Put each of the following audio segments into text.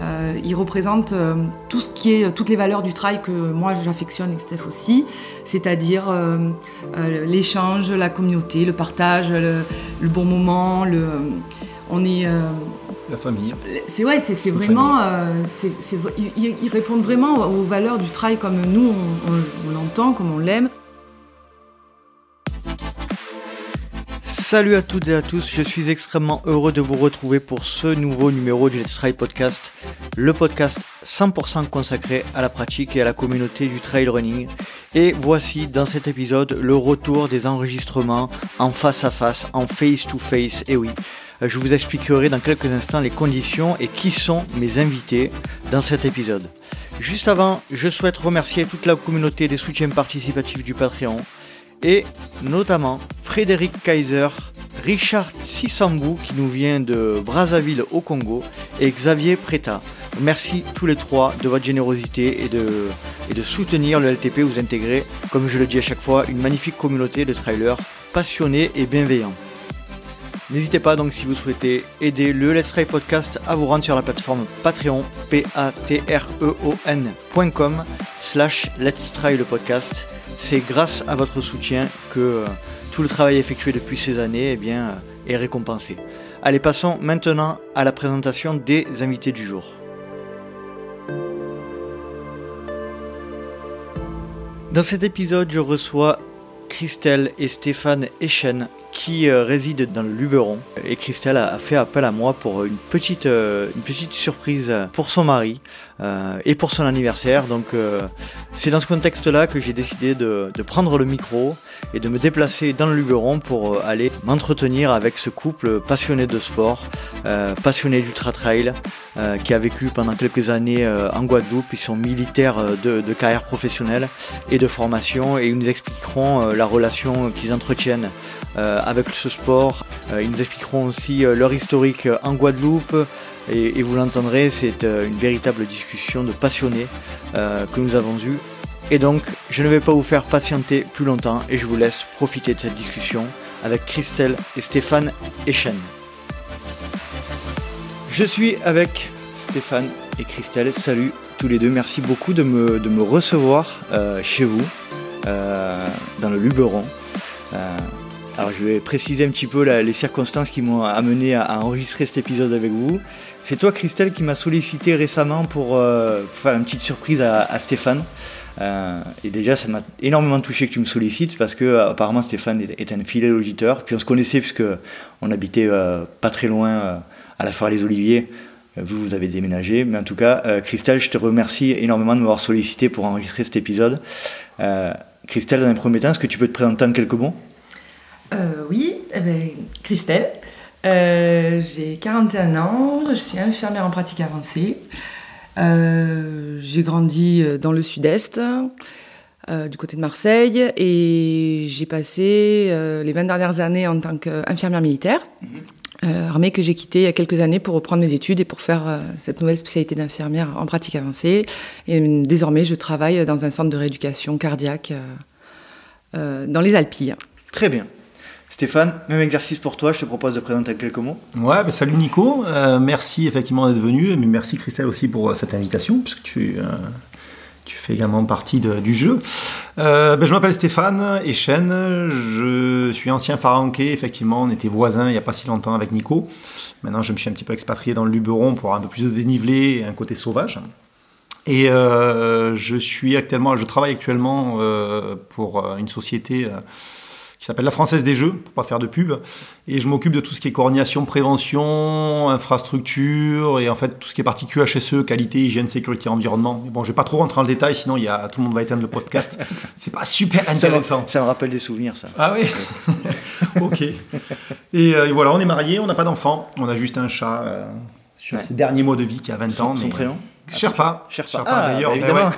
Euh, il représente euh, tout ce qui est, toutes les valeurs du trail que moi j'affectionne et Steph aussi, c'est-à-dire euh, l'échange, la communauté, le partage, le, bon moment, le, on est la famille. C'est ouais, c'est vraiment, ils, répondent vraiment aux valeurs du trail comme nous on l'entend, comme on l'aime. Salut à toutes et à tous, je suis extrêmement heureux de vous retrouver pour ce nouveau numéro du Let's Trail Podcast, le podcast 100% consacré à la pratique et à la communauté du trail running. Et voici dans cet épisode le retour des enregistrements en face à face, en face to face, et oui. Je vous expliquerai dans quelques instants les conditions et qui sont mes invités dans cet épisode. Juste avant, je souhaite remercier toute la communauté des soutiens participatifs du Patreon et notamment Frédéric Kaiser, Richard Sissambou qui nous vient de Brazzaville au Congo et Xavier Preta. Merci tous les trois de votre générosité et de, soutenir le LTP, vous intégrer, comme je le dis à chaque fois, une magnifique communauté de trailers passionnés et bienveillants. N'hésitez pas donc si vous souhaitez aider le Let's Try Podcast à vous rendre sur la plateforme Patreon, p a t r e o slash Let's Try le podcast. C'est grâce à votre soutien que euh, tout le travail effectué depuis ces années eh euh, est récompensé. Allez, passons maintenant à la présentation des invités du jour. Dans cet épisode, je reçois Christelle et Stéphane Echen qui euh, réside dans le Luberon. Et Christelle a, fait appel à moi pour une petite, euh, une petite surprise pour son mari euh, et pour son anniversaire. Donc c'est dans ce contexte-là que j'ai décidé de, prendre le micro et de me déplacer dans le Luberon pour aller m'entretenir avec ce couple passionné de sport, passionné d'ultra trail, qui a vécu pendant quelques années en Guadeloupe. Ils sont militaires de, carrière professionnelle et de formation et ils nous expliqueront la relation qu'ils entretiennent avec ce sport. Euh, ils nous expliqueront aussi euh, leur historique en Guadeloupe. Et, vous l'entendrez, c'est une véritable discussion de passionnés que nous avons eue. Et donc, je ne vais pas vous faire patienter plus longtemps et je vous laisse profiter de cette discussion avec Christelle et Stéphane Echen. Je suis avec Stéphane et Christelle. Salut tous les deux. Merci beaucoup de me, de me recevoir chez vous, dans le Luberon. Alors je vais préciser un petit peu les circonstances qui m'ont amené à, enregistrer cet épisode avec vous. C'est toi Christelle qui m'a sollicité récemment pour, euh, faire une petite surprise à, Stéphane. Euh, et déjà ça m'a énormément touché que tu me sollicites parce que euh, apparemment Stéphane est, un fidèle auditeur. Puis on se connaissait puisque on habitait pas très loin à la Foire les Oliviers. Vous, vous avez déménagé. Mais en tout cas, Christelle, je te remercie énormément de m'avoir sollicité pour enregistrer cet épisode. Christelle, dans un premier temps, est-ce que tu peux te présenter en quelques mots? Euh, oui, eh ben, Christelle. Euh, j'ai 41 ans, je suis infirmière en pratique avancée. Euh, j'ai grandi dans le sud-est, du côté de Marseille, et j'ai passé les 20 dernières années en tant qu'infirmière militaire, armée que j'ai quittée il y a quelques années pour reprendre mes études et pour faire cette nouvelle spécialité d'infirmière en pratique avancée. Et désormais, je travaille dans un centre de rééducation cardiaque dans les Alpilles. Très bien. Stéphane, même exercice pour toi, je te propose de présenter quelques mots. Ouais, bah, salut Nico, euh, merci effectivement d'être venu, mais merci Christelle aussi pour euh, cette invitation, puisque tu, euh, tu fais également partie du jeu. Bah, je m'appelle Stéphane Echen, je suis ancien faranquais, effectivement, on était voisins il n'y a pas si longtemps avec Nico. Maintenant, je me suis un petit peu expatrié dans le Luberon pour un peu plus de dénivelé et un côté sauvage. Et je suis actuellement, je travaille actuellement pour une société qui s'appelle la Française des Jeux, pour pas faire de pub. Et je m'occupe de tout ce qui est coordination, prévention, infrastructure et en fait tout ce qui est partie QHSE, qualité, hygiène, sécurité, environnement. Mais bon, je vais pas trop rentrer dans le détail, sinon il y a, tout le monde va éteindre le podcast. C'est pas super intéressant. Ça me, rappelle des souvenirs, ça. Ah oui Ok. Et, euh, et, voilà, on est mariés, on n'a pas d'enfant, on a juste un chat euh, sur ses derniers mois de vie qui a 20 ans. Son prénom? Sherpa. Sherpa. Ah, d'ailleurs. Évidemment.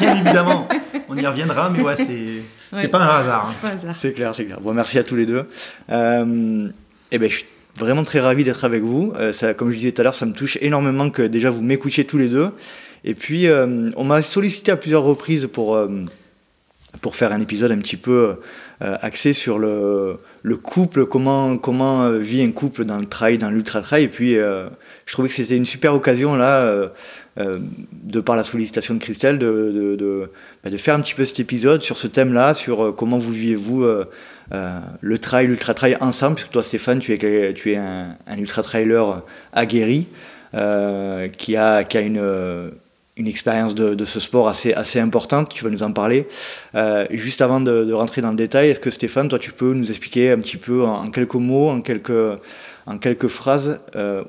Bien évidemment. On y reviendra, mais ouais, c'est c'est pas un hasard. Hein. C'est clair, c'est clair. Bon, merci à tous les deux. Euh, eh ben, je suis vraiment très ravi d'être avec vous. Euh, ça, comme je disais tout à l'heure, ça me touche énormément que déjà vous m'écoutiez tous les deux. Et puis, euh, on m'a sollicité à plusieurs reprises pour, pour faire un épisode un petit peu axé sur le, le, couple, comment, comment vit un couple dans le trail, dans l'ultra trail. Et puis, je trouvais que c'était une super occasion là euh, de par la sollicitation de Christelle, bah, de, faire un petit peu cet épisode sur ce thème-là, sur euh, comment vous vivez-vous euh, le trail, l'ultra-trail ensemble, puisque toi Stéphane, tu es, un, ultra-trailer aguerri, qui a, une, expérience de, ce sport assez, importante, tu vas nous en parler. juste avant de, rentrer dans le détail, est-ce que Stéphane, toi tu peux nous expliquer un petit peu en, quelques mots, en quelques, phrases,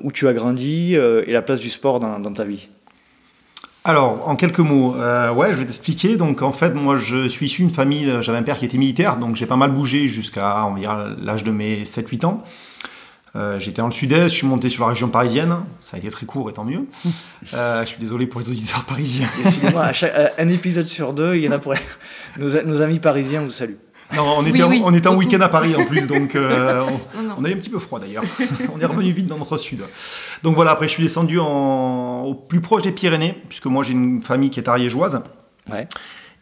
où tu as grandi et la place du sport dans ta vie? Alors, en quelques mots, euh, ouais, je vais t'expliquer. Donc, en fait, moi, je suis issu d'une famille, euh, j'avais un père qui était militaire, donc j'ai pas mal bougé jusqu'à, l'âge de mes 7-8 ans. Euh, j'étais dans le sud-est, je suis monté sur la région parisienne. Ça a été très court et tant mieux. je suis désolé pour les auditeurs parisiens. Excusez-moi, un épisode sur deux, il y en a pour nos, nos amis parisiens vous saluent. Non, on était, on était en week-end à Paris en plus, donc euh, on, a eu un petit peu froid d'ailleurs. on est revenu vite dans notre sud. Donc voilà, après je suis descendu en, au plus proche des Pyrénées, puisque moi j'ai une famille qui est ariégeoise. Ouais.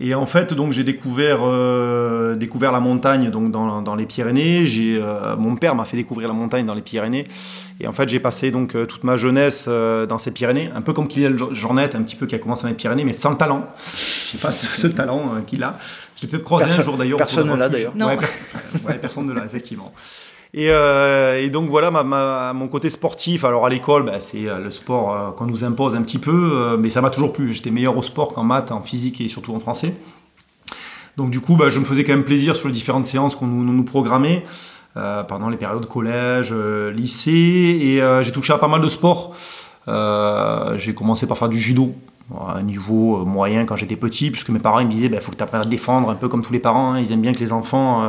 Et en fait, donc j'ai découvert, euh, découvert la montagne donc dans, dans les Pyrénées. J'ai, euh, mon père m'a fait découvrir la montagne dans les Pyrénées. Et en fait, j'ai passé donc toute ma jeunesse dans ces Pyrénées, un peu comme Kylian Jornet, un petit peu qui a commencé dans les Pyrénées, mais sans le talent. Je sais pas ce, ce talent qu'il a. Je l'ai peut-être croisé un jour d'ailleurs. Personne ne l'a d'ailleurs. Ouais, personne ne l'a, effectivement. Et, euh, et, donc voilà ma, mon côté sportif. Alors à l'école, bah, c'est euh, le sport euh, qu'on nous impose un petit peu, mais ça m'a toujours plu. J'étais meilleur au sport qu'en maths, en physique et surtout en français. Donc du coup, bah, je me faisais quand même plaisir sur les différentes séances qu'on nous, nous programmait pendant les périodes collège, lycée. Et j'ai touché à pas mal de sports. j'ai commencé par faire du judo à un niveau euh, moyen quand j'étais petit, puisque mes parents ils me disaient il bah, faut que tu apprennes à défendre, un peu comme tous les parents. Hein. Ils aiment bien que les enfants euh,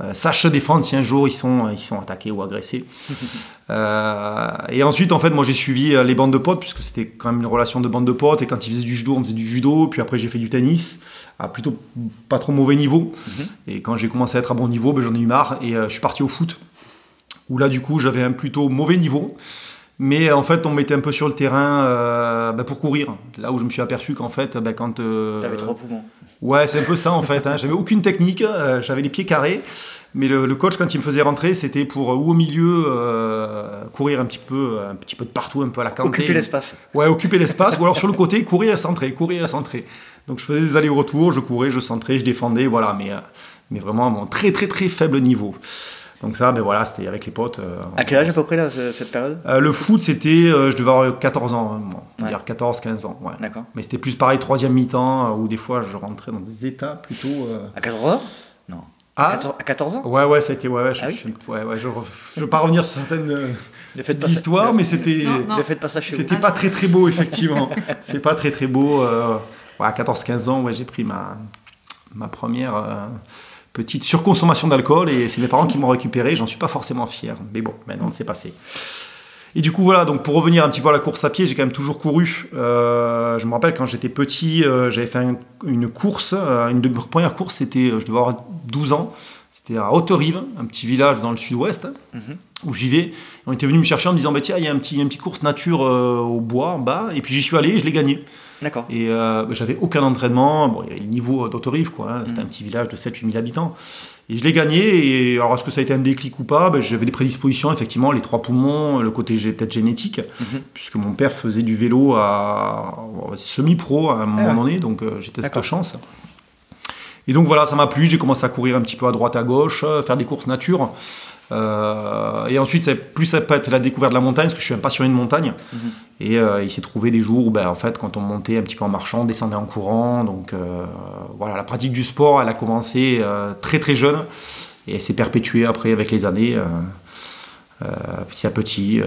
euh, sachent se défendre si un jour ils sont, ils sont attaqués ou agressés. et ensuite, en fait, moi j'ai suivi les bandes de potes, puisque c'était quand même une relation de bande de potes. Et quand ils faisaient du judo, on faisait du judo. Puis après, j'ai fait du tennis, à plutôt pas trop mauvais niveau. Mhm. Et quand j'ai commencé à être à bon niveau, ben, j'en ai eu marre et je suis parti au foot, où là, du coup, j'avais un plutôt mauvais niveau. Mais en fait, on mettait un peu sur le terrain euh, bah, pour courir. Là où je me suis aperçu qu'en fait, bah, quand. Euh, T'avais trois poumons. Ouais, c'est un peu ça en fait. Hein. J'avais aucune technique, euh, j'avais les pieds carrés. Mais le, coach, quand il me faisait rentrer, c'était pour ou au milieu courir un petit peu, un petit peu de partout, un peu à la cantée. Occuper l'espace. Ouais, occuper l'espace. ou alors sur le côté, courir et centrer, courir et centrer. Donc je faisais des allers-retours, je courais, je centrais, je défendais, voilà. Mais, mais vraiment à mon très très très faible niveau. Donc ça, ben voilà, c'était avec les potes. Euh, à quel âge à peu près là, cette période? Euh, Le foot, c'était, euh, je devais avoir 14 ans, hein, on dire 14-15 ans. Ouais. D'accord. Mais c'était plus pareil, troisième mi-temps, où des fois je rentrais dans des états plutôt... À 14 ans? Non. Ah à 14 ans? Ouais, ouais, c'était... Ouais, ouais, je, ah ouais, ouais, je, je veux pas revenir sur certaines histoires, mais c'était... C'était pas très très beau, effectivement. C'est pas très très beau. ouais, à 14-15 ans, ouais, j'ai pris ma, ma première petite surconsommation d'alcool et c'est mes parents qui m'ont récupéré. J'en suis pas forcément fier, mais bon, maintenant c'est passé. Et du coup, voilà, donc pour revenir un petit peu à la course à pied, j'ai quand même toujours couru. Euh, je me rappelle quand j'étais petit, euh, j'avais fait une course. Euh, une de mes premières courses, c'était, je devais avoir 12 ans. C'était à Haute-Rive, un petit village dans le sud-ouest, mhm. où j'y vais. On était venu me chercher en me disant bah, tiens, il y a un petit, une petite course nature au bois en bas. Et puis j'y suis allé et je l'ai gagné. D'accord. Et euh, j'avais aucun entraînement. Bon, il y avait le niveau d'Autorive, quoi. Hein. C'était mm. un petit village de 7-8 000 habitants. Et je l'ai gagné. Et alors, est-ce que ça a été un déclic ou pas? Ben, J'avais des prédispositions, effectivement, les trois poumons, le côté peut-être génétique, mm-hmm. puisque mon père faisait du vélo à, semi-pro à un moment ah donné. Donc, euh, j'ai cette chance. Et donc voilà, ça m'a plu. J'ai commencé à courir un petit peu à droite, à gauche, euh, faire des courses nature. Euh, et ensuite, plus ça peut être la découverte de la montagne, parce que je suis un passionné de montagne. Mhm. Et euh, il s'est trouvé des jours où, ben, en fait, quand on montait un petit peu en marchant, on descendait en courant. Donc euh, voilà, la pratique du sport, elle a commencé très très jeune et elle s'est perpétuée après avec les années. petit à petit.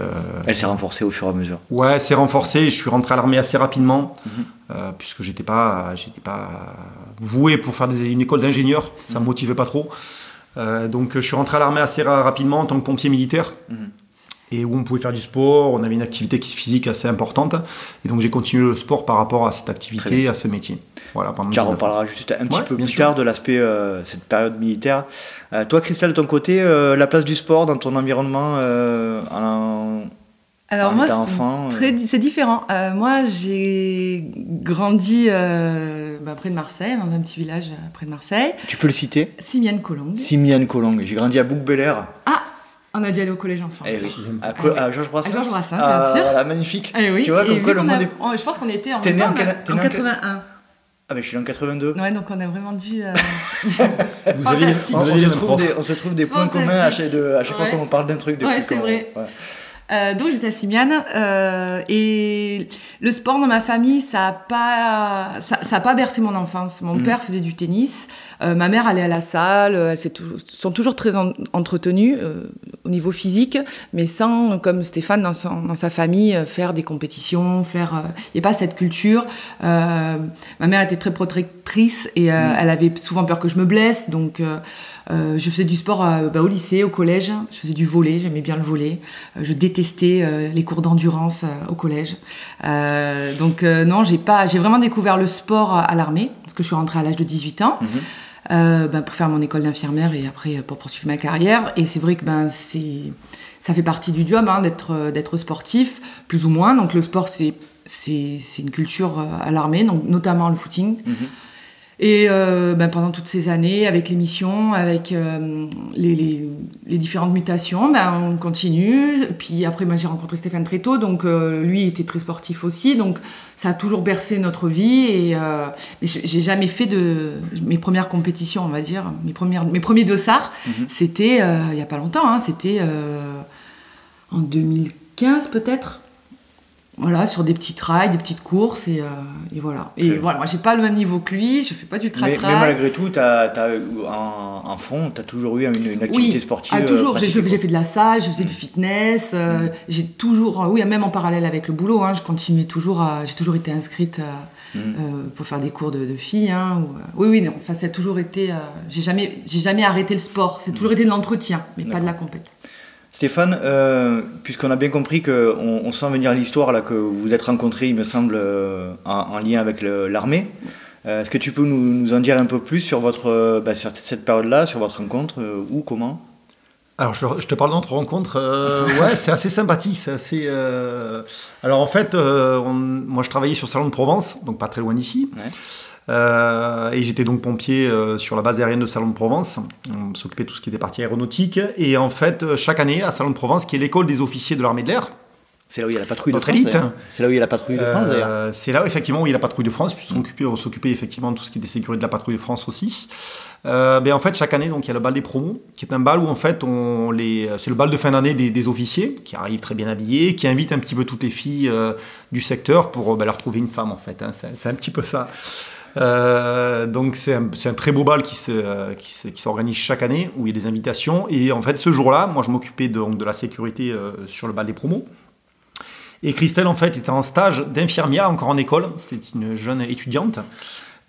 Elle s'est renforcée au fur et à mesure. Ouais, s'est renforcée. Je suis rentré à l'armée assez rapidement, mhm. puisque j'étais pas, j'étais pas voué pour faire des, une école d'ingénieur. Ça me motivait pas trop. Euh, donc je suis rentré à l'armée assez rapidement en tant que pompier militaire. Mhm. Et où on pouvait faire du sport, on avait une activité physique assez importante. Et donc j'ai continué le sport par rapport à cette activité, à ce métier. Voilà, pendant Car on parlera juste un petit peu plus tard de l'aspect euh, cette période militaire. Euh, toi, Christelle, de ton côté, la place du sport dans ton environnement Alors moi, c'est différent. moi, j'ai grandi bah, près de Marseille, dans un petit village près de Marseille. Tu peux le citer? Simiane Colombe. Simiane Colombe. J'ai grandi à bouc Ah on a dû aller au collège ensemble. Eh oui. À, ah Georges Brassens. À Georges Brassens, bien sûr. Voilà, magnifique. Eh oui. Tu vois, comme quoi le monde est... Je pense qu'on était en, en, en, 81. Ah, mais je suis en 82. Ouais, donc on a vraiment dû. Euh... vous avez, on, on, se trouve des, on se trouve des points communs à chaque, de, à chaque ouais. fois qu'on parle d'un truc. Ouais, c'est vrai. Ouais. Euh, donc j'étais à Simiane euh, et le sport dans ma famille ça n'a pas ça, ça a pas bercé mon enfance. Mon mm. père faisait du tennis, euh, ma mère allait à la salle, elles sont toujours très en, entretenues au niveau physique, mais sans comme Stéphane dans, son, dans sa famille faire des compétitions, faire il n'y a pas cette culture. ma mère était très protectrice et mm. elle avait souvent peur que je me blesse donc euh, je faisais du sport euh, bah, au lycée, au collège. Je faisais du volet, j'aimais bien le volet. Euh, je détestais les cours d'endurance au collège. donc non, j'ai pas, j'ai vraiment découvert le sport à l'armée parce que je suis rentrée à l'âge de 18 ans. Mhm. Bah, pour faire mon école d'infirmière et après pour poursuivre ma carrière. Et c'est vrai que ben, c'est, ça fait partie du job hein, d'être, d'être sportif, plus ou moins. Donc le sport, c'est, c'est, c'est une culture à l'armée, donc notamment le footing. Mhm. Et euh, ben, pendant toutes ces années, avec l'émission, avec euh, les, les, les, différentes mutations, ben, on continue. Puis après, j'ai rencontré Stéphane très tôt, donc euh, lui était très sportif aussi, donc ça a toujours bercé notre vie. Et euh, j'ai jamais fait de mes premières compétitions, on va dire, mes premières, mes premiers dossards. Mhm. C'était il y a pas longtemps, hein, c'était en 2015 peut-être voilà, sur des petits trails, des petites courses, et, euh, et voilà. Et voilà, moi, j'ai pas le même niveau que lui, je fais pas du trail mais, mais, malgré tout, tu as, en, fond, tu as toujours eu une, activité sportive. Ah, toujours, j'ai fait de la salle, je faisais du fitness, euh, mm. j'ai toujours, oui, même en parallèle avec le boulot, hein, je continuais toujours, j'ai toujours été inscrite mm. euh, pour faire des cours de, filles. Hein, oui, oui, non, ça, ça a toujours été, j'ai jamais, jamais arrêté le sport, c'est toujours été de l'entretien, mais pas de la compétition. Stéphane, euh, puisqu'on a bien compris qu'on on sent venir l'histoire là que vous vous êtes rencontrés, il me semble, euh, en, lien avec l'armée. Euh, est-ce que tu peux nous, en dire un peu plus sur, votre, bah, sur cette période-là, sur votre rencontre, où, comment? Alors, je, te parle de notre rencontre. ouais, c'est assez sympathique. C'est assez. Alors, en fait, moi, je travaillais sur Salon de Provence, donc pas très loin d'ici. Ouais. Euh, et j'étais donc pompier euh, sur la base aérienne de Salon de Provence. On s'occupait de tout ce qui était partie aéronautique. Et en fait, euh, chaque année, à Salon de Provence, qui est l'école des officiers de l'armée de l'air, c'est là où il y a la patrouille de France. Élite. C'est là où il y a la patrouille de France d'ailleurs. c'est là effectivement où il y a la patrouille de France. Puis on s'occupait effectivement de tout ce qui était sécurité de la patrouille de France aussi. ben en fait chaque année donc il y a le bal des promos qui est un bal où en fait on les c'est le bal de fin d'année des, officiers qui arrivent très bien habillés, qui invitent un petit peu toutes les filles du secteur pour ben, leur trouver une femme en fait. Hein. C'est un petit peu ça. Euh, donc c'est un, un, très beau bal qui s'organise chaque année où il y a des invitations. Et en fait, ce jour-là, moi je m'occupais de, de, la sécurité euh, sur le bal des promos. Et Christelle, en fait, était en stage d'infirmière, encore en école. C'était une jeune étudiante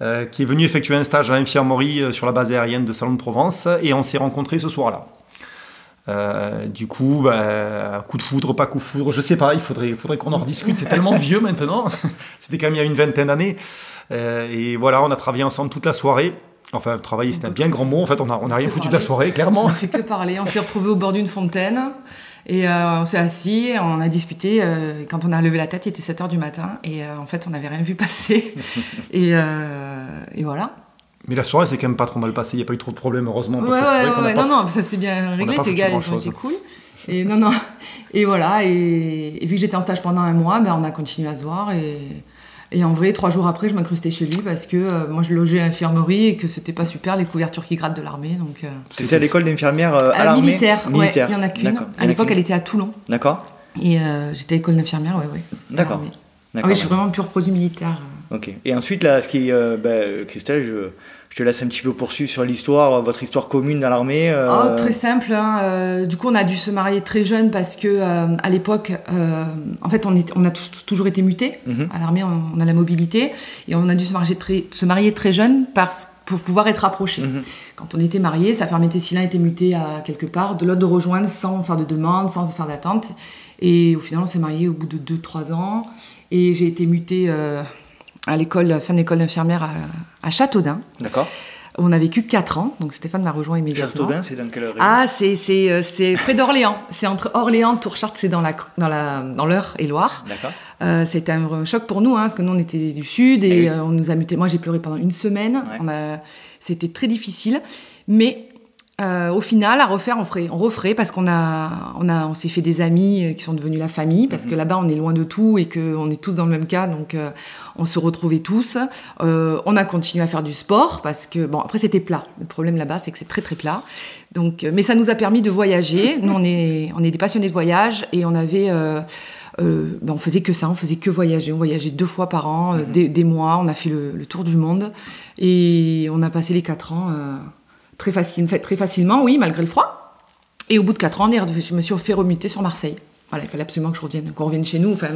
euh, qui est venue effectuer un stage à l'infirmerie sur la base aérienne de Salon de Provence. Et on s'est rencontrés ce soir-là. du coup, bah, coup de foudre, pas coup de foudre, je sais pas, il faudrait, il faudrait qu'on en rediscute. C'est tellement vieux maintenant. C'était quand même il y a une vingtaine d'années. Euh, et voilà, on a travaillé ensemble toute la soirée. Enfin, travailler, c'est un bien grand mot. En fait, on n'a on a rien foutu de la soirée, clairement. On fait que parler. On s'est retrouvés au bord d'une fontaine. Et euh, on s'est assis, on a discuté. Euh, quand on a levé la tête, il était 7 h du matin. Et en fait, on n'avait rien vu passer. et, et, voilà. Mais la soirée, c'est quand même pas trop mal passé. Il n'y a pas eu trop de problèmes, heureusement. Parce que ouais, non, non, ça s'est bien réglé. Tes gars, ils ont été cool. Et non, non. Et voilà. Et, vu que j'étais en stage pendant un mois, ben, on a continué à se voir. Et et en vrai, trois jours après, je m'incrustais chez lui parce que euh, moi, je logeais à l'infirmerie et que c'était pas super les couvertures qui grattent de l'armée. Donc, euh, c'était à l'école d'infirmière euh, à, l'armée Militaire, militaire. il y en a qu'une. À l'époque, elle était à Toulon. D'accord. Et j'étais à l'école d'infirmière, ouais, ouais. D'accord. Ah oui, je suis vraiment pur produit militaire. Ok. Et ensuite, là, ce qui, bah, Christelle, je je te laisse un petit peu poursuivre sur l'histoire, votre histoire commune dans l'armée. Euh. Oh, très simple. Hein. Euh, du coup, on a dû se marier très jeune parce que euh, à l'époque, en fait, on, est, on a toujours été mutés. Mhm. À l'armée, on, a la mobilité et on a dû se marier très, se marier très jeune parce, pour pouvoir être rapprochés. Mhm. Quand on était mariés, ça permettait, si l'un était muté à quelque part, de l'autre de rejoindre sans faire de demande, sans faire d'attente. Et au final, on s'est mariés au bout de 2-3 ans. Et j'ai été mutée à l'école, fin d'école d'infirmière à, à Châteaudun. D'accord. On a vécu 4 ans, donc Stéphane m'a rejoint immédiatement. Châteaudun, c'est dans quelle région? Ah, c'est, c'est, euh, c'est près d'Orléans. C'est entre Orléans et Tourchart, c'est dans, la, dans, la, dans l'Eure et Loire. D'accord. Euh, c'était un choc pour nous, hein, parce que nous, on était du Sud et oui. euh, on nous a mutés. Moi, j'ai pleuré pendant une semaine. Ouais. On a... C'était très difficile. Mais euh, au final, à refaire, on, ferait, on referait parce qu'on a, on a, on s'est fait des amis euh, qui sont devenus la famille, parce Mhm. que là-bas, on est loin de tout et qu'on est tous dans le même cas. Donc, euh, on se retrouvait tous. Euh, on a continué à faire du sport parce que, bon, après, c'était plat. Le problème là-bas, c'est que c'est très, très plat. Donc, mais ça nous a permis de voyager. Nous, on est, on est des passionnés de voyage et on avait. euh, ben, on faisait que ça, on faisait que voyager. On voyageait deux fois par an, euh, Mhm. des, des mois. On a fait le, le tour du monde et on a passé les quatre ans euh, très, facile, très facilement, oui, malgré le froid. Et au bout de quatre ans, je me suis fait remuter sur Marseille. Voilà, il fallait absolument que je revienne, qu'on revienne chez nous. Enfin,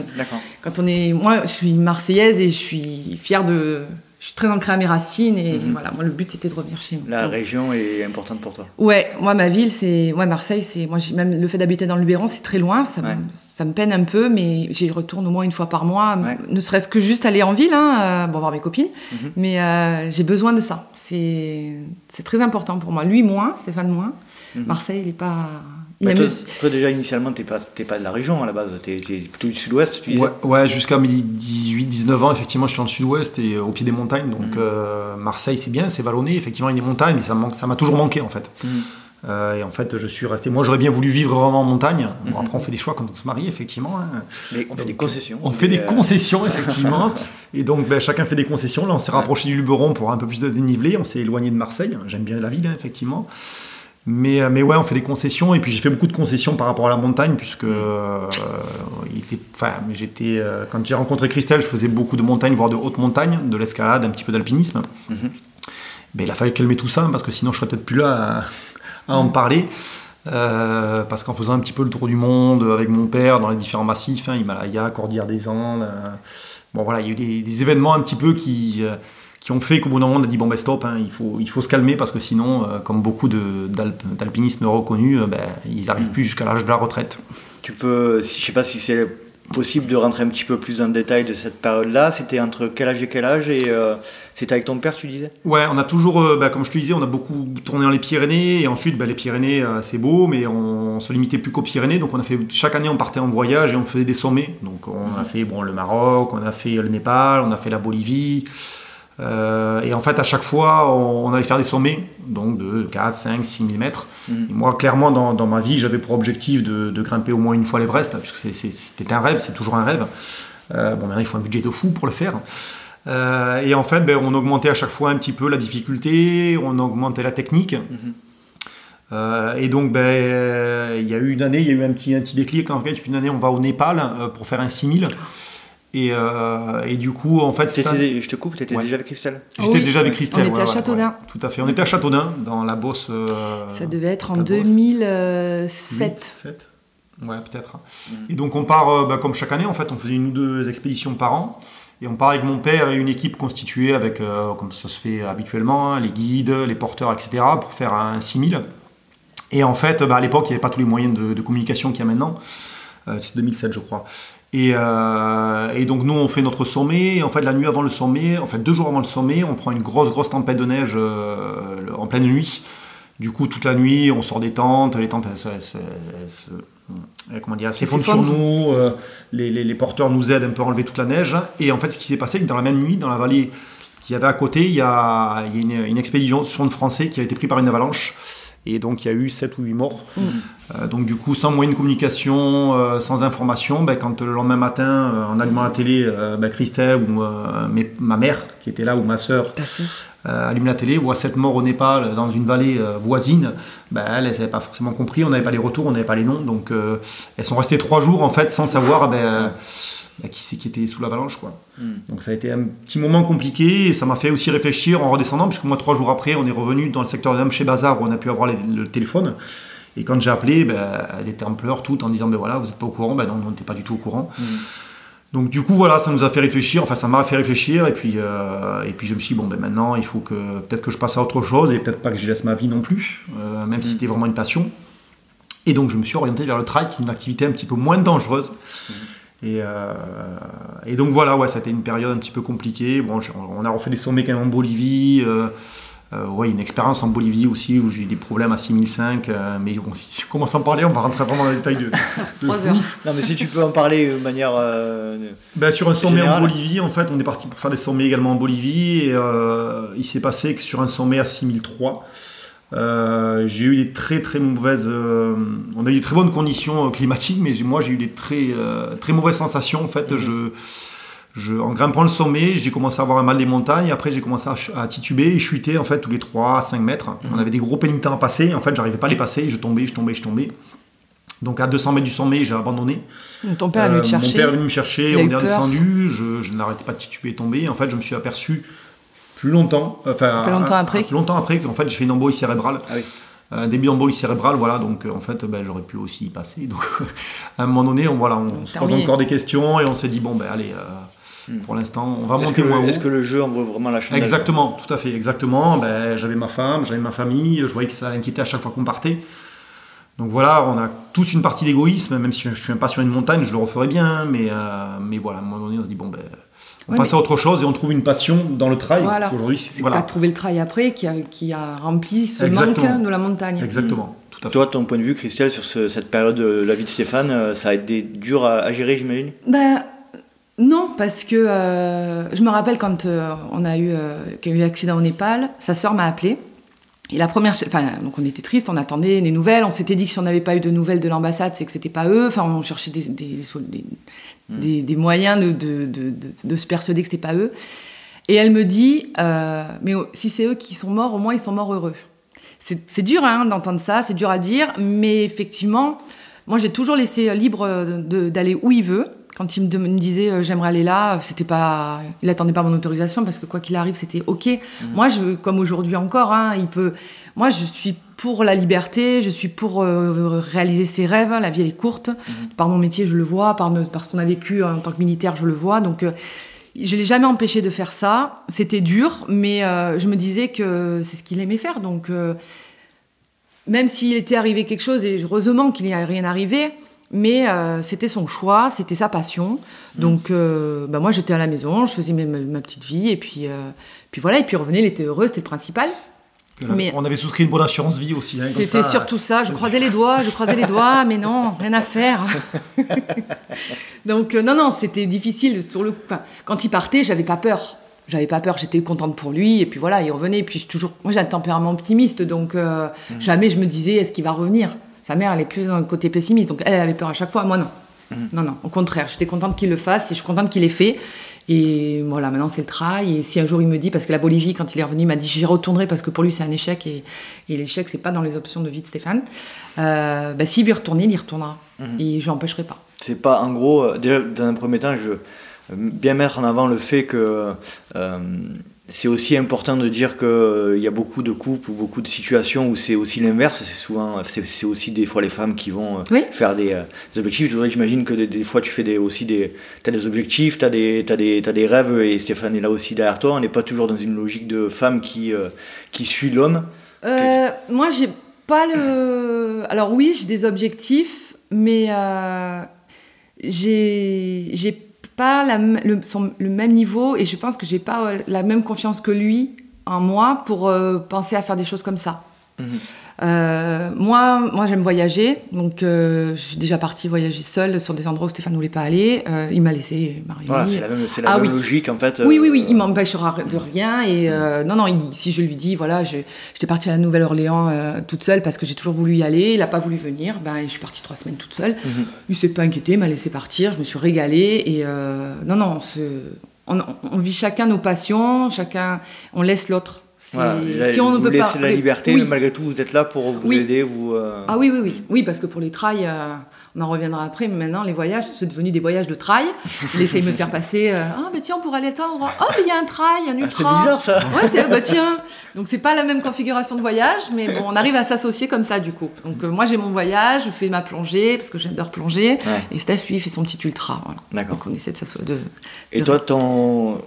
quand on est, moi, je suis marseillaise et je suis fière de, je suis très ancrée à mes racines et Mhm. voilà, moi le but c'était de revenir chez nous. La Donc, région est importante pour toi. Ouais, moi ma ville c'est, ouais Marseille c'est, moi même le fait d'habiter dans le Luberon c'est très loin, ça, me- ça me peine un peu, mais j'y retourne au moins une fois par mois, Ouais. ne serait-ce que juste aller en ville, hein, euh, bon voir mes copines, Mhm. mais euh, j'ai besoin de ça. C'est, très important pour moi. Lui moins, Stéphane moins. Mhm. Marseille il est pas, Bah, toi, déjà, initialement, tu n'es pas, t'es pas de la région à la base, tu es, plutôt du sud-ouest, tu disais Ouais, ouais, jusqu'à mes 18-19 ans, effectivement, j'étais dans le sud-ouest et euh, au pied des montagnes. Donc Mhm. euh, Marseille, c'est bien, c'est vallonné, effectivement, il y a des montagnes, mais ça me manque- ça m'a toujours manqué en fait. Mhm. Euh, et en fait, je suis resté. Moi, j'aurais bien voulu vivre vraiment en montagne. Bon, Mhm. après, on fait des choix quand on se marie, effectivement. hein. Mais on fait des concessions. On fait des euh, concessions, effectivement. et donc, ben, chacun fait des concessions. Là, on s'est Ouais. rapproché du Luberon pour un peu plus de dénivelé. On s'est éloigné de Marseille. J'aime bien la ville, hein, effectivement. Mais, euh, mais ouais, on fait des concessions. Et puis, j'ai fait beaucoup de concessions par rapport à la montagne, puisque euh, il était, enfin, mais j'étais, euh, quand j'ai rencontré Christelle, je faisais beaucoup de montagnes, voire de haute montagne, de l'escalade, un petit peu d'alpinisme. Mhm. Mais il a fallu calmer tout ça, parce que sinon, je serais peut-être plus là à, à en parler. Euh, parce qu'en faisant un petit peu le tour du monde avec mon père dans les différents massifs, hein, Himalaya, Cordillère des Andes, euh, bon voilà, il y a eu des, des événements un petit peu qui, euh, qui ont fait qu'au bout d'un moment on a dit bon ben stop, hein, il, faut, il faut se calmer parce que sinon, euh, comme beaucoup d'alpinistes reconnus, euh, ben, ils n'arrivent plus jusqu'à l'âge de la retraite. Tu peux, si, je sais pas si c'est possible de rentrer un petit peu plus en détail de cette période-là. C'était entre quel âge et quel âge Et euh, c'était avec ton père, tu disais? Ouais, on a toujours, euh, bah, comme je te disais, on a beaucoup tourné dans les Pyrénées et ensuite bah, les Pyrénées, euh, c'est beau, mais on, se limitait plus qu'aux Pyrénées. Donc on a fait chaque année, on partait en voyage et on faisait des sommets. Donc on a fait bon le Maroc, on a fait le Népal, on a fait la Bolivie. Euh, et en fait, à chaque fois, on, on allait faire des sommets, donc de 4, 5, 6 000 mètres. Et moi, clairement, dans, dans ma vie, j'avais pour objectif de, de grimper au moins une fois l'Everest, puisque c'est- c'est- c'était un rêve, c'est toujours un rêve. Euh, bon, maintenant, il faut un budget de fou pour le faire. Euh, et en fait, ben, on augmentait à chaque fois un petit peu la difficulté, on augmentait la technique. Mhm. Et donc, ben, il y a eu une année, il y a eu un petit, un petit déclic. En fait, une année, on va au Népal pour faire un 6000. Et, euh, et du coup, en fait, c'est un- Je te coupe, tu étais Ouais. déjà avec Christelle J'étais Oui, déjà avec on Christelle. était à Châteaudun. Tout à fait. On était à Châteaudun, dans la Bosse. euh, Ça devait être en la Bosse. 2007. Huit, sept. Ouais, peut-être. Mm. Et donc on part, euh, bah, comme chaque année, en fait, on faisait une ou deux expéditions par an. Et on part avec mon père et une équipe constituée avec, euh, comme ça se fait habituellement, hein, les guides, les porteurs, etc., pour faire un 6000. Et en fait, bah, à l'époque, il n'y avait pas tous les moyens de, de communication qu'il y a maintenant. Euh, c'est 2007, je crois. Et, euh, et donc nous, on fait notre sommet. Et en fait, la nuit avant le sommet, en fait, deux jours avant le sommet, on prend une grosse, grosse tempête de neige euh, en pleine nuit. Du coup, toute la nuit, on sort des tentes. Les tentes, elles, elles euh, comment dire, s'effondrent sur nous. euh, les, les- les porteurs nous aident un peu à enlever toute la neige. Et en fait, ce qui s'est passé, c'est que dans la même nuit, dans la vallée qu'il y avait à côté, il y a, il y a une, une expédition de Français qui a été prise par une avalanche. Et donc, il y a eu 7 ou 8 morts. Euh, donc, du coup, sans moyen de communication, euh, sans information, ben, quand le lendemain matin, euh, en allumant la télé, ben, Christelle ou mes- ma mère qui était là, ou ma sœur, allume la télé, voit sept morts au Népal dans une vallée voisine, ben, elles n'avaient pas forcément compris, on n'avait pas les retours, on n'avait pas les noms, donc elles sont restées trois jours en fait sans savoir ben, qui c'est qui était sous l'avalanche. quoi. Mm. Donc ça a été un petit moment compliqué et ça m'a fait aussi réfléchir en redescendant, puisque moi trois jours après on est revenu dans le secteur de chez Bazar où on a pu avoir les- le téléphone. Et quand j'ai appelé, ben, elles étaient en pleurs toutes en disant ben voilà, vous n'êtes pas au courant, ben non, on n'était pas du tout au courant. Mm. Donc du coup voilà, ça nous a fait réfléchir, enfin ça m'a fait réfléchir et puis, euh, et puis je me suis dit bon ben maintenant il faut que peut-être que je passe à autre chose et peut-être pas que je laisse ma vie non plus, euh, même si Mm. c'était vraiment une passion. Et donc je me suis orienté vers le trail, qui est une activité un petit peu moins dangereuse. Et, euh, et donc voilà, ouais, ça a été une période un petit peu compliquée. Bon, on a refait des sommets quand même en Bolivie, euh, Euh, ouais, une expérience en Bolivie aussi où j'ai eu des problèmes à 6005, euh, mais bon, si on commence à en parler, on va rentrer vraiment dans les détails de. heures. Non, mais si tu peux en parler de manière. euh, Ben, sur un sommet Général. en Bolivie, en fait, on est parti pour faire des sommets également en Bolivie. Et euh, il s'est passé que sur un sommet à 6003, euh, j'ai eu des très très mauvaises. euh, on a eu de très bonnes conditions euh, climatiques, mais moi j'ai eu des très très mauvaises sensations. En fait, je, je, en grimpant le sommet, j'ai commencé à avoir un mal des montagnes. Après, j'ai commencé à, tituber et chuter en fait tous les 3 à 5 mètres. On avait des gros pénitents à passer. En fait, j'arrivais pas à les passer. Je tombais, je tombais, je tombais. Donc à 200 mètres du sommet, j'ai abandonné. Ton père est venu te chercher. Mon père est venu me chercher, on est redescendu, je, je n'arrêtais pas de tituber et tomber. En fait, je me suis aperçu plus longtemps, enfin, Fait longtemps un- après. un- longtemps après qu'en fait j'ai fait une embolie cérébrale. Ah oui. Un début d'embolie cérébrale, voilà, donc euh, en fait ben, j'aurais pu aussi y passer. Donc à un moment donné, on, voilà, on se pose encore des questions et on s'est dit, bon ben allez, euh, Hmm. pour l'instant, on va Est-ce monter moins haut. est-ce que le jeu en vaut vraiment la chandelle Exactement, tout à fait, exactement. Ben, j'avais ma femme, j'avais ma famille, je voyais que ça l'inquiétait à chaque fois qu'on partait. Donc voilà, on a tous une partie d'égoïsme, même si je ne suis pas sur une montagne, je le referais bien, mais, euh, mais voilà, à un moment donné, on se dit, bon, ben, on Ouais, passe à autre chose et on trouve une passion dans le trail. Voilà. Aujourd'hui, C'est tu as trouvé le trail après qui a, qui a rempli ce Exactement. manque de la montagne. Exactement, tout à fait. Toi, ton point de vue, Christelle, sur ce- cette période de la vie de Stéphane, euh, ça a été dur à, à gérer, j'imagine? Ben, non, parce que euh, je me rappelle quand euh, on a eu, euh, qu'il y a eu l'accident au Népal, sa sœur m'a appelé. Et la première, enfin, donc on était triste, on attendait des nouvelles. On s'était dit que si on n'avait pas eu de nouvelles de l'ambassade, c'est que c'était pas eux. Enfin, on cherchait des, des, des, des- des moyens de, de, de, se persuader que c'était pas eux. Et elle me dit, euh, mais si c'est eux qui sont morts, au moins ils sont morts heureux. C'est dur hein, d'entendre ça, c'est dur à dire, mais effectivement, moi j'ai toujours laissé libre d'aller où il veut. Quand il me, disait euh, j'aimerais aller là, c'était pas, il attendait pas mon autorisation parce que quoi qu'il arrive, c'était ok. Moi, je, comme aujourd'hui encore, hein, il peut. Moi, je suis pour la liberté, je suis pour euh, réaliser ses rêves. La vie elle est courte. Par mon métier, je le vois, par, ce qu'on a vécu en tant que militaire, je le vois. Donc euh, je l'ai jamais empêché de faire ça. C'était dur, mais euh, je me disais que c'est ce qu'il aimait faire. Donc, même s'il était arrivé quelque chose, et heureusement qu'il n'y a rien arrivé, mais euh, c'était son choix, c'était sa passion. Donc, euh, bah, moi, j'étais à la maison, je faisais ma, ma- ma petite vie, et puis, euh, puis voilà, et puis revenait, il était heureux, c'était le principal. On avait, mais- on avait souscrit une bonne assurance vie aussi. hein, C'était surtout ça. Je croisais les doigts, je croisais les doigts, mais non, rien à faire. Donc euh, non, non, c'était difficile sur le. Enfin, quand il partait, j'avais pas peur. J'avais pas peur. J'étais contente pour lui. Et puis voilà, il revenait. Et puis toujours, moi, j'ai un tempérament optimiste, donc euh, jamais je me disais est-ce qu'il va revenir? Sa mère, elle est plus dans le côté pessimiste, donc elle, elle avait peur à chaque fois. Moi, non. Non, non. Au contraire, j'étais contente qu'il le fasse et je suis contente qu'il l'ait fait. Et voilà, maintenant c'est le trail. Et si un jour il me dit, parce que la Bolivie, quand il est revenu, il m'a dit j'y retournerai parce que pour lui c'est un échec et, et l'échec c'est pas dans les options de vie de Stéphane. Euh, bah, s'il veut y retourner, il y retournera. Et je l'empêcherai pas. C'est pas, en gros, euh, déjà, dans un premier temps, je euh, bien mettre en avant le fait que euh, c'est aussi important de dire qu'il y a beaucoup de couples ou beaucoup de situations où c'est aussi l'inverse. C'est souvent, c'est c'est aussi des fois les femmes qui vont euh, Oui. faire des, euh, des objectifs. Je- J'imagine que des, des fois tu fais des, aussi des, as des objectifs, tu as des, t'as des, rêves et Stéphane est là aussi derrière toi. On n'est pas toujours dans une logique de femme qui, euh, qui suit l'homme. Euh, moi, j'ai pas le. Alors oui, j'ai des objectifs, mais euh, j'ai pas le, le même niveau et je pense que j'ai pas euh, la même confiance que lui en moi pour euh, penser à faire des choses comme ça. Mhm. Euh, moi, moi j'aime voyager, donc euh, je suis déjà partie voyager seule sur des endroits où Stéphane ne voulait pas aller. Euh, il m'a laissé marier. Voilà, c'est la même, c'est la Ah même oui. logique en fait. Oui, oui, oui, euh, il m'empêchera de rien. Et non, non, il- si je lui dis, voilà, j'étais partie à la Nouvelle-Orléans toute seule parce que j'ai toujours voulu y aller, il n'a pas voulu venir, ben, je suis partie trois semaines toute seule. Mhm. Il s'est pas inquiété, il m'a laissé partir, je me suis régalée. Et non, non, on, se- on, on vit chacun nos passions, chacun, on laisse l'autre. C'est- Voilà, là, si on ne peut pas. la liberté, Oui. mais malgré tout, vous êtes là pour vous Oui. aider, vous. euh, Ah oui, oui, oui. Oui, parce que pour les trails, euh, on en reviendra après, mais maintenant, les voyages, c'est devenu des voyages de trail. Il essaye de me faire passer, euh, ah, ben tiens, on pourrait aller à tel endroit. Oh, mais il y a un trail, un Ah, c'est ultra. bizarre ça. Ouais, c'est bah tiens. Donc c'est pas la même configuration de voyage, mais bon, on arrive à s'associer comme ça du coup. Donc moi j'ai mon voyage, je fais ma plongée parce que j'adore plonger, Ouais. et Steph lui il fait son petit ultra. Voilà. D'accord. Donc on essaie de s'associer. De... Et toi, ton...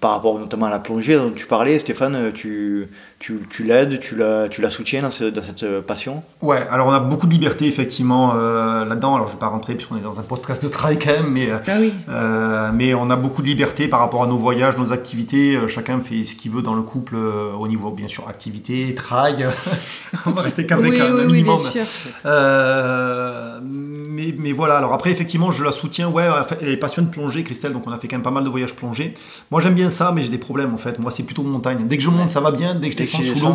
par rapport notamment à la plongée dont tu parlais, Stéphane, tu, tu, tu l'aides, tu la, tu la soutiens dans, dans, cette passion? Ouais, alors on a beaucoup de liberté effectivement euh, là-dedans. Alors je ne vais pas rentrer puisqu'on est dans un podcast de travail quand même, mais, ah oui. euh, mais on a beaucoup de liberté par rapport à nos voyages, nos activités. Euh, chacun fait ce qu'il veut dans le couple euh, au niveau, bien sûr, activité, travail. on va rester cadré oui, quand même, oui, un oui, minimum. bien sûr. Euh, mais, mais voilà, alors après, effectivement, je la soutiens. Ouais, elle est passionnée de plongée, Christelle, donc on a fait quand même pas mal de voyages plongés. Moi, j'aime bien ça, mais j'ai des problèmes en fait. Moi, c'est plutôt montagne. Dès que je monte, ça va bien. Dès que je descends sous l'eau,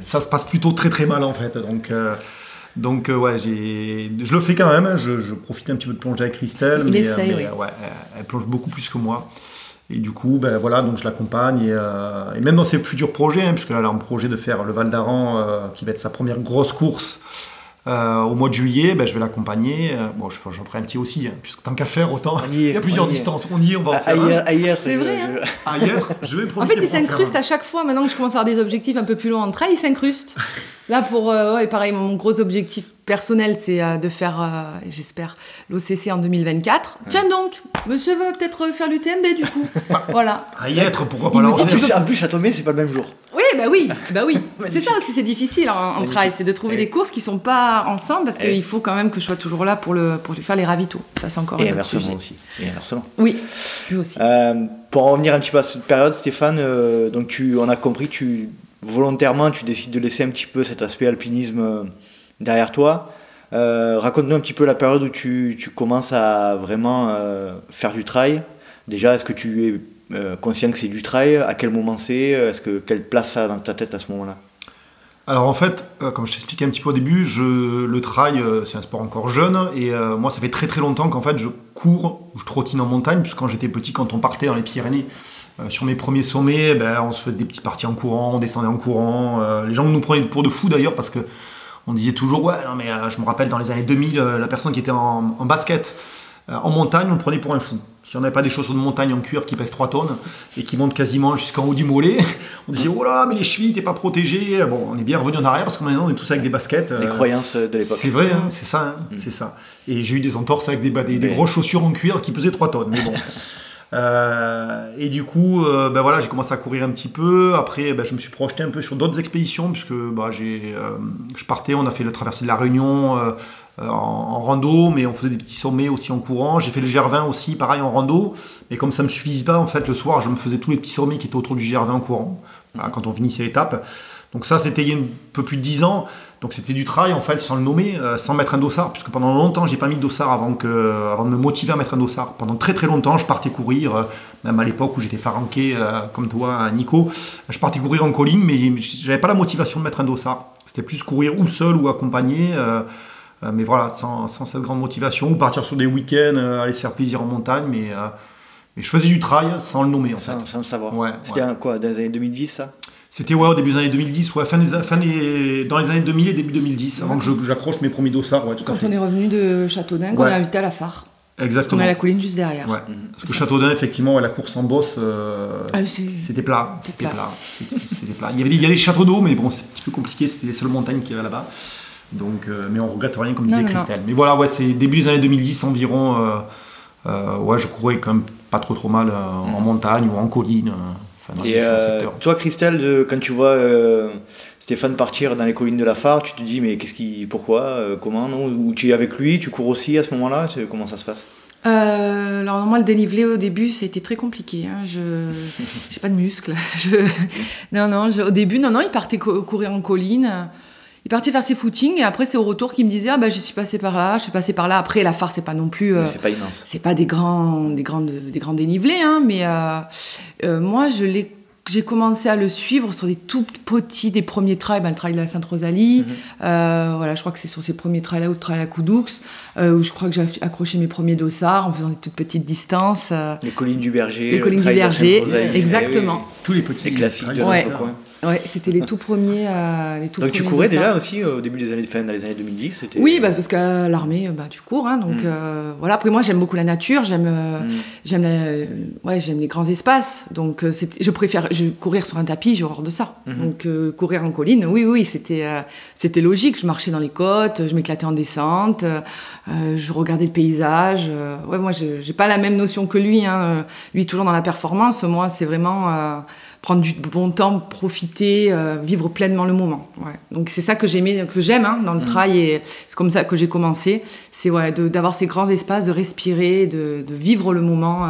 ça, se passe plutôt très très mal en fait. Donc, euh, donc euh, ouais, j'ai, je le fais quand même. hein. Je, je profite un petit peu de plonger avec Christelle, Il mais, essaye, euh, mais, oui. euh, ouais, elle, elle plonge beaucoup plus que moi. Et du coup, ben voilà, donc je l'accompagne et, euh, et même dans ses futurs projets, hein, puisque là, elle a un projet de faire le Val d'Aran, euh, qui va être sa première grosse course. Euh, au mois de juillet, ben, je vais l'accompagner. Euh, Bon, je- j'en ferai un petit aussi, hein, puisque tant qu'à faire, autant. On y est, Il y a plusieurs on y est. distances. On y est, on va en Ah, faire. Ailleurs, ailleurs, C'est je- vrai, hein. Ailleurs, je vais En fait, il s'incruste à chaque fois. Maintenant que je commence à avoir des objectifs un peu plus longs en trail, il s'incruste. Là, pour. euh, ouais, pareil, mon gros objectif personnel, c'est euh, de faire, euh, j'espère, l'OCC en 2024. Tiens donc, monsieur veut peut-être faire l'UTMB du coup. voilà. À y être, pourquoi pas plus, peux- en plus, Châteaumet, c'est pas le même jour. Oui, bah oui, bah oui. c'est ça aussi, c'est difficile en, en trail, c'est de trouver Oui. des courses qui sont pas ensemble parce Oui. qu'il faut quand même que je sois toujours là pour, le, pour lui faire les ravitaux. Ça, c'est encore Et un inversement sujet. aussi. Et inversement. Oui, lui aussi. Euh, pour en revenir un petit peu à cette période, Stéphane, euh, donc tu, on a compris, tu volontairement, tu décides de laisser un petit peu cet aspect alpinisme euh, derrière toi. Euh, Raconte-nous un petit peu la période où tu, commences à vraiment euh, faire du trail. Déjà, est-ce que tu es euh, conscient que c'est du trail? À quel moment c'est? Est-ce que quelle place ça a dans ta tête à ce moment-là? Alors en fait, comme je t'expliquais un petit peu au début, le trail, c'est un sport encore jeune. Et moi, ça fait très très longtemps qu'en fait, je cours, je trottine en montagne. Puisque quand j'étais petit, quand on partait dans les Pyrénées, sur mes premiers sommets, ben, on se faisait des petites parties en courant, on descendait en courant. Les gens nous prenaient pour de fous d'ailleurs parce que on disait toujours, ouais, non, mais euh, je me rappelle dans les années 2000, euh, la personne qui était en, en basket euh, en montagne, on le prenait pour un fou. Si on n'avait pas des chaussures de montagne en cuir qui pèsent 3 tonnes et qui montent quasiment jusqu'en haut du mollet, on disait, oh là là, mais les chevilles, t'es pas protégé. Bon, on est bien revenu en arrière parce que maintenant, on est tous avec des baskets. Les euh, croyances de l'époque. c'est vrai, hein, c'est ça, hein, c'est ça. Et j'ai eu des entorses avec des, des, des Mais- grosses chaussures en cuir qui pesaient 3 tonnes, mais bon. Euh, et du coup, euh, ben j'ai commencé à courir un petit peu. Après, ben, je me suis projeté un peu sur d'autres expéditions, puisque bah, j'ai, euh, je partais, on a fait le traversée de la Réunion en, rando, mais on faisait des petits sommets aussi en courant. J'ai fait le GR20 aussi, pareil en rando. Mais comme ça me suffisait pas, en fait, le soir, je me faisais tous les petits sommets qui étaient autour du GR20 en courant, voilà, quand on finissait l'étape. Donc ça, c'était il y a un peu plus de 10 ans. Donc c'était du trail, en fait, sans le nommer, euh, sans mettre un dossard, puisque pendant longtemps, j'ai pas mis de dossard avant, que, avant de me motiver à mettre un dossard. Pendant très très longtemps, je partais courir, euh, même à l'époque où j'étais faranqué, euh, comme toi, Nico, je partais courir en colline, mais j'avais pas la motivation de mettre un dossard. C'était plus courir ou seul ou accompagné. euh, euh, mais voilà, sans, sans cette grande motivation, ou partir sur des week-ends, euh, aller se faire plaisir en montagne, mais, euh, mais je faisais du trail sans le nommer en fait. Sans, sans le savoir. Ouais, C'était ouais. quoi, dans les années 2010 ça? C'était ouais, au début des années 2010, ouais, fin des, fin des- dans les années 2000 et début 2010, avant que j'accroche mes premiers dossards, ouais, tout à Quand fait. on est revenu de Châteaudun, qu'on Ouais. est invité à la phare. On Exactement. a la colline juste derrière. Ouais. Parce que Châteaudun, effectivement, la course en bosse, euh, Ah, c'était plat. C'était plat. plat. Il y avait des, il y a des châteaux d'eau, mais bon, c'est un petit peu compliqué. C'était les seules montagnes qu'il y avait là-bas. Donc, euh, mais on regrette rien, comme Non, disait non, non. Christelle. Mais voilà, ouais, c'est début des années 2010 environ. euh, ouais, je courais quand même pas trop trop mal en montagne ou en colline. Euh, enfin, Et euh, toi, Christelle, de- quand tu vois euh, Stéphane partir dans les collines de la Phare, tu te dis, mais qu'est-ce qui, pourquoi, euh, comment, non Ou tu es avec lui, tu cours aussi à ce moment-là Tu- Comment ça se passe? Euh, alors moi le dénivelé au début c'était très compliqué. Hein. Je j'ai pas de muscles. Je... Non non. je- Au début non non il partait cou- courir en colline. Il partait faire ses footings et après c'est au retour qu'il me disait ah bah je suis passé par là, je suis passé par là. Après la phare c'est pas non plus. euh, C'est pas immense. c'est pas des grands, des grandes, des grands dénivelés, hein, mais euh, euh, moi, je l'ai, j'ai commencé à le suivre sur des tout petits, des premiers trails, ben, le trail de la Sainte-Rosalie. Mhm. euh, voilà, je crois que c'est sur ces premiers trails-là ou le trail à Coudoux, euh, où je crois que j'ai accroché mes premiers dossards en faisant des toutes petites distances. euh, Les collines du Berger. les le collines du trail Berger, exactement, Eh tous les petits Les classiques de Ouais. Ouais, c'était les tout premiers. euh, les tout Donc tu courais déjà aussi euh, au début des années, fin, dans les années 2010 c'était- Oui, bah, parce qu'à l'armée, bah, tu cours, hein, donc Mm. euh, voilà. Après moi, j'aime beaucoup la nature, j'aime, euh, Mm. j'aime, la- ouais, j'aime les grands espaces. Donc euh, je préfère, je, courir sur un tapis, j'ai horreur de ça. Mhm. Donc euh, courir en colline, oui, oui, c'était, euh, c'était logique. Je marchais dans les côtes, je m'éclatais en descente, euh, euh, je regardais le paysage. euh, ouais, moi, je- j'ai pas la même notion que lui. Hein. euh, Lui, toujours dans la performance. Moi, c'est vraiment euh, prendre du bon temps, profiter, euh, vivre pleinement le moment. Ouais. Donc c'est ça que j'aimais, que j'aime hein, dans le Mhm. trail et c'est comme ça que j'ai commencé. C'est voilà, d'avoir ces grands espaces, de respirer, de, de vivre le moment euh,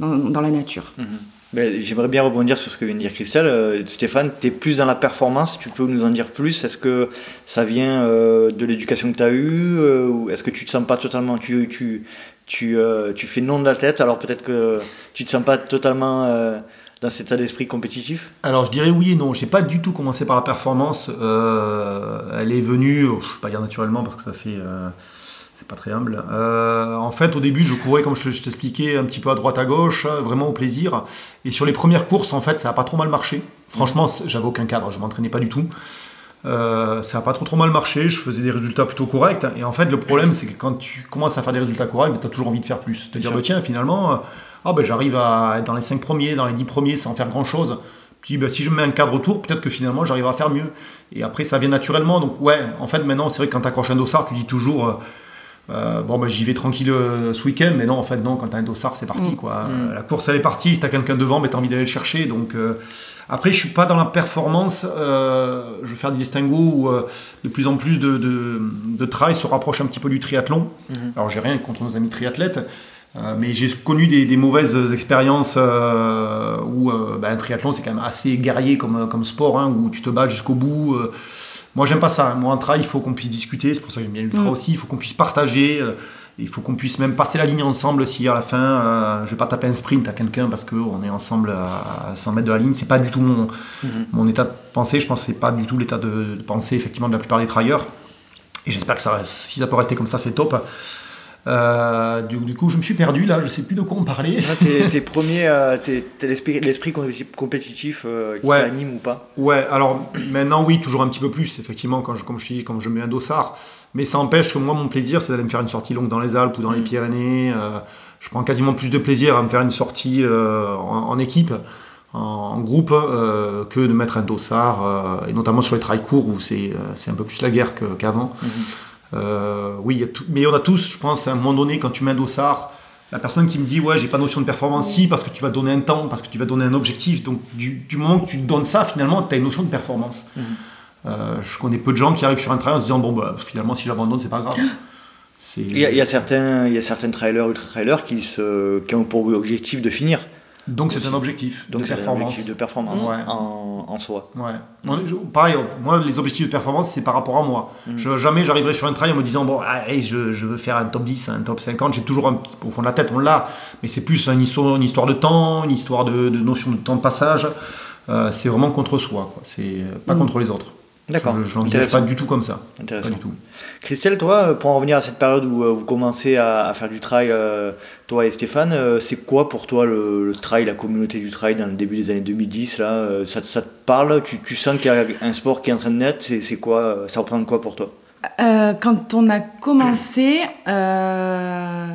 dans, dans la nature. Mhm. Ben, J'aimerais bien rebondir sur ce que vient de dire Christelle. Euh, Stéphane, tu es plus dans la performance, tu peux nous en dire plus Est-ce que ça vient de l'éducation que tu as eue ou Est-ce que tu te sens pas totalement. Tu, tu, tu, tu fais non de la tête, alors peut-être que tu te sens pas totalement dans cet état d'esprit compétitif Alors je dirais oui et non. J'ai pas du tout commencé par la performance. Euh, elle est venue, oh, je ne vais pas dire naturellement parce que ça fait, euh, c'est pas très humble. Euh, en fait, au début, je courais comme je, je t'expliquais un petit peu à droite à gauche, euh, vraiment au plaisir. Et sur les premières courses, en fait, ça a pas trop mal marché. Franchement, c'est- j'avais aucun cadre, je m'entraînais pas du tout. Euh, ça a pas trop trop mal marché, je faisais des résultats plutôt corrects. Et en fait, le problème, c'est que quand tu commences à faire des résultats corrects, tu as toujours envie de faire plus. Te dire, bah, tiens, finalement, ah, ben, j'arrive à être dans les 5 premiers, dans les 10 premiers sans faire grand chose. Puis bah, si je mets un cadre autour, peut-être que finalement j'arriverai à faire mieux. Et après, ça vient naturellement. Donc, ouais, en fait, maintenant, c'est vrai que quand tu accroches un dossard, tu dis toujours. euh, euh, bon, bah, j'y vais tranquille euh, ce week-end, mais non, en fait, non, quand t'as un dossard, c'est parti. Mm. Quoi. Mm. La course, elle est partie. Si t'as quelqu'un devant, bah, t'as envie d'aller le chercher. Donc, euh, après, je suis pas dans la performance. je veux faire du distinguo où de plus en plus de, de, de trail se rapproche un petit peu du triathlon. Mhm. Alors, j'ai rien contre nos amis triathlètes. Euh, mais j'ai connu des, des mauvaises expériences euh, où euh, bah, un triathlon c'est quand même assez guerrier comme, comme sport, hein, où tu te bats jusqu'au bout. Moi j'aime pas ça. Moi en trail il faut qu'on puisse discuter, c'est pour ça que j'aime bien l'ultra Mm. aussi. Il faut qu'on puisse partager. il faut qu'on puisse même passer la ligne ensemble si à la fin je vais pas taper un sprint à quelqu'un parce qu'on est ensemble à 100 mètres de la ligne. C'est pas du tout mon, Mhm. mon état de pensée. Je pense que c'est pas du tout l'état de, de pensée effectivement de la plupart des trailleurs. Et j'espère que ça, si ça peut rester comme ça, c'est top. Euh, du, du coup, je me suis perdu là, je sais plus de quoi on parlait. Là, T'es t'es premier, t'es t'es l'esprit l'esprit compétitif- euh, qui Ouais. t'anime ou pas? Ouais, alors maintenant, oui, toujours un petit peu plus, effectivement, quand je, comme je te dis, quand je mets un dossard. Mais ça empêche que moi, mon plaisir, c'est d'aller me faire une sortie longue dans les Alpes ou dans les Mm. Pyrénées. Euh, je prends quasiment plus de plaisir à me faire une sortie euh, en, en équipe, en, en groupe, euh, que de mettre un dossard, euh, et notamment sur les trails courts où c'est euh, c'est un peu plus la guerre que- qu'avant. Mhm. Euh, oui, il y a tout- mais on a tous, je pense, à un moment donné, quand tu mets un dossard, la personne qui me dit ouais, j'ai pas notion de performance, si, parce que tu vas donner un temps, parce que tu vas donner un objectif. Donc, du, du moment que tu donnes ça, finalement, tu as une notion de performance. Mhm. Euh, je connais peu de gens qui arrivent sur un trail en se disant bon, bah, finalement, si j'abandonne, c'est pas grave. Il y, a, il y a certains, il y a certains trailers, ultra-trailers qui, se, qui ont pour objectif de finir. Donc, c'est un objectif Donc de un performance. objectif de performance Ouais. en, en soi. Ouais. Moi, je- pareil, moi, les objectifs de performance, c'est par rapport à moi. Je, jamais j'arriverai sur un trail en me disant, bon, allez, je, je veux faire un top 10, un top 50. J'ai toujours un petit au fond de la tête, on l'a, mais c'est plus une histoire, une histoire de temps, une histoire de, de notion de temps de passage. Euh, c'est vraiment contre soi, quoi. C'est euh, pas Mhm. contre les autres. D'accord. Je n'envisage Intéressant. pas du tout comme ça. Pas Intéressant. du tout. Christelle, toi, euh, pour en revenir à cette période où euh, vous commencez à, à faire du trail, euh, toi et Stéphane, c'est quoi pour toi le, le trail, la communauté du trail dans le début des années 2010 là, ça, ça te parle? Tu, tu sens qu'il y a un sport qui est en train de naître? C'est quoi Ça représente quoi pour toi? Euh, quand on a commencé, euh,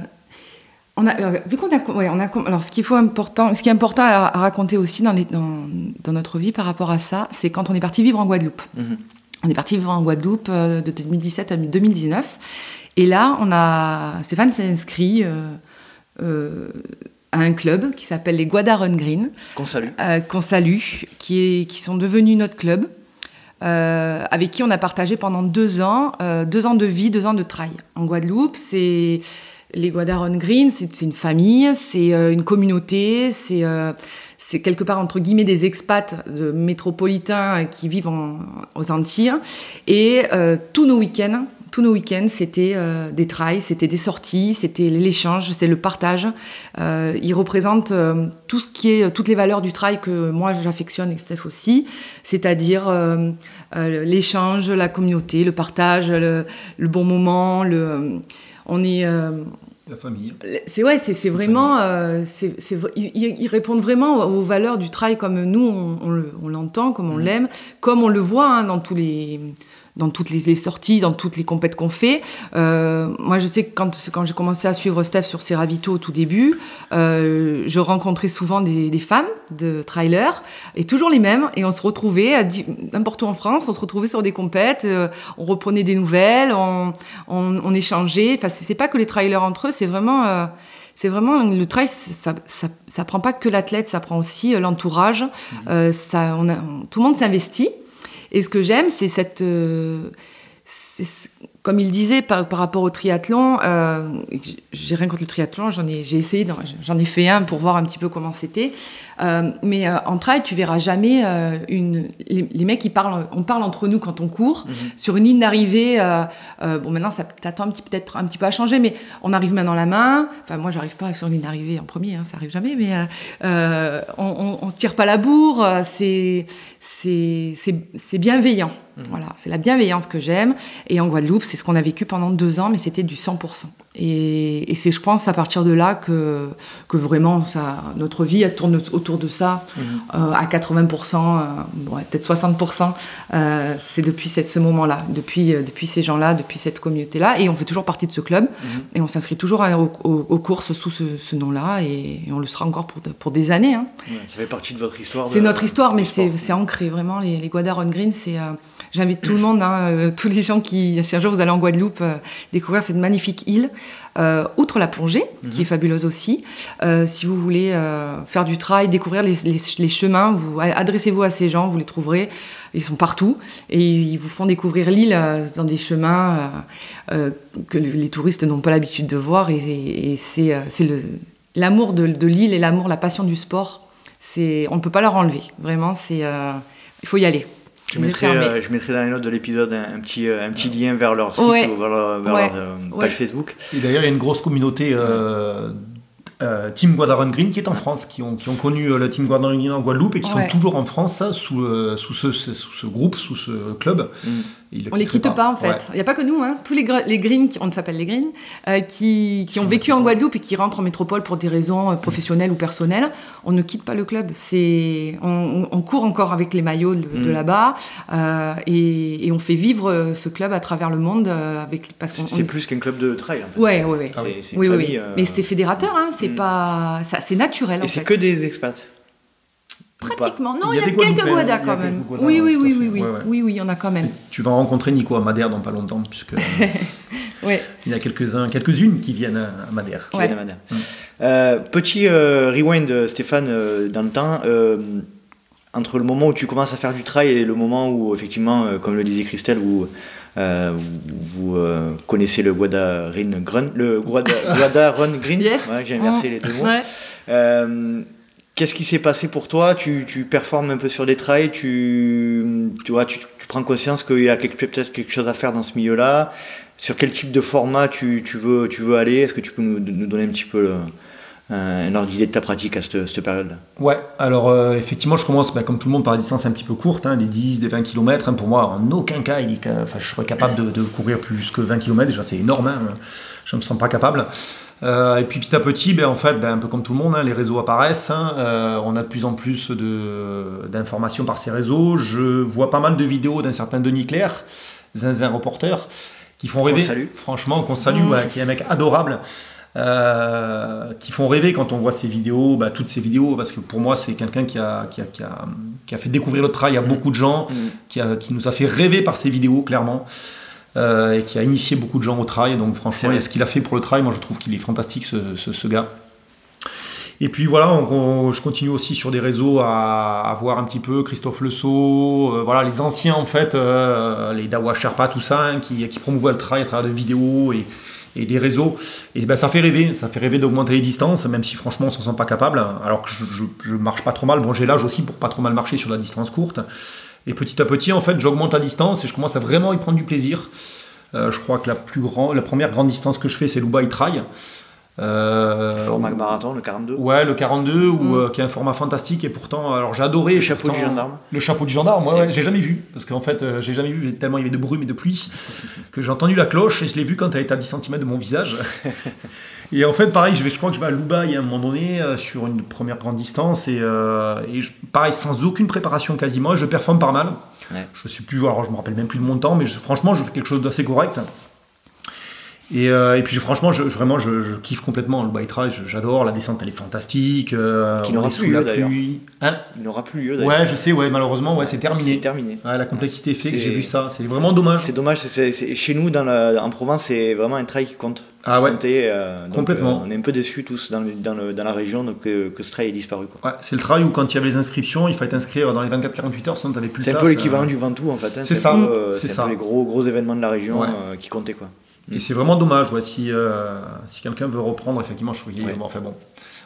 on a, euh, vu qu'on a, ouais, on a, com- alors ce qu'il faut important, ce qui est important à, à raconter aussi dans, les- dans, dans notre vie par rapport à ça, c'est quand on est parti vivre en Guadeloupe. Mhm. On est parti vivre en Guadeloupe euh, de 2017 à 2019, et là, on a, Stéphane s'est inscrit euh, euh, à un club qui s'appelle les Guadarun Green Qu'on salue. euh, qu'on salue, qui, est, qui sont devenus notre club, euh, avec qui on a partagé pendant deux ans, euh, deux ans de vie, deux ans de trail. En Guadeloupe, c'est les Guadaron Green, c'est une famille, c'est euh, une communauté, c'est euh, c'est quelque part entre guillemets des expats métropolitains qui vivent en- aux Antilles. Et euh, tous nos week-ends, tous nos week-ends, c'était euh, des trails, c'était des sorties, c'était l'échange, c'était le partage. Euh, ils représentent euh, tout ce qui est, toutes les valeurs du trail que moi j'affectionne et Steph aussi, c'est-à-dire euh, euh, l'échange, la communauté, le partage, le, bon moment. On est, euh, La famille. C'est ouais, c'est vraiment, euh, c'est ils, ils, répondent vraiment aux valeurs du trail comme nous on, on l'entend, comme on mmh. l'aime, comme on le voit hein, dans tous les dans toutes les, sorties, dans toutes les compètes qu'on fait. Euh, moi, je sais que quand, quand j'ai commencé à suivre Steph sur ses ravitaux au tout début, euh, je rencontrais souvent des, des, femmes de trailers, et toujours les mêmes, et on se retrouvait n'importe où en France, on se retrouvait sur des compètes, euh, on reprenait des nouvelles, on, on, on échangeait. Enfin, c'est pas que les trailers entre eux, c'est vraiment euh, c'est vraiment le trail, ça, ça, ça, prend pas que l'athlète, ça prend aussi euh, l'entourage. Mmh. Euh, ça, on a, tout le monde s'investit. Et ce que j'aime, c'est cette. Euh, comme il disait par, par rapport au triathlon, euh, j'ai rien contre le triathlon, j'en ai, j'ai essayé, j'en ai fait un pour voir un petit peu comment c'était. Euh, mais euh, en trail, tu verras jamais euh, une. Les, mecs, ils parlent, on parle entre nous quand on court mhm. sur une ligne d'arrivée. bon, maintenant, ça t'attend peut-être un petit peu à changer, mais on arrive main dans la main. Enfin, moi, j'arrive pas sur une ligne d'arrivée en premier, hein, ça arrive jamais, mais on, on, on, se tire pas la bourre. c'est c'est bienveillant. Mhm. Voilà, c'est la bienveillance que j'aime. Et en Guadeloupe, c'est ce qu'on a vécu pendant deux ans, mais c'était du 100%. Et, et c'est, je pense, à partir de là que, que vraiment ça, notre vie elle tourne autour de ça mhm. euh, à 80%, euh, peut-être 60%. Euh, c'est depuis cette, ce moment-là, depuis, depuis ces gens-là, depuis cette communauté-là. Et on fait toujours partie de ce club. Mhm. Et on s'inscrit toujours aux, courses sous ce, ce nom-là. Et, on le sera encore pour, pour des années. Hein. ça fait partie de votre histoire. C'est notre histoire, mais c'est, c'est ancré vraiment. Les, les Guadaron Green, c'est J'invite tout le monde, hein, euh, tous les gens qui, si un jour vous allez en Guadeloupe, euh, découvrir cette magnifique île. Euh, outre la plongée, qui est mhm. fabuleuse aussi, si vous voulez faire du trail, découvrir les, les, chemins, vous adressez-vous à ces gens, vous les trouverez. Ils sont partout et ils vous font découvrir l'île dans des chemins que les touristes n'ont pas l'habitude de voir. Et, et c'est l'amour de, de l'île et l'amour, la passion du sport. C'est, on ne peut pas leur enlever. Vraiment, c'est, il faut y aller. Je mettrai, euh, je mettrai, dans les notes de l'épisode un, petit, euh, un petit lien vers leur site ou vers leur, euh, page Facebook. Et d'ailleurs, il y a une grosse communauté Team Guadaron Green qui est en France, qui ont, qui ont connu le Team Guadaron Green en Guadeloupe et qui sont toujours en France sous, sous, ce, sous, ce, groupe, sous ce club. Mm on les quitte pas, en fait. Il n'y a pas que nous, hein. tous les, les greens, on s'appelle les greens, euh, qui, qui ont vécu en Guadeloupe et qui rentrent en métropole pour des raisons euh, professionnelles ou personnelles, on ne quitte pas le club. C'est, on, on, court encore avec les maillots de, mm. là-bas euh, et, et, on fait vivre ce club à travers le monde avec parce qu'on. C'est plus qu'un club de trail. En fait. Ouais, ouais, ouais. Ah oui, oui, oui. Mais c'est fédérateur, hein. C'est mm. pas, ça, c'est naturel. Et c'est que des expats. Pratiquement. Non, il y a, quelques Guadas quand même. oui, oui, oui, oui, oui, oui, oui, il y en a quand même. tu vas rencontrer Nico à Madère dans pas longtemps, puisque il y a quelques-uns, quelques-unes qui viennent à Madère. Ouais. À Madère. Euh, petit euh, rewind, Stéphane, euh, dans le temps. entre le moment où tu commences à faire du trail et le moment où, effectivement, comme le disait Christelle, vous, vous, connaissez le Guada Green, le Guada, Run Green. Yes. J'ai inversé les deux mots. Qu'est-ce qui s'est passé pour toi tu, tu, performes un peu sur des trails, tu, tu, vois, tu, tu prends conscience qu'il y a peut-être quelque chose à faire dans ce milieu-là. Sur quel type de format tu, veux, tu veux aller? Est-ce que tu peux nous, nous, donner un petit peu le, un ordre d'idée de ta pratique à cette, cette période-là Ouais, alors euh, effectivement, je commence bah, comme tout le monde par des distances un petit peu courtes, hein, des 10, des 20 km. Hein. pour moi, en aucun cas, il enfin, je serais capable de, de, courir plus que 20 km. Déjà, c'est énorme. Hein. Je ne me sens pas capable. Euh, et puis petit à petit, ben, en fait, ben, un peu comme tout le monde, hein, les réseaux apparaissent. Hein. Euh, on a de plus en plus d'informations par ces réseaux. Je vois pas mal de vidéos d'un certain Denis Claire, Zinzin Reporter, qui font rêver. Franchement, qu'on salue, mmh. qui est un mec adorable. Euh, qui font rêver quand on voit ces vidéos, bah, toutes ces vidéos, parce que pour moi c'est quelqu'un qui a, qui, a, qui, a, qui a, fait découvrir le trail à beaucoup de gens, mmh. qui, nous a fait rêver par ces vidéos, clairement. Euh, et qui a initié beaucoup de gens au trail. Donc franchement, il y a ce qu'il a fait pour le trail, moi je trouve qu'il est fantastique ce, ce, gars. Et puis voilà, je continue aussi sur des réseaux à, à voir un petit peu Christophe Le euh, voilà les anciens en fait, euh, les Dawa Sherpa, tout ça, hein, qui, qui promouvaient le trail à travers de vidéos et, et des réseaux. Et ben, ça fait rêver, ça fait rêver d'augmenter les distances, même si franchement on s'en sent pas capable, alors que je, je, je marche pas trop mal. Bon, j'ai l'âge aussi pour pas trop mal marcher sur la distance courte. Et petit à petit, en fait, j'augmente la distance et je commence à vraiment y prendre du plaisir. Euh, je crois que la, première grande distance que je fais, c'est l'Ubai Trail. Euh, le format marathon, le 42 Ouais, le 42, ou, mm. euh, qui est un format fantastique. Et pourtant, alors j'ai adoré. Le chapeau du gendarme Le chapeau du gendarme, ouais, ouais j'ai jamais vu. Parce qu'en fait, euh, j'ai jamais vu, tellement il y avait de brume et de pluie, que j'ai entendu la cloche et je l'ai vu quand elle était à 10 cm de mon visage. Et en fait, pareil, je, vais, je crois que je vais à Loubaï à un moment donné euh, sur une première grande distance et, euh, et je- pareil, sans aucune préparation quasiment, je performe pas mal. Ouais. Je suis plus, alors je me rappelle même plus de mon temps, mais je- franchement, je fais quelque chose d'assez correct. Et, euh, et puis je- franchement, je, vraiment, je, je kiffe complètement le bike trail. J'adore la descente, elle est fantastique. euh, on n'aura plus lieu, d'ailleurs. Hein Il n'aura plus lieu d'ailleurs. ouais, je sais, ouais, malheureusement, ouais, c'est terminé. C'est terminé. Ouais, la complexité fait que j'ai vu ça. C'est vraiment dommage. C'est dommage, c'est- chez nous, dans la- en Provence, c'est vraiment un trail qui compte. Ah ouais. Compter, euh, donc, Complètement. euh, on est un peu déçus tous dans, le- dans, le- dans la région donc, que, que ce trail ait disparu. quoi. Ouais, c'est le travail où quand il y avait les inscriptions, il fallait t'inscrire dans les 24-48 heures, sinon t'avais plus de C'est un place. peu l'équivalent du Ventoux en fait. hein. C'est ça, c'est ça. un peu les gros, gros événements de la région qui comptaient. Quoi. Et c'est vraiment dommage, ouais, si, euh, si quelqu'un veut reprendre, effectivement, qu'il Ouais. bon, enfin bon,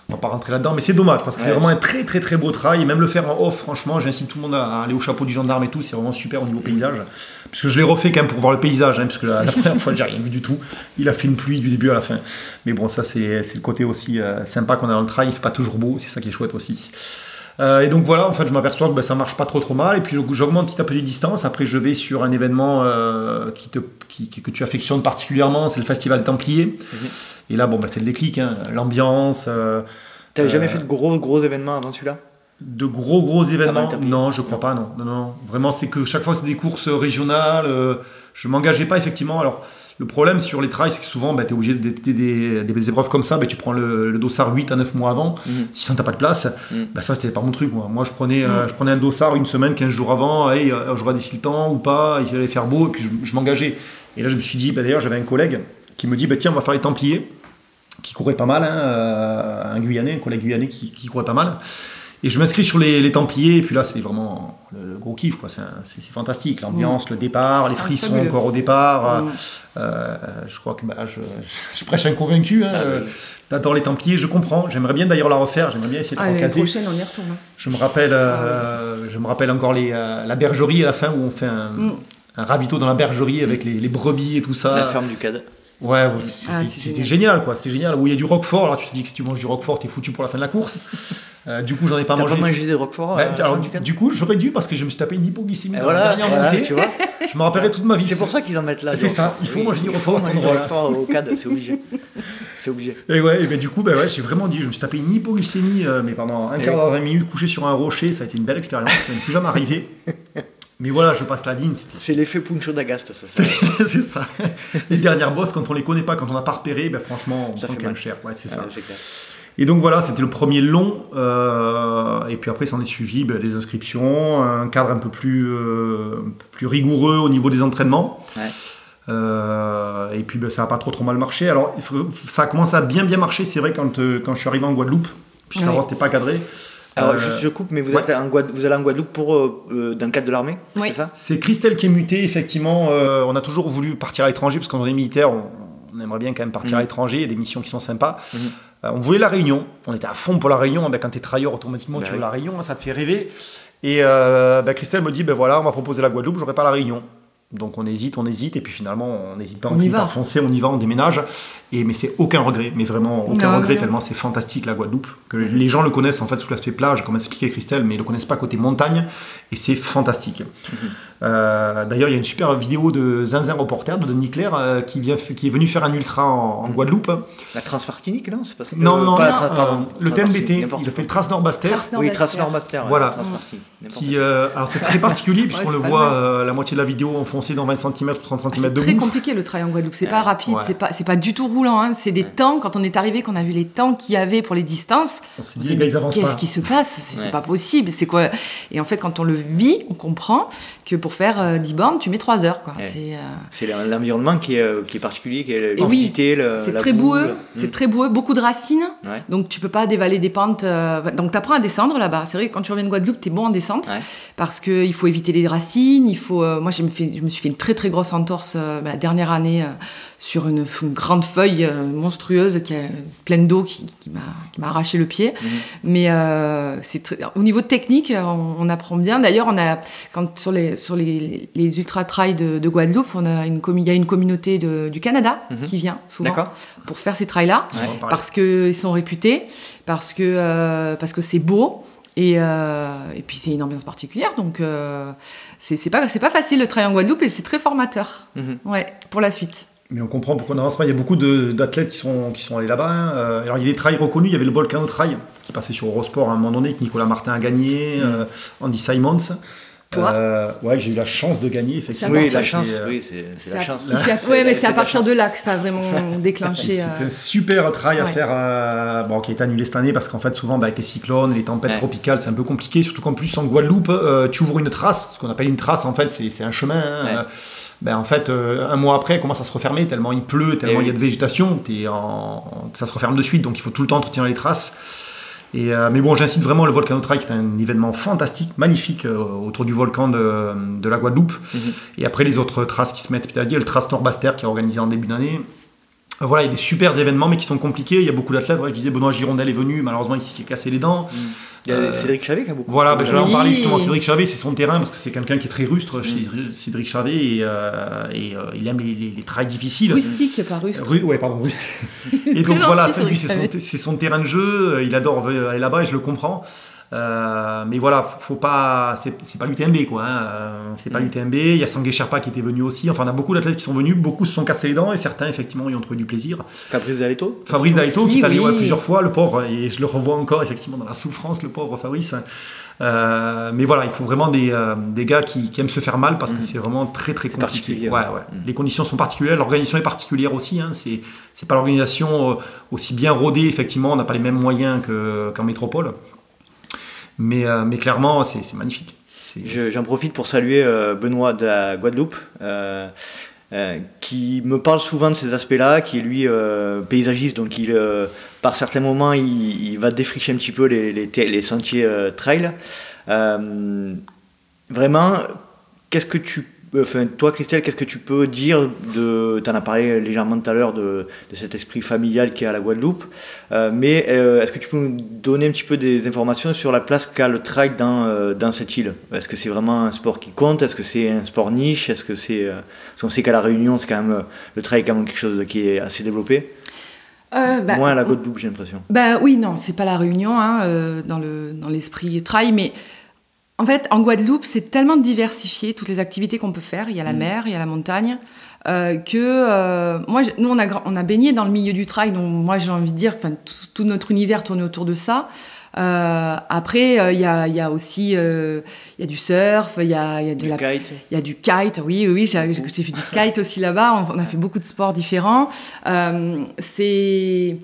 on va pas rentrer là-dedans, mais c'est dommage parce que c'est vraiment un très très très beau travail, et même le faire en off, franchement, j'incite tout le monde à aller au chapeau du gendarme et tout, c'est vraiment super au niveau paysage, parce que je l'ai refait quand même pour voir le paysage, hein, parce que la, la première fois, j'ai rien vu du tout, il a fait une pluie du début à la fin, mais bon, ça c'est le côté aussi euh, sympa qu'on a dans le trail, il fait pas toujours beau, c'est ça qui est chouette aussi. Euh, et donc voilà, en fait, je m'aperçois que ben, ça marche pas trop trop mal. Et puis j'augmente petit à petit distance. Après, je vais sur un événement euh, qui te, qui- que tu affectionnes particulièrement, c'est le Festival Templier. Et là, bon, ben, c'est le déclic, hein. l'ambiance, euh, T'avais Euh, jamais fait de gros, gros événements avant celui-là? De gros gros événements? Non, je crois pas, non, non, non. Vraiment, c'est que chaque fois c'est des courses régionales. je m'engageais pas effectivement. Alors. Le problème sur les trails, c'est que souvent, tu es obligé de des, des- des épreuves comme ça, ben, tu prends le, le dossard 8 à 9 mois avant, Mhm. sinon t'as pas de place. Mhm. Bah ça c'était pas mon truc moi. Moi je prenais, euh, Mm. je prenais un dossard une semaine, 15 jours avant, hey, euh, j'aurais décidé le temps ou pas, il allait faire beau, et puis je, je m'engageais. Et là je me suis dit, bah, d'ailleurs j'avais un collègue qui me dit, bah, tiens on va faire les Templiers, qui courait pas mal, hein, euh, un Guyanais, un collègue guyanais qui, qui courait pas mal. Et je m'inscris sur les, les Templiers, et puis là c'est vraiment le, le gros kiff, quoi. C'est, fantastique, l'ambiance, le départ, les frissons fabuleux. encore au départ. Mm. Euh, je crois que bah, je, je prêche un convaincu. Hein, Ah, euh, oui. T'adores les Templiers, je comprends. J'aimerais bien d'ailleurs la refaire, j'aimerais bien essayer de Ah, l'année recaser. prochaine, on y retourne. hein. Je me rappelle, euh, je me rappelle encore les, euh, la bergerie à la fin où on fait un, Mm. un ravito dans la bergerie avec les, les brebis et tout ça. La ferme du CAD. Ouais, c'était Ah, génial. quoi. C'était génial. Où il y a du roquefort. Alors tu te dis que si tu manges du roquefort, t'es foutu pour la fin de la course. Euh, du coup, j'en ai pas mangé. pas mangé des roquefort Bah, à la alors, du coup, j'aurais dû parce que je me suis tapé une hypoglycémie dans voilà, la dernière voilà, montée. tu vois. Je me rappellerai toute ma vie. C'est pour ça qu'ils en mettent là. C'est ça, il faut Oui, manger du il roquefort faut à cet roquefort au CAD, c'est obligé. C'est obligé. Et ouais, et ben du coup, ben ouais, j'ai vraiment dit, je me suis tapé une hypoglycémie, euh, mais pendant un Et quart d'heure, 20 minutes, couché sur un rocher, ça a été une belle expérience, ça n'est plus jamais arrivé. Mais voilà, je passe la ligne, C'est l'effet Puncho d'Agast, ça. c'est ça. Les dernières bosses, quand on les connaît pas, quand on n'a pas repéré, ben franchement, on Ça prend quand même cher. Ouais, c'est ça. Ouais, c'est clair. Et donc voilà, c'était le premier long. euh, et puis après, s'en est suivi ben, des inscriptions, un cadre un peu plus, euh, un peu plus rigoureux au niveau des entraînements. Ouais. Euh, et puis ben, ça n'a pas trop trop mal marché. Alors ça a commencé à bien bien marcher, c'est vrai, quand, euh, quand je suis arrivé en Guadeloupe, puisqu'avant Ouais. c'était pas cadré. Alors, Euh, juste, je coupe, mais vous, ouais. êtes en vous allez en Guadeloupe pour, euh, euh, dans le cadre de l'armée Oui. C'est ça? C'est Christelle qui est mutée, effectivement. euh, on a toujours voulu partir à l'étranger, parce qu'on est militaire, on, on aimerait bien quand même partir Mhm. à l'étranger, il y a des missions qui sont sympas. Mhm. Euh, on voulait la Réunion, on était à fond pour la Réunion. Ben, quand tu es travailleur, automatiquement, Ben tu oui. veux la Réunion, ça te fait rêver. Et euh, ben, Christelle me dit, ben voilà, on va proposer la Guadeloupe, j'aurais pas la Réunion. Donc on hésite, on hésite, et puis finalement on n'hésite pas, on, On y va. par foncer, on y va, on déménage. Et mais c'est aucun regret, mais vraiment aucun Non, regret non. tellement c'est fantastique la Guadeloupe. Que les gens le connaissent en fait sous l'aspect plage, comme expliquait Christelle, mais ils le connaissent pas côté montagne, et c'est fantastique. Euh, D'ailleurs il y a une super vidéo de Zinzin reporter de Denis Claire euh, qui vient, qui est venu faire un ultra en, en Guadeloupe. La Transmartinique, non C'est pas ça Non, Euh, non, pas non, Trans- pardon, euh, le n'importe il a fait le. Trace Oui. Transnormaster. ouais, Voilà. Qui, euh, alors c'est très particulier puisqu'on Ouais, le c'est voit euh, la moitié de la vidéo enfoncée dans 20 cm ou 30 cm C'est de très boue. compliqué le trail en Guadeloupe, c'est Ouais. pas rapide, Ouais. c'est pas, c'est pas du tout roulant. hein. C'est des temps, quand on est arrivé, qu'on a vu les temps qu'il y avait pour les distances. On s'est dit Qu'est-ce qui se passe? C'est c'est pas possible. C'est quoi? Et en fait, quand on le vit, on comprend que pour faire euh, 10 bornes, tu mets 3 heures. quoi. Ouais. C'est euh, l'environnement qui est, euh, qui est particulier, qui est oui, l'humidité, le- c'est très boue, boueux, c'est Mm. très boueux, beaucoup de racines. Ouais. Donc tu peux pas dévaler des pentes. euh, Donc tu apprends à descendre là-bas. C'est vrai que quand tu reviens de Guadeloupe, tu es bon en descente Ouais. parce qu'il faut éviter les racines. Il faut. euh, moi, je me, fait, je me suis fait une très très grosse entorse euh, la dernière année euh, sur une, une grande feuille euh, monstrueuse qui est pleine d'eau qui, qui m'a arraché le pied. Mhm. Mais euh, c'est au niveau technique, on, on apprend bien. D'ailleurs, on a quand sur les sur les, les ultra trails de, de Guadeloupe, on a une il y a une communauté de- du Canada Mhm. qui vient souvent pour faire ces trails là parce qu'ils sont réputés, parce que euh, parce que c'est beau et, euh, et puis c'est une ambiance particulière. Donc euh, c'est c'est pas c'est pas facile le trail en Guadeloupe et c'est très formateur. Mhm. Ouais, pour la suite. Mais on comprend pourquoi on n'avance pas. Il y a beaucoup d'athlètes qui sont, qui sont allés là-bas. Hein. Euh, alors, il y a des trails reconnus. Il y avait le Volcano Trail qui passait sur Eurosport à un moment donné, que Nicolas Martin a gagné, mm. euh, Andy Simons. Toi euh, Ouais, j'ai eu la chance de gagner, effectivement. Oui, la chance, oui, c'est la chance. Oui, mais c'est à partir de là que ça a vraiment déclenché. C'était un super trail à faire, bon, qui est annulé cette année parce qu'en fait, souvent, bah, avec les cyclones, les tempêtes tropicales, c'est un peu compliqué. Surtout qu'en plus, en Guadeloupe, tu ouvres une trace, ce qu'on appelle une trace, en fait, c'est un chemin. Hein, ben en fait, euh, un mois après, elle commence à se refermer tellement il pleut, tellement eh il y a de végétation, ça se referme de suite, donc il faut tout le temps entretenir les traces. Et, euh, mais bon, j'incite vraiment le Volcano Trail, qui est un événement fantastique, magnifique euh, autour du volcan de, de la Guadeloupe. Mhm. Et après, les autres traces qui se mettent à petit, le Trace Norbaster qui est organisé en début d'année. Voilà, il y a des super événements, mais qui sont compliqués. Il y a beaucoup d'athlètes. je disais, Benoît Girondel est venu, malheureusement, il s'est cassé les dents. Mhm. Il y a euh, Cédric Chavet qui a beaucoup. Voilà, ben, j'allais en parler justement. Cédric Chavet, c'est son terrain parce que c'est quelqu'un qui est très rustre, mm. Cédric Chavet, et, euh, et euh, il aime les, les, les trails difficiles. Rustique, pas rustre. ouais, pardon, rustique. et donc voilà, lui, c'est son, son, terrain de jeu. Il adore aller là-bas et je le comprends. Euh, mais voilà, faut pas, c'est pas l'UTMB quoi. Hein. Euh, c'est pas mm. l'UTMB. Il y a Sangue Sherpa qui était venu aussi. Enfin, on a beaucoup d'athlètes qui sont venus. Beaucoup se sont cassés les dents et certains effectivement y ont trouvé du plaisir. Fabrice Dalito. Fabrice Dalito qui est allé plusieurs fois, le pauvre, et je le revois encore effectivement dans la souffrance, le pauvre Fabrice. Euh, mais voilà, il faut vraiment des, des gars qui, aiment se faire mal parce que mm. c'est vraiment très très compliqué. Ouais, ouais. Mm. Les conditions sont particulières, l'organisation est particulière aussi. Hein. C'est pas l'organisation aussi bien rodée, effectivement, on n'a pas les mêmes moyens qu'en métropole. Mais, euh, mais clairement, c'est magnifique. J'en profite pour saluer euh, Benoît de la Guadeloupe. Euh, qui me parle souvent de ces aspects-là, qui est lui paysagiste, donc il, par certains moments il, va défricher un petit peu les sentiers trail. vraiment, qu'est-ce que tu Enfin, toi, Christelle, qu'est-ce que tu peux dire de. Tu en as parlé légèrement tout à l'heure de, de, cet esprit familial qui est à la Guadeloupe. Euh, mais euh, est-ce que tu peux nous donner un petit peu des informations sur la place qu'a le trail dans, euh, dans cette île? Est-ce que c'est vraiment un sport qui compte? Est-ce que c'est un sport niche? Est-ce que c'est. parce qu'on sait qu'à La Réunion, c'est quand même. Le trail est quand même quelque chose qui est assez développé. Bah, Moins à la Guadeloupe, j'ai l'impression. Bah oui, non, c'est pas La Réunion hein, dans l'esprit le, dans trail, mais en fait, en Guadeloupe, c'est tellement diversifié toutes les activités qu'on peut faire. Il y a la mm. mer, il y a la montagne, euh, que euh, moi, nous, on a, on a baigné dans le milieu du trail, donc moi, j'ai envie de dire, enfin, tout, notre univers tourne autour de ça. Euh, après, il y, a, y, a, aussi il y a du surf, il y a, y a du kite. Il y a du kite, oui, oui, j'ai fait du kite aussi là-bas. On, a fait beaucoup de sports différents. c'est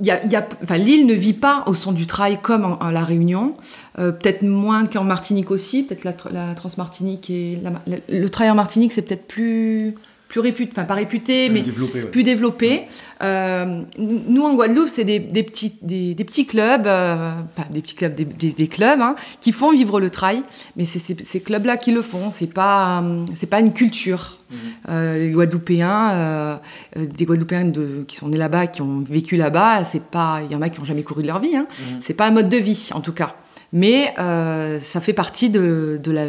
y a, y a, enfin, l'île ne vit pas au son du trail comme en, La Réunion, euh, peut-être moins qu'en Martinique aussi, peut-être la, la Transmartinique et le trail en Martinique c'est peut-être plus plus réputé, enfin pas réputé, mais plus développé. Euh, nous en Guadeloupe, c'est des, petits, des, petits clubs, euh, pas des petits clubs, des, clubs hein, qui font vivre le trail, mais c'est ces clubs-là qui le font. C'est pas, c'est pas une culture. Mhm. Euh, les Guadeloupéens, des Guadeloupéens de, qui sont nés là-bas, qui ont vécu là-bas, c'est pas, il y en a qui ont jamais couru de leur vie. Hein. Mhm. C'est pas un mode de vie, en tout cas mais euh, ça fait partie de, de, la,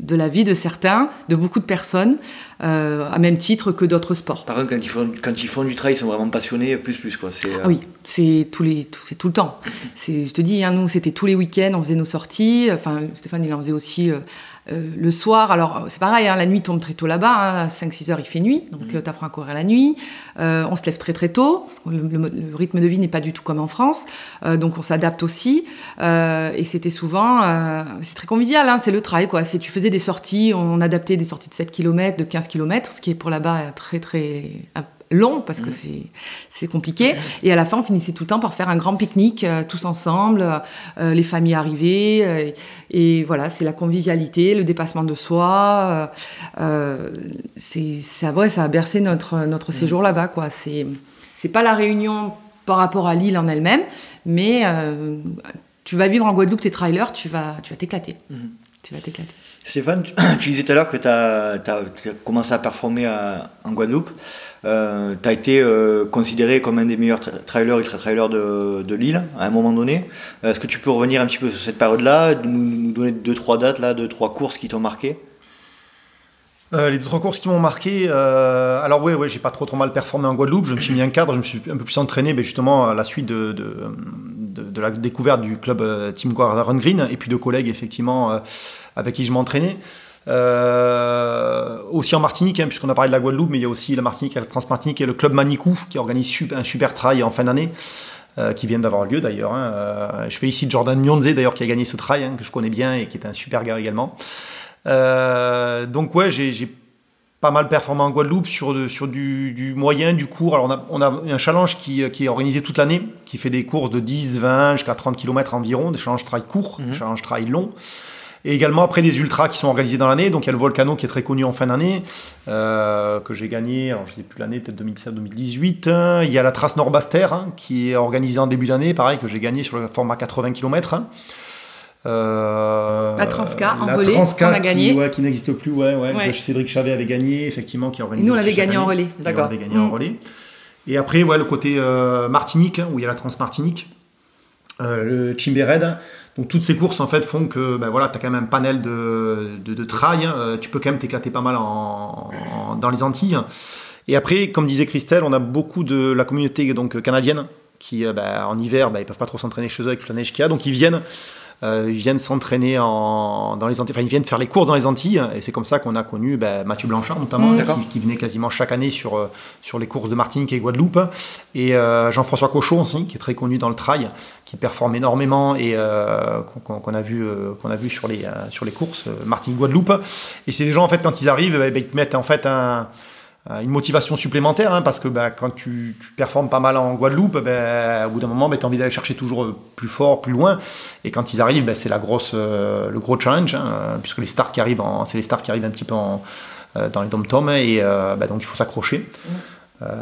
de, la, vie de certains, de beaucoup de personnes, euh, à même titre que d'autres sports. Par contre, quand ils, font, quand ils font du trail, ils sont vraiment passionnés, plus, plus. Quoi. Euh... oui, c'est tout, les, tout, tout le temps. Je te dis, hein, nous, c'était tous les week-ends, on faisait nos sorties. Enfin, Stéphane, il en faisait aussi euh, euh, le soir, alors c'est pareil, hein, la nuit tombe très tôt là-bas, hein, à 5-6 heures il fait nuit, donc mmh. tu apprends à courir la nuit. Euh, on se lève très très tôt, parce que le, rythme de vie n'est pas du tout comme en France, euh, donc on s'adapte aussi. et c'était souvent, c'est très convivial, hein, c'est le trail quoi. Tu faisais des sorties, on adaptait des sorties de 7 km, de 15 km, ce qui est pour là-bas très très long parce que mm. c'est compliqué. Et à la fin, on finissait tout le temps par faire un grand pique-nique euh, tous ensemble, euh, les familles arrivaient. Euh, et voilà, c'est la convivialité, le dépassement de soi. c'est ça, ouais, ça a bercé notre, notre mm. séjour là-bas. quoi. C'est pas la réunion par rapport à l'île en elle-même, mais tu vas vivre en Guadeloupe tes trailers, tu vas tu vas t'éclater. Mm. Tu vas t'éclater. Stéphane, tu, disais tout à l'heure que tu as, commencé à performer en Guadeloupe. Euh, tu as été euh, considéré comme un des meilleurs trailers, ultra-trailers de, de l'île à un moment donné. Euh, est-ce que tu peux revenir un petit peu sur cette période-là, nous, donner deux, trois dates, là, deux, trois courses qui t'ont marqué? Les deux trois courses qui m'ont marqué, alors oui, ouais, j'ai pas trop trop mal performé en Guadeloupe. Je me suis mis un cadre, je me suis un peu plus entraîné, mais justement à la suite de, la découverte du club Team Run Green et puis de collègues effectivement avec qui je m'entraînais. Euh, aussi en Martinique, hein, puisqu'on a parlé de la Guadeloupe, mais il y a aussi la Martinique, la Transmartinique et le club Manicou qui organise un super trail en fin d'année. Euh, qui vient d'avoir lieu d'ailleurs. Hein. Euh, je félicite Jordan Nyonze d'ailleurs qui a gagné ce trail, hein, que je connais bien et qui est un super gars également. donc ouais, j'ai pas mal performé en Guadeloupe sur, sur du, moyen, du court. Alors on a, on a un challenge qui, qui est organisé toute l'année, qui fait des courses de 10, 20 jusqu'à 30 km environ, des challenges trail courts, des mhm. challenges trail longs. Et également après des ultras qui sont organisés dans l'année. Donc il y a le Volcano qui est très connu en fin d'année, euh, que j'ai gagné, alors je ne sais plus l'année, peut-être 2017-2018. Il y a la Trace Nord-Baster hein, qui est organisée en début d'année, pareil, que j'ai gagné sur le format 80 km. Euh, la Transca en relais, qu'on a gagné. Qui, qui n'existe plus, ouais, ouais, Cédric Chavet avait gagné, effectivement, qui a organisé. nous, on l'avait gagné en relais. D'accord. avait gagné en mm. relais. Et après, ouais, le côté euh, Martinique, hein, où il y a la Trans-Martinique, le Chimbe Red, donc toutes ces courses en fait font que ben voilà, tu as quand même un panel de, de, trail, hein. euh, tu peux quand même t'éclater pas mal dans les Antilles. Et après, comme disait Christelle, on a beaucoup de la communauté donc, canadienne qui euh, ben, en hiver, ben, ils peuvent pas trop s'entraîner chez eux avec toute la neige qu'il y a, donc ils viennent euh, ils viennent s'entraîner dans les Antilles, enfin ils viennent faire les courses dans les Antilles, et c'est comme ça qu'on a connu ben, Mathieu Blanchard notamment, mmh. qui, venait quasiment chaque année sur, euh, sur les courses de Martinique et Guadeloupe, et euh, Jean-François Cochon aussi, qui est très connu dans le trail, qui performe énormément et qu'on a vu, qu'on a vu sur, les, sur les courses Martinique-Guadeloupe. Et c'est des gens, en fait, quand ils arrivent, ben, ils te mettent en fait un euh, une motivation supplémentaire, hein, parce que bah, quand tu, performes pas mal en Guadeloupe, bah, au bout d'un moment, bah, tu as envie d'aller chercher toujours euh, plus fort, plus loin. Et quand ils arrivent, c'est la grosse, euh, le gros challenge, hein, puisque les stars qui arrivent, c'est les stars qui arrivent un petit peu dans les dom-toms, et donc il faut s'accrocher.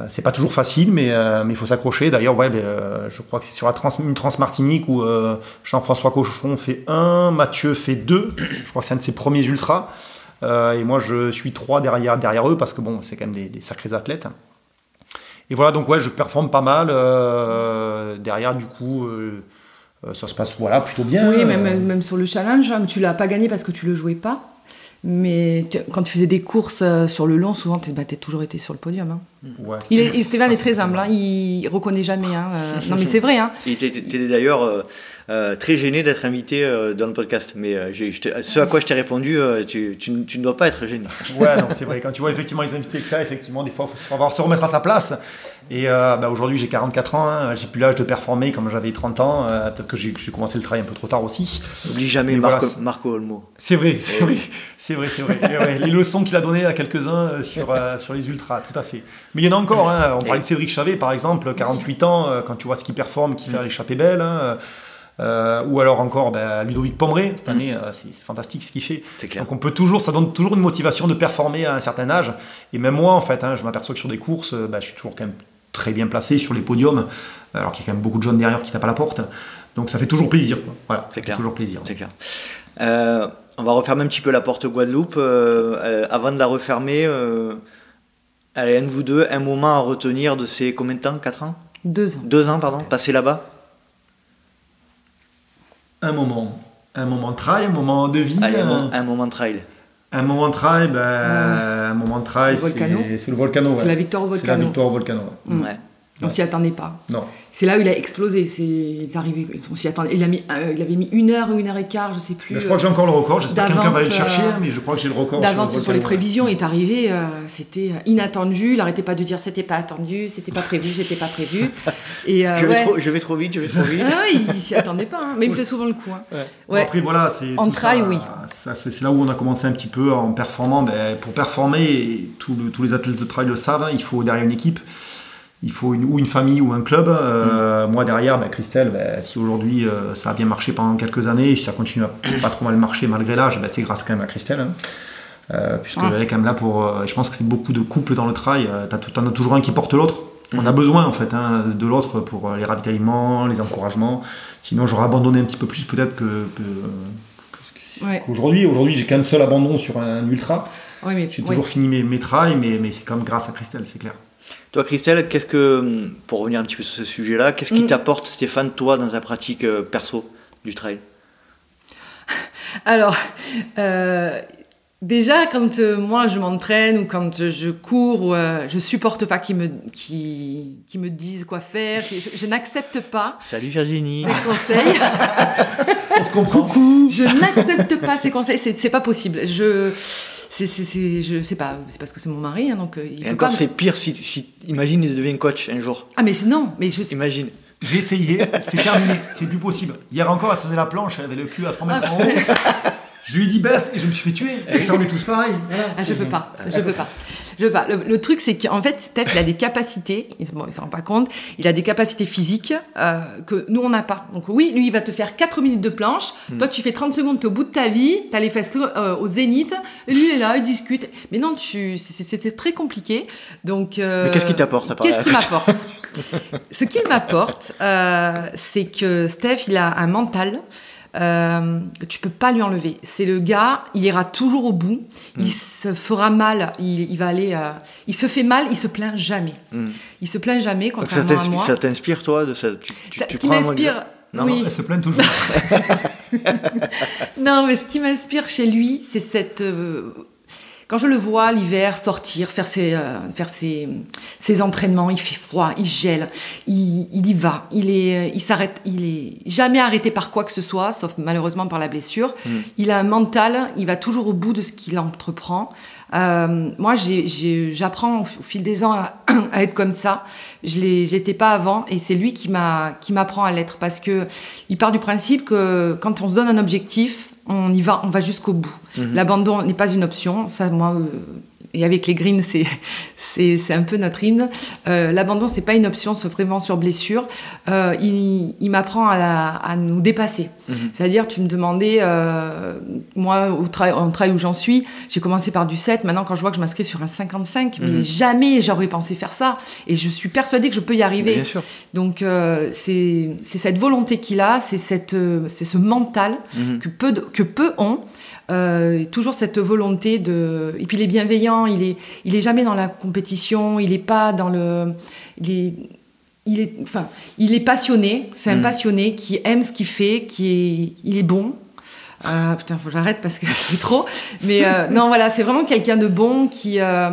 c'est pas toujours facile, mais, mais il faut s'accrocher. D'ailleurs, ouais, je crois que c'est sur la trans, une Trans-Martinique où Jean-François Cochon fait un, Mathieu fait deux. Je crois que c'est un de ses premiers ultras. Euh, et moi, je suis trois derrière, derrière eux parce que bon, c'est quand même des, sacrés athlètes. Et voilà, donc ouais, je performe pas mal. Euh, derrière, du coup, euh, ça se passe voilà, plutôt bien. Oui, même, même sur le challenge, hein, tu l'as pas gagné parce que tu le jouais pas. Mais quand tu faisais des courses sur le long, souvent, tu as bah, toujours été sur le podium. Hein. Ouais, il est, Stéphane est, très humble, hein, il reconnaît jamais. Hein, non, mais c'est vrai. Hein. Il était d'ailleurs euh, très gêné d'être invité euh, dans le podcast. Mais euh, ce à quoi je t'ai répondu, tu, tu, ne dois pas être gêné. Ouais, non, c'est vrai. Quand tu vois effectivement les invités que tu as, effectivement, des fois, il faut savoir se remettre à sa place. Et bah, aujourd'hui, j'ai 44 ans, hein, j'ai plus l'âge de performer comme j'avais 30 ans. Peut-être que j'ai commencé le travail un peu trop tard aussi. N'oublie jamais Marco, Marco, Olmo. C'est vrai, c'est vrai, c'est vrai, c'est vrai. les leçons qu'il a données à quelques-uns sur, sur les ultras, tout à fait. Mais il y en a encore. Hein. On parlait de Cédric Chavet, par exemple, 48 ans, quand tu vois ce qu'il performe, qui fait l'échappée belle. Hein, euh, ou alors encore ben, Ludovic Pomeré, cette année, euh, c'est fantastique ce qu'il fait. Donc on peut toujours, ça donne toujours une motivation de performer à un certain âge. Et même moi, en fait, hein, je m'aperçois que sur des courses, euh, ben, je suis toujours quand même très bien placé sur les podiums, alors qu'il y a quand même beaucoup de jeunes derrière qui tapent à la porte. Donc ça fait toujours plaisir. Voilà, c'est clair. Toujours plaisir. C'est clair. on va refermer un petit peu la porte Guadeloupe. avant de la refermer, allez, un vous deux, un moment à retenir de ces combien de temps? 4 ans? Deux ans. Deux ans, pardon, passé là-bas? Un moment. Un moment de trail, un moment de vie. un, moment de trail. Un moment de trail, ben, un moment de trail, c'est le volcano. C'est la victoire au volcano. C'est la victoire au volcano. Ouais. On s'y attendait pas. Non. C'est là où il a explosé. C'est arrivé. On s'y attendait. Il, a mis, euh, il avait mis une heure ou une heure et quart, je sais plus. je crois que j'ai encore le record. J'espère que quelqu'un va aller le chercher, euh, mais je crois que j'ai le record. D'avance sur, les prévisions, il est arrivé. Euh, c'était inattendu. Il n'arrêtait pas de dire c'était pas attendu, c'était pas prévu, c'était pas prévu. Et je, vais trop, je, vais trop, vite, je vais trop vite. ah, il s'y attendait pas. Hein. Mais il faisait souvent le coup. Hein. Ouais. après voilà, c'est en trail, oui. C'est là où on a commencé un petit peu en performant. Ben, pour performer, tous les athlètes de trail le savent. Hein, il faut derrière une équipe il faut une, ou une famille ou un club. Euh, mm. Moi derrière, bah, Christelle, bah, si aujourd'hui euh, ça a bien marché pendant quelques années, et si ça continue à pas trop mal marcher malgré l'âge, bah, c'est grâce quand même à Christelle. Hein. Euh, puisqu'elle est quand même là pour. je pense que c'est beaucoup de couples dans le trail. tu en as toujours un qui porte l'autre. On a mm. besoin en fait hein, de l'autre pour les ravitaillements, les encouragements. Sinon, j'aurais abandonné un petit peu plus peut-être que, qu'aujourd'hui. Aujourd'hui, j'ai qu'un seul abandon sur un, ultra. j'ai toujours fini mes, mes trails, mais, mais c'est quand même grâce à Christelle, c'est clair. Toi, Christelle, qu'est-ce que, pour revenir un petit peu sur ce sujet-là, qu'est-ce qui mm. t'apporte, Stéphane, toi, dans ta pratique euh, perso du trail? Alors, euh, déjà, quand euh, moi je m'entraîne ou quand je cours, ou, je supporte pas qu'ils me, qui, qui me disent quoi faire. Je, n'accepte pas. Salut Virginie. Des conseils. se comprend. Je n'accepte pas ces conseils, c'est pas possible. Je c'est, c'est, je sais pas, c'est parce que c'est mon mari, hein, donc euh, il Et encore, c'est pire si, si, imagine, il devient coach un jour. Ah, mais non, mais je. Imagine. J'ai essayé, c'est terminé, c'est plus possible. Hier encore, elle faisait la planche, elle avait le cul à 3 mètres en haut. Je lui ai dit baisse et je me suis fait tuer. Et ça, on est tous pareils. ah, je peux pas, je peux pas. Je pas. Le, truc, c'est qu'en fait, Steph, il a des capacités, il ne s'en rend pas compte, il a des capacités physiques euh, que nous, on n'a pas. Donc oui, lui, il va te faire 4 minutes de planche. Hmm. Toi, tu fais 30 secondes, tu es au bout de ta vie, tu as les fesses euh, au zénith. Et lui, il est là, il discute. Mais non, c'était très compliqué. Donc, euh, Mais qu'est-ce qu'il t'apporte Qu'est-ce qu'il m'apporte? Ce qu'il m'apporte, c'est que Steph, il a un mental euh, tu peux pas lui enlever. C'est le gars, il ira toujours au bout, il mm. se fera mal, il, va aller, euh, il se fait mal, il se plaint jamais. Mm. Il se plaint jamais, contrairement à moi. Ça t'inspire toi de ça? Ce qui m'inspire, non, oui. elle se plaint toujours. non, mais ce qui m'inspire chez lui, c'est cette euh, quand je le vois l'hiver sortir, faire ses, euh, faire ses, ses, entraînements, il fait froid, il gèle, il, il y va, il est, il s'arrête, il est jamais arrêté par quoi que ce soit, sauf malheureusement par la blessure. Mm. Il a un mental, il va toujours au bout de ce qu'il entreprend. Euh, moi, j'apprends au fil des ans à, à être comme ça. Je n'étais pas avant, et c'est lui qui m'apprend à l'être parce que il part du principe que quand on se donne un objectif, on y va, on va jusqu'au bout. Mhm. L'abandon n'est pas une option. Ça, moi, euh, et avec les greens, c'est, un peu notre hymne. Euh, l'abandon, c'est pas une option, sauf vraiment sur blessure. Euh, il, m'apprend à, nous dépasser. Mhm. C'est-à-dire, tu me demandais, euh, moi, au, travail où j'en suis, j'ai commencé par du 7. Maintenant, quand je vois que je m'inscris sur un 55, mais mhm. jamais j'aurais pensé faire ça. Et je suis persuadée que je peux y arriver. Bien sûr. Donc, c'est, cette volonté qu'il a, c'est, ce mental mhm. que, peu que peu ont. Euh, toujours cette volonté de. Et puis il est bienveillant, il est, il est jamais dans la compétition, il est pas dans le. Il est, il est, enfin, il est passionné, c'est un mm. passionné qui aime ce qu'il fait, qui est, il est bon. Euh, putain, faut que j'arrête parce que c'est trop. Mais euh, non, voilà, c'est vraiment quelqu'un de bon qui, euh,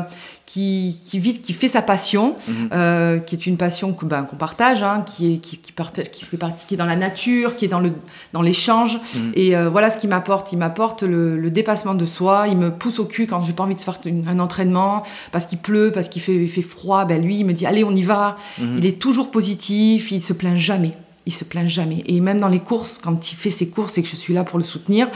qui, qui, vit, qui fait sa passion, mhm. euh, qui est une passion ben, qu'on partage, hein, qui, est, qui, qui, partage, qui fait partie, qui est dans la nature, qui est dans, le, dans l'échange. Mhm. Et euh, voilà ce qu'il m'apporte. Il m'apporte le, le, dépassement de soi. Il me pousse au cul quand j'ai pas envie de faire un entraînement, parce qu'il pleut, parce qu'il fait, il fait froid. Ben, lui, il me dit allez, on y va. Mhm. Il est toujours positif, il se plaint jamais il se plaint jamais. Et même dans les courses, quand il fait ses courses et que je suis là pour le soutenir,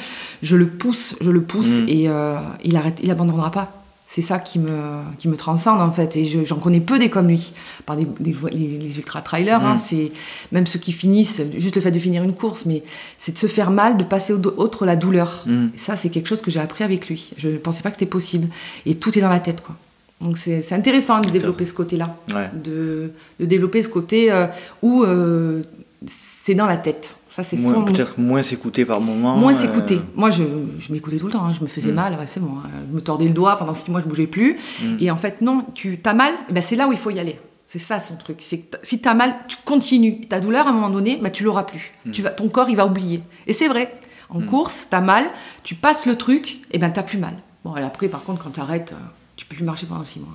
je le pousse, je le pousse et euh, il arrête, il abandonnera pas. C'est ça qui me, qui me transcende en fait. Et j'en connais peu des comme lui. Par des, les, ultra-trailers, hein, mm. c'est même ceux qui finissent, juste le fait de finir une course, mais c'est de se faire mal, de passer au autre la douleur. Mm. ça, c'est quelque chose que j'ai appris avec lui. Je ne pensais pas que c'était possible. Et tout est dans la tête, quoi. Donc c'est intéressant de développer ce côté-là. De, de, développer ce côté euh, où euh, c'est dans la tête. Ça, c'est Peut-être moins s'écouter par moment. Moins euh, s'écouter. Moi, je, je m'écoutais tout le temps. Hein. Je me faisais mm. mal. c'est bon. Hein. Je me tordais le doigt. Pendant six mois, je bougeais plus. Mm. Et en fait, non, tu as mal. Eh ben, c'est là où il faut y aller. C'est ça son truc. C'est si tu as mal, tu continues. Ta douleur, à un moment donné, bah, tu l'auras plus. Mm. Tu vas, ton corps, il va oublier. Et c'est vrai. En course, tu as mal. Tu passes le truc. Et ben, tu plus mal. Bon, après, par contre, quand tu arrêtes, euh, tu peux plus marcher pendant six mois.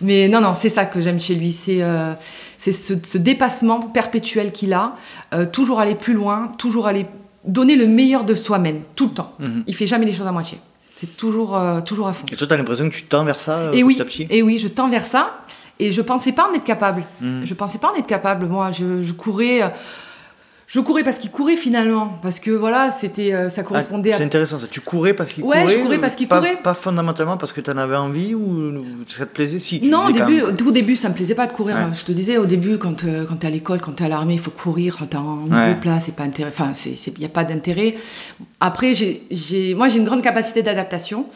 Mais non, non, c'est ça que j'aime chez lui. C'est euh, ce, ce, dépassement perpétuel qu'il a. Euh, toujours aller plus loin, toujours aller donner le meilleur de soi-même, tout le temps. Mhm. Il fait jamais les choses à moitié. C'est toujours, euh, toujours à fond. Et toi, tu as l'impression que tu tends vers ça et oui, Et oui, je tends vers ça. Et je pensais pas en être capable. Mhm. Je pensais pas en être capable. Moi, je, je courais je courais parce qu'il courait finalement, parce que voilà, c'était, euh, ça correspondait ah, C'est intéressant ça. Tu courais parce qu'il courait Ouais, je courais parce qu'il courait. Pas fondamentalement parce que tu en avais envie ou ça te plaisait? Si Non, au début, au début, ça me plaisait pas de courir. Je te disais, au début, quand, euh, quand tu es à l'école, quand tu es à l'armée, il faut courir. Quand tu es en groupe là, c'est pas intérêt. Enfin, il n'y a pas d'intérêt. Après, j'ai, moi, j'ai une grande capacité d'adaptation.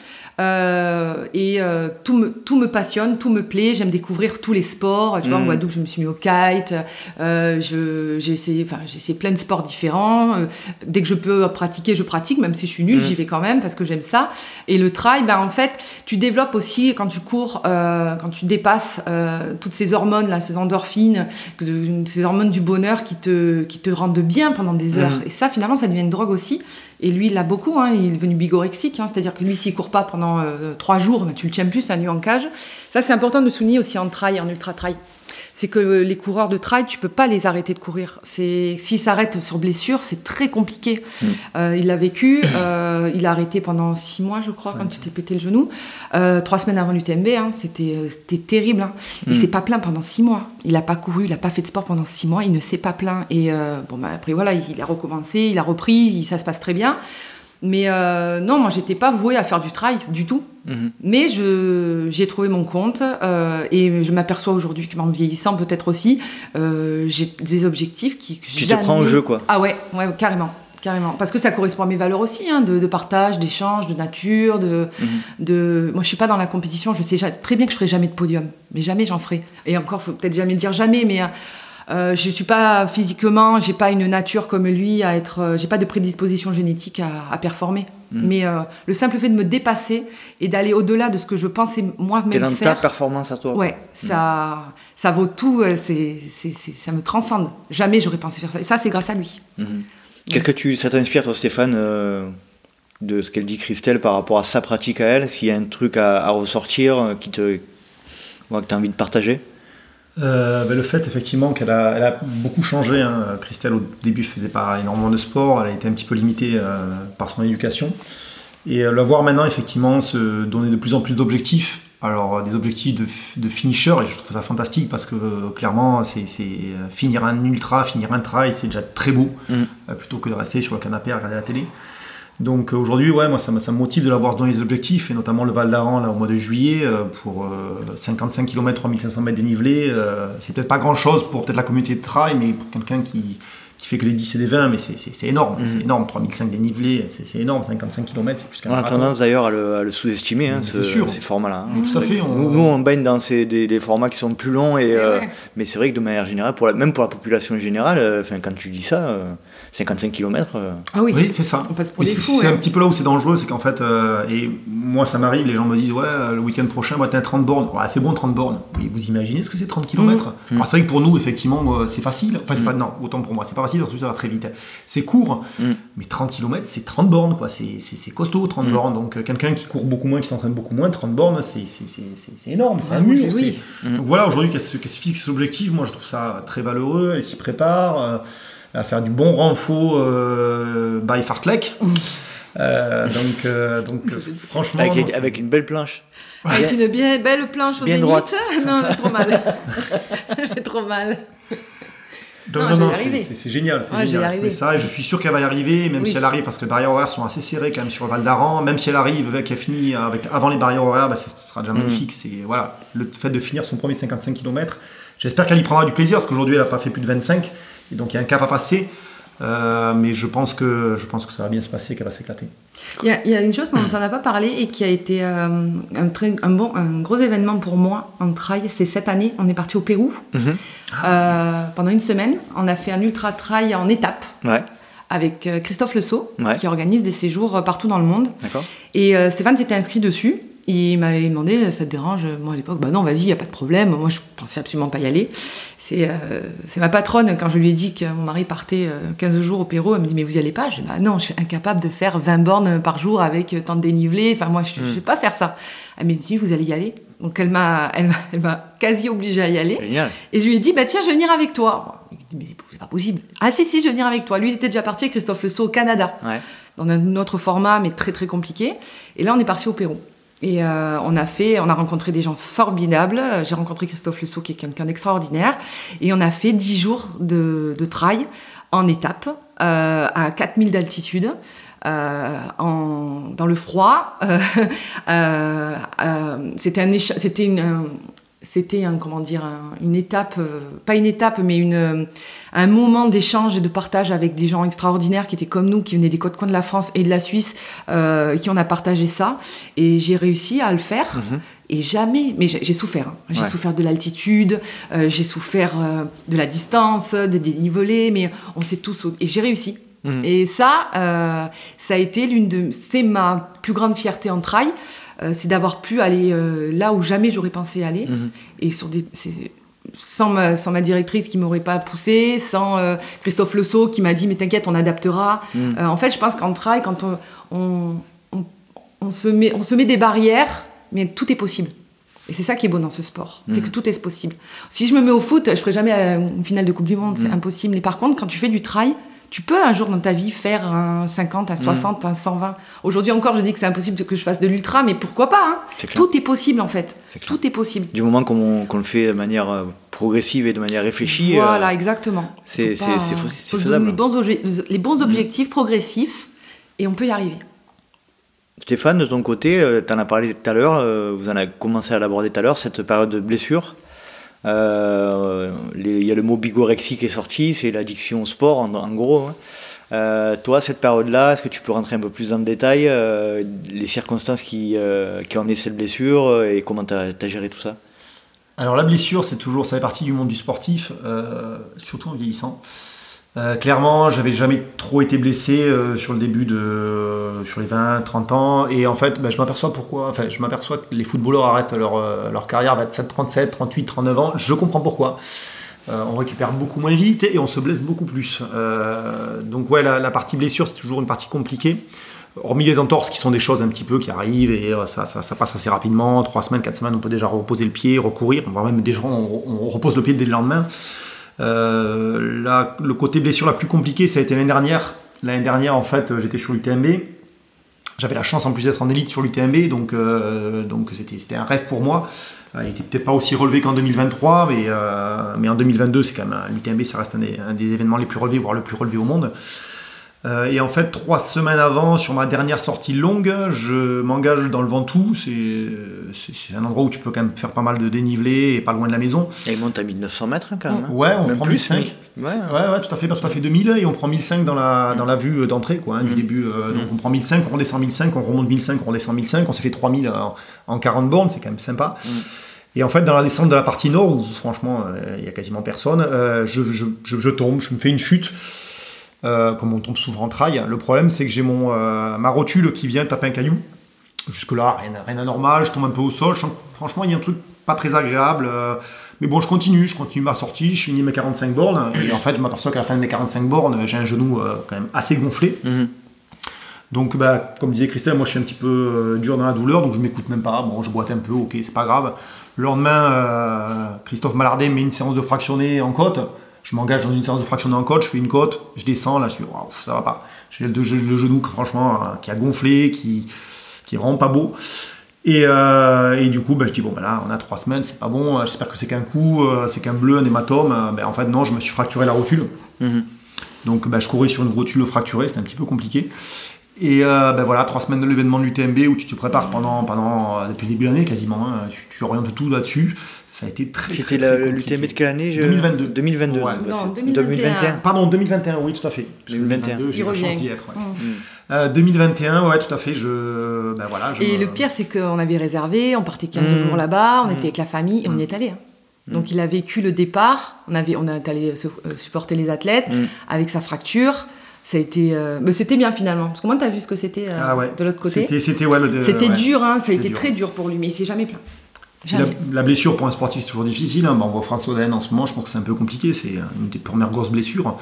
Euh, et euh, tout, me, tout me passionne, tout me plaît. J'aime découvrir tous les sports. Tu vois, en mm. Guadeloupe, je me suis mis au kite. Euh, j'ai essayé, enfin, j'ai essayé plein de sports différents. Euh, dès que je peux pratiquer, je pratique, même si je suis nulle, mm. j'y vais quand même parce que j'aime ça. Et le trail, ben, en fait, tu développes aussi quand tu cours, quand tu dépasses toutes ces hormones là, ces endorphines, ces hormones du bonheur qui te, qui te rendent bien pendant des heures. Mm. Et ça, finalement, ça devient une drogue aussi. Et lui, il l'a beaucoup, hein, il est devenu bigorexique, hein, c'est-à-dire que lui, s'il court pas pendant euh, trois jours, ben, tu le tiens plus à nu en cage. Ça, c'est important de souligner aussi en trail, en ultra-trail. C'est que les coureurs de trail, tu peux pas les arrêter de courir. C'est s'ils s'arrêtent sur blessure, c'est très compliqué. Mm. Euh, il l'a vécu, euh, il a arrêté pendant six mois, je crois, quand tu t'es pété le genou. Euh, trois semaines avant l'UTMB, hein, c'était euh, terrible. Hein. Il Mm. s'est pas plaint pendant six mois. Il a pas couru, il a pas fait de sport pendant six mois. Il ne s'est pas plaint. Et euh, bon, bah, après voilà, il a recommencé, il a repris, il- ça se passe très bien. Mais euh, non, moi, j'étais pas vouée à faire du trail du tout. Mhm. Mais j'ai trouvé mon compte euh, et je m'aperçois aujourd'hui qu'en vieillissant peut-être aussi, euh, j'ai des objectifs qui... Tu te prends au jeu, quoi. Ah ouais, ouais, carrément. Carrément. Parce que ça correspond à mes valeurs aussi, hein, de, de partage, d'échange, de nature, de, Mhm. de... Moi, je suis pas dans la compétition, je sais très bien que je ferai jamais de podium. Mais jamais j'en ferai. Et encore, faut peut-être jamais dire jamais, mais... Euh, je suis pas physiquement, j'ai pas une nature comme lui à être, euh, j'ai pas de prédisposition génétique à, à performer. Mhm. Mais euh, le simple fait de me dépasser et d'aller au-delà de ce que je pensais moi-même dans ta performance à toi. ouais, ça, ça vaut tout. euh, C'est, ça me transcende. Jamais j'aurais pensé faire ça. Et ça, c'est grâce à lui. Mhm. Qu'est-ce que tu, ça t'inspire, toi, Stéphane, de ce qu'elle dit Christelle par rapport à sa pratique à elle? S'il y a un truc à, à ressortir qui te, que tu as envie de partager? Euh, ben, le fait effectivement qu'elle a, elle a beaucoup changé. hein. Christelle au début faisait pas énormément de sport, elle a été un petit peu limitée euh, par son éducation. Et euh, la voir maintenant effectivement se donner de plus en plus d'objectifs. Alors des objectifs de, finisher et je trouve ça fantastique parce que clairement c'est finir un ultra, finir un trail c'est déjà très beau euh, plutôt que de rester sur le canapé à regarder la télé. Donc euh, aujourd'hui, ouais, moi ça me, ça me motive de l'avoir dans les objectifs, et notamment le Val d'Aran là au mois de juillet euh, pour euh, 55 km, 3500 mètres dénivelés. euh, c'est peut-être pas grand chose pour peut-être la communauté de trail, mais pour quelqu'un qui, qui fait que les 10 et les 20, mais c'est- énorme, Mhm. c'est énorme. 3005 dénivelés, c'est c'est énorme. 55 km, c'est plus qu'un On a tendance d'ailleurs à le, sous-estimer, hein, ce- ces formats-là. hein. Mais Tout à fait. on- Nous, nous, on baigne dans ces, des, des formats qui sont plus longs, et, euh, mais c'est vrai que de manière générale, pour la- même pour la population générale, euh, quand tu dis ça, euh, 55 km, Ah oui. Oui, c'est ça. On passe pour Mais des c'est fous. c'est ouais. un petit peu là où c'est dangereux, c'est qu'en fait, euh, et moi ça m'arrive, les gens me disent ouais, le week-end prochain, moi t'es à 30 bornes. Ouais, c'est bon 30 bornes. Mais vous imaginez ce que c'est 30 km Mhm. Alors c'est vrai que pour nous, effectivement, euh, c'est facile. Enfin, c'est Mhm. pas, non, autant pour moi, c'est pas facile, surtout ça va très vite. C'est court, mais 30 km, c'est 30 bornes, quoi. C'est c'est- c'est costaud, 30 Mhm. bornes. Donc euh, quelqu'un qui court beaucoup moins, qui s'entraîne beaucoup moins, 30 bornes, c'est c'est- c'est- c'est- c'est énorme, c'est Ouais, un mur. oui. c'est-. Donc voilà, aujourd'hui, qu'elle se, qu'elle se fixe l'objectif, moi je trouve ça très valeureux, elle s'y prépare, euh, à faire du bon renfort euh, by Fartlek. Euh, donc, euh, donc franchement, avec, non, une belle planche. Avec une bien belle planche au Bien zénith. droite. Non, j'ai trop mal. trop mal. donc, non, non, non, c'est- génial, c'est Ouais, y génial. ça, et je suis sûr qu'elle va y arriver, même Oui. si elle arrive, parce que les barrières horaires sont assez serrées quand même sur le Val d'Aran. Même si elle arrive, qu'elle finit avec, avant les barrières horaires, bah, ce sera déjà Mhm. magnifique. C'est voilà, le fait de finir son premier 55 km. J'espère qu'elle y prendra du plaisir, parce qu'aujourd'hui elle n'a pas fait plus de 25, et donc il y a un cap à passer. Euh, mais je pense que je pense que ça va bien se passer, qu'elle va s'éclater. Il y, a, il y a une chose dont on n'a pas parlé et qui a été euh, un, très, un, bon, un gros événement pour moi en trail. C'est cette année, on est parti au Pérou Mhm. euh, pendant une semaine. On a fait un ultra trail en étapes Ouais, avec euh, Christophe Le Sceau, Ouais. qui organise des séjours euh, partout dans le monde. Et euh, Stéphane s'était inscrit dessus. Il m'avait demandé, ça te dérange Moi à l'époque, bah non, vas-y, il n'y a pas de problème. Moi, je pensais absolument pas y aller. C'est euh, ma patronne, quand je lui ai dit que mon mari partait euh, 15 jours au Pérou, elle me dit, mais vous y allez pas? Je dis, bah non, je suis incapable de faire 20 bornes par jour avec tant de dénivelé. Enfin, moi, je ne Mm. vais pas faire ça. Elle m'a dit, vous allez y aller Donc, elle m'a quasi obligée à y aller. Génial. Et je lui ai dit, bah tiens, je vais venir avec toi. Il dit, mais c'est pas possible. Ah si, si, je vais venir avec toi. Lui, il était déjà parti, Christophe Le Sceau, au Canada Ouais. dans un autre format, mais très très compliqué. Et là, on est parti au Pérou. Et euh, on a fait, on a rencontré des gens formidables. J'ai rencontré Christophe Lusso, qui est quelqu'un d'extraordinaire. Et on a fait 10 jours de, de trail en étape, euh, à 4000 d'altitude. euh, en- dans le froid, Euh, euh, euh, c'était un, c'était une, un- c'était un, comment dire, un- une étape, euh, pas une étape, mais une, un moment d'échange et de partage avec des gens extraordinaires qui étaient comme nous, qui venaient des quatre coins de la France et de la Suisse, euh, qui on a partagé ça. Et j'ai réussi à le faire. Mhm. Et jamais, mais j'ai souffert. hein. J'ai Ouais. souffert de l'altitude, euh, j'ai souffert euh, de la distance, des dénivelés, mais on s'est tous. Et j'ai réussi. Mhm. Et ça, euh, ça a été l'une de. C'est ma plus grande fierté en trail, euh, c'est d'avoir pu aller euh, là où jamais j'aurais pensé aller. Mhm. Et sur des. c'est- Sans ma, sans ma directrice qui m'aurait pas poussé, sans euh, Christophe Lesso qui m'a dit mais t'inquiète on adaptera. Mhm. Euh, en fait je pense qu'en trail quand on, on, on- on se met, on se met des barrières, mais tout est possible. Et c'est ça qui est beau dans ce sport, c'est Mhm. que tout est possible. Si je me mets au foot, je ferai jamais euh, une finale de Coupe du Monde, c'est impossible. Mais par contre, quand tu fais du trail, tu peux un jour dans ta vie faire un 50, Mhm. un 60, un 120. Aujourd'hui encore, je dis que c'est impossible que je fasse de l'ultra, mais pourquoi pas hein? Tout est possible en fait. Tout est possible. Du moment qu'on le fait de manière euh, progressive et de manière réfléchie, Voilà, euh, exactement. c'est- faisable. Les bons, les bons objectifs progressifs et on peut y arriver. Stéphane, de ton côté, tu en as parlé tout à l'heure, euh, vous en avez commencé à l'aborder tout à l'heure, cette période de blessure. Euh, Il y a le mot bigorexie qui est sorti, c'est l'addiction au sport en, gros. hein. Euh, toi, cette période-là, est-ce que tu peux rentrer un peu plus dans le détail, euh, les circonstances qui, euh, qui ont amené cette blessure et comment tu as, géré tout ça? Alors la blessure, c'est toujours, ça fait partie du monde du sportif, surtout en vieillissant. Euh, clairement, j'avais jamais trop été blessé euh, sur le début de, sur les 20, 30 ans, et en fait, ben, je m'aperçois pourquoi, enfin, je m'aperçois que les footballeurs arrêtent leur, euh, leur carrière à 27, 37, 38, 39 ans. Je comprends pourquoi. Euh, on récupère beaucoup moins vite et on se blesse beaucoup plus. Euh, donc ouais, la, partie blessure, c'est toujours une partie compliquée. Hormis les entorses qui sont des choses un petit peu qui arrivent et euh, ça, ça, passe assez rapidement. Trois semaines, quatre semaines, on peut déjà reposer le pied, recourir. Voire même on, on repose le pied dès le lendemain. Euh, le côté blessure la plus compliquée, ça a été l'année dernière. L'année dernière, en fait, j'étais sur l'UTMB. J'avais la chance en plus d'être en élite sur l'UTMB, donc euh, donc c'était un rêve pour moi. Euh, Il était peut-être pas aussi relevé qu'en 2023, mais, mais en 2022, c'est quand même l'UTMB, ça reste un des événements les plus relevés, voire le plus relevé au monde. Euh, et en fait, trois semaines avant, sur ma dernière sortie longue, je m'engage dans le Ventoux. C'est un endroit où tu peux quand même faire pas mal de dénivelé et pas loin de la maison. Et il monte à 1900 mètres hein, quand même. hein. Ouais, on Même prend plus, 1005. mais- Ouais, ouais. ouais, tout à fait, parce que tout à fait 2000 et on prend 1005 dans la, dans la vue d'entrée, quoi, hein, du Mhm. début. euh, Donc on prend 1005, on redescend 1005, on remonte 1005, on redescend 1005, on s'est fait 3000 en, en 40 bornes, c'est quand même sympa. Et en fait, dans la descente de la partie nord, où franchement, euh, il y a quasiment personne, euh, je, je, je, je tombe, je me fais une chute. Euh, comme on tombe souvent en trail. Le problème, c'est que j'ai mon euh, ma rotule qui vient taper un caillou. Jusque-là, rien, rien d'anormal, je tombe un peu au sol. Je franchement, il y a un truc pas très agréable. euh, mais bon, je continue, je continue ma sortie, je finis mes 45 bornes. Et en fait, je m'aperçois qu'à la fin de mes 45 bornes, j'ai un genou quand même assez gonflé. Mhm. Donc, bah, comme disait Christelle, moi je suis un petit peu dur dans la douleur, donc je m'écoute même pas. Bon, je boite un peu, ok, c'est pas grave. Le lendemain, Christophe Malardet met une séance de fractionné en côte. Je m'engage dans une séance de fractionné en côte, je fais une côte, je descends, là je fais waouh, ça va pas. J'ai le, le genou, franchement, euh, qui a gonflé, qui, qui est vraiment pas beau. Et, euh, et du coup, bah, je dis, bon, bah, là, on a trois semaines, c'est pas bon, euh, j'espère que c'est qu'un coup, euh, c'est qu'un bleu, un hématome. Ben, en fait, non, je me suis fracturé la rotule. Mhm. Donc bah, je courais sur une rotule fracturée, c'était un petit peu compliqué. Et euh, ben voilà, trois semaines de l'événement de l'UTMB où tu te prépares pendant, pendant depuis le début de l'année quasiment, hein, tu, tu orientes tout là-dessus. Ça a été très très, C'était l'UTMB de quelle année je- 2022. 2022. Ouais. bah, Non, c'est- 2021. Pardon, 2021, oui, tout à fait. Parce que 2021. 2022, j'ai la chance d'y être. ouais. Mm. Mhm. Euh, 2021, ouais, tout à fait. Je, ben voilà, je Et me- le pire, c'est qu'on avait réservé, on partait 15 Mmh. jours là-bas, on Mmh. était avec la famille et on Mmh. y est allé. hein. Donc il a vécu le départ, on, avait, on est allé euh, supporter les athlètes avec sa fracture. Ça a été, euh, mais c'était bien finalement, parce que moi, tu as vu ce que c'était euh, Ah ouais. de l'autre côté. C'était, c'était ouais, le de- C'était ouais. dur, hein, ça a C'était été dur. très dur pour lui, mais il s'est jamais plaint. La, la blessure pour un sportif, c'est toujours difficile. hein. Bon, on voit François Oden en ce moment, je pense que c'est un peu compliqué. C'est une des premières grosses blessures.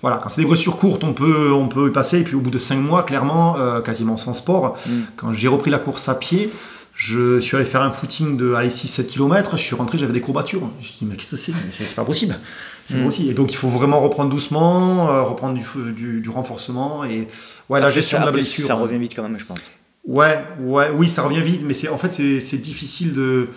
Voilà, quand c'est des blessures courtes, on peut, on peut y passer. Et puis au bout de 5 mois, clairement, euh, quasiment sans sport, Mm. quand j'ai repris la course à pied, je suis allé faire un footing de 6-7 km. Je suis rentré, j'avais des courbatures. Je me suis dit, mais qu'est-ce que c'est? C'est pas possible. C'est Mm. possible. Et donc il faut vraiment reprendre doucement, euh, reprendre du, f- du, du renforcement. Et ouais, la gestion ça- de la blessure. Ça revient vite quand même, je pense. Ouais, ouais, oui, ça revient vite, mais c'est en fait c'est c'est difficile de,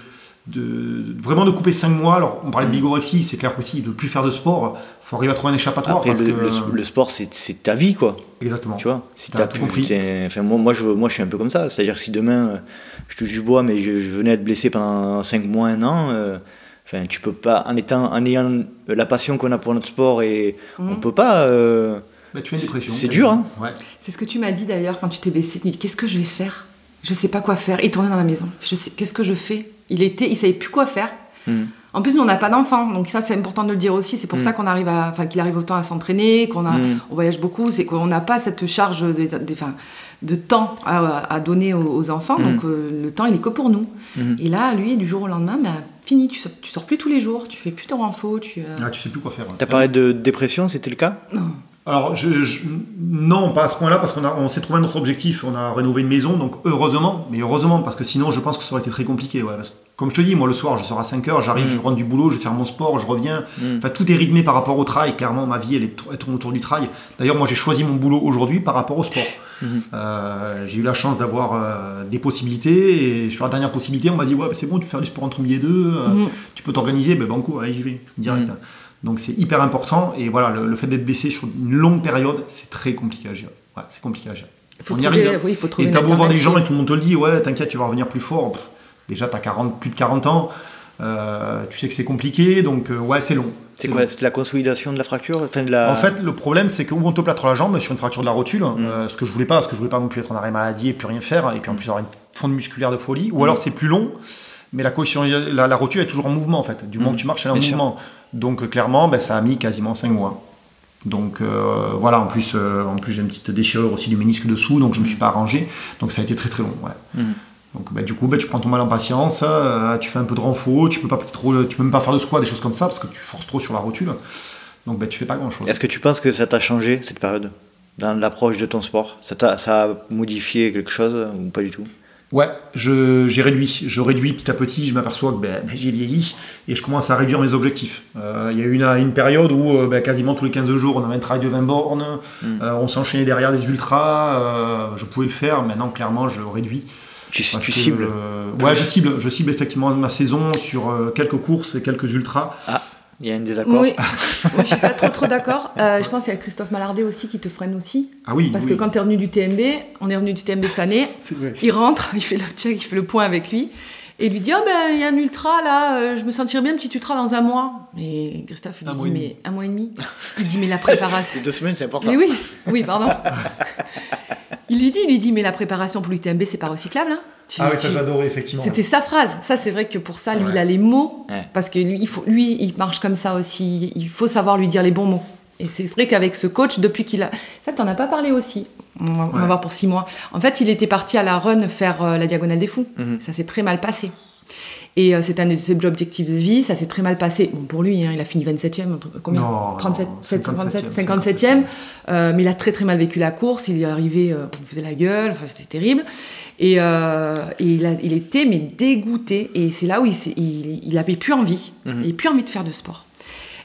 de vraiment de couper 5 mois. Alors on parlait de bigorexie, c'est clair aussi de plus faire de sport. faut arriver à trouver un échappatoire Après, parce le, que le- le sport, c'est c'est ta vie, quoi. exactement. Tu vois, si T'as t'as tout plus, compris. enfin, moi, moi, je, moi, je suis un peu comme ça. C'est-à-dire que si demain, je touche du bois, mais je, je venais à être blessé pendant 5 mois, un an, euh, enfin, tu peux pas, en, étant, en ayant la passion qu'on a pour notre sport, et on Mhm. peut pas. euh, Bah, tu as une C'est- dépression. c'est dur, hein. Ouais. C'est ce que tu m'as dit d'ailleurs quand tu t'es blessé. Tu me dis qu'est-ce que je vais faire? Je sais pas quoi faire. Il tournait dans la maison. Je sais qu'est-ce que je fais? Il était, il savait plus quoi faire. hmm. En plus, nous on n'a pas d'enfants, donc ça c'est important de le dire aussi. C'est pour Mm. ça qu'on arrive à, enfin qu'il arrive autant à s'entraîner, qu'on a, Mm. on voyage beaucoup. C'est qu'on n'a pas cette charge enfin, de temps à, à donner aux, aux enfants. Mm. Donc euh, le temps il est que pour nous. Et là, lui, du jour au lendemain, bah, fini. Tu sors, tu sors plus tous les jours. Tu fais plus ton renfo. Tu, euh, Ah, tu sais plus quoi faire. T'as parlé de dépression, c'était le cas? Non, Alors, je, non, pas à ce point-là, parce qu'on on s'est trouvé un autre objectif. On a rénové une maison, donc heureusement, mais heureusement, parce que sinon, je pense que ça aurait été très compliqué. Ouais, comme je te dis, moi, le soir, je sors à 5 heures, j'arrive, mm. je rentre du boulot, je vais faire mon sport, je reviens. Mm. Enfin, tout est rythmé par rapport au travail. Clairement, ma vie, elle, est, elle tourne autour du travail. D'ailleurs, moi, j'ai choisi mon boulot aujourd'hui par rapport au sport. Mm-hmm. Euh, j'ai eu la chance d'avoir euh, des possibilités, et sur la dernière possibilité, on m'a dit Ouais, c'est bon, tu fais du sport entre midi et deux, euh, mm-hmm. tu peux t'organiser, ben banco, allez, j'y vais, direct. Mm. Donc c'est hyper important. Et voilà, le, fait d'être blessé sur une longue période, c'est très compliqué à gérer. c'est compliqué à gérer. Faut On y arrive. Oui, faut trouver et t'as beau voir des gens et tout le monde te le dit, ouais, t'inquiète, tu vas revenir plus fort. déjà, t'as 40, plus de 40 ans. Euh, tu sais que c'est compliqué, donc euh, ouais, c'est long. C'est quoi C'est la consolidation de la fracture enfin, de la... En fait, le problème, c'est qu'on on te plâtre la jambe sur une fracture de la rotule, mm. euh, ce que je voulais pas, parce que je voulais pas non plus être en arrêt maladie et plus rien faire, et puis en plus avoir une fonte musculaire de folie, ou mm. alors c'est plus long, mais la, la, la, rotule est toujours en mouvement en fait. Du moment mm. que tu marches, elle est en mouvement. Donc clairement, ben, ça a mis quasiment 5 mois. Donc euh, voilà, en plus, euh, en plus j'ai une petite déchirure aussi du ménisque dessous, donc je ne me suis pas arrangé. Donc ça a été très très long. Ouais. Mm. Donc ben, du coup, ben, tu prends ton mal en patience, euh, tu fais un peu de renfort, tu peux pas trop, tu peux même pas faire de squat, des choses comme ça, parce que tu forces trop sur la rotule. Donc ben, tu fais pas grand chose. Est-ce que tu penses que ça t'a changé cette période? Dans l'approche de ton sport? Ça, ça a modifié quelque chose ou pas du tout? Ouais, j'ai réduit. Je réduis petit à petit. Je m'aperçois que ben, j'ai vieilli et je commence à réduire mes objectifs. Euh, il y a eu une, une, période où euh, ben, quasiment tous les 15 jours, on avait un travail de 20 bornes. Mm. Euh, on s'enchaînait derrière des ultras. je pouvais le faire. Maintenant, clairement, je réduis. Tu, tu cibles Ouais, je cible. Je cible effectivement ma saison sur quelques courses et quelques ultras. Ah. Il y a un désaccord. Oui, moi je suis pas trop trop d'accord. Euh, je pense qu'il y a Christophe Malardet aussi qui te freine aussi. Ah oui. Parce que quand tu es revenu du TMB, on est revenu du TMB cette année, il rentre, il fait le check, il fait le point avec lui. Et lui dit, oh ben il y a un ultra là, euh, je me sentirais bien petit ultra dans un mois. Mais Christophe, il lui dit, mais un mois et demi. Il dit, mais la préparation. deux semaines, c'est important. Mais oui, oui, pardon. il lui dit, il lui dit, mais la préparation pour l'UTMB, c'est pas recyclable. Hein ah oui, ça j'adorais effectivement. C'était sa phrase. Ça, c'est vrai que pour ça, lui, il a les mots. Parce que lui il, faut, lui, il marche comme ça aussi. Il faut savoir lui dire les bons mots. Et c'est vrai qu'avec ce coach, depuis qu'il a. Ça, t'en as pas parlé aussi. On va, voir pour six mois. En fait, il était parti à la run faire euh, la diagonale des fous. Mhm. Ça s'est très mal passé. Et euh, c'est un de ses objectifs de vie, ça s'est très mal passé. Bon, pour lui, hein, il a fini 27e, combien? 37, 57, 57e. Euh, mais il a très très mal vécu la course, il est arrivé, euh, il faisait la gueule, enfin, c'était terrible. Et, il, était mais dégoûté. Et c'est là où il, n'avait plus envie, mhm. il n'avait plus envie de faire de sport.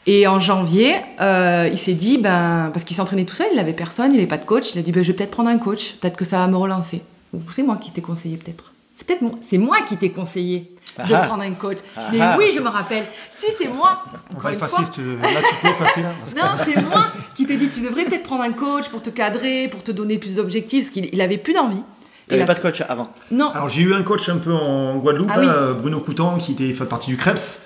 Et en janvier, il s'est dit, ben, parce qu'il s'entraînait tout seul, il n'avait personne, il n'avait pas de coach, il a dit, ben, je vais peut-être prendre un coach, peut-être que ça va me relancer. C'est moi qui t'ai conseillé peut-être. C'est peut-être moi, c'est moi qui t'ai conseillé de ah. prendre un coach. Ah. Mais oui, je me rappelle. Si c'est moi. On va effacer. Là, tu peux effacer là. non, c'est moi qui t'ai dit tu devrais peut-être prendre un coach pour te cadrer, pour te donner plus d'objectifs, parce qu'il avait plus d'envie. Il n'avait pas de coach avant. Non. Alors j'ai eu un coach un peu en Guadeloupe, ah hein, Bruno Coutan, qui était fait partie du Krebs.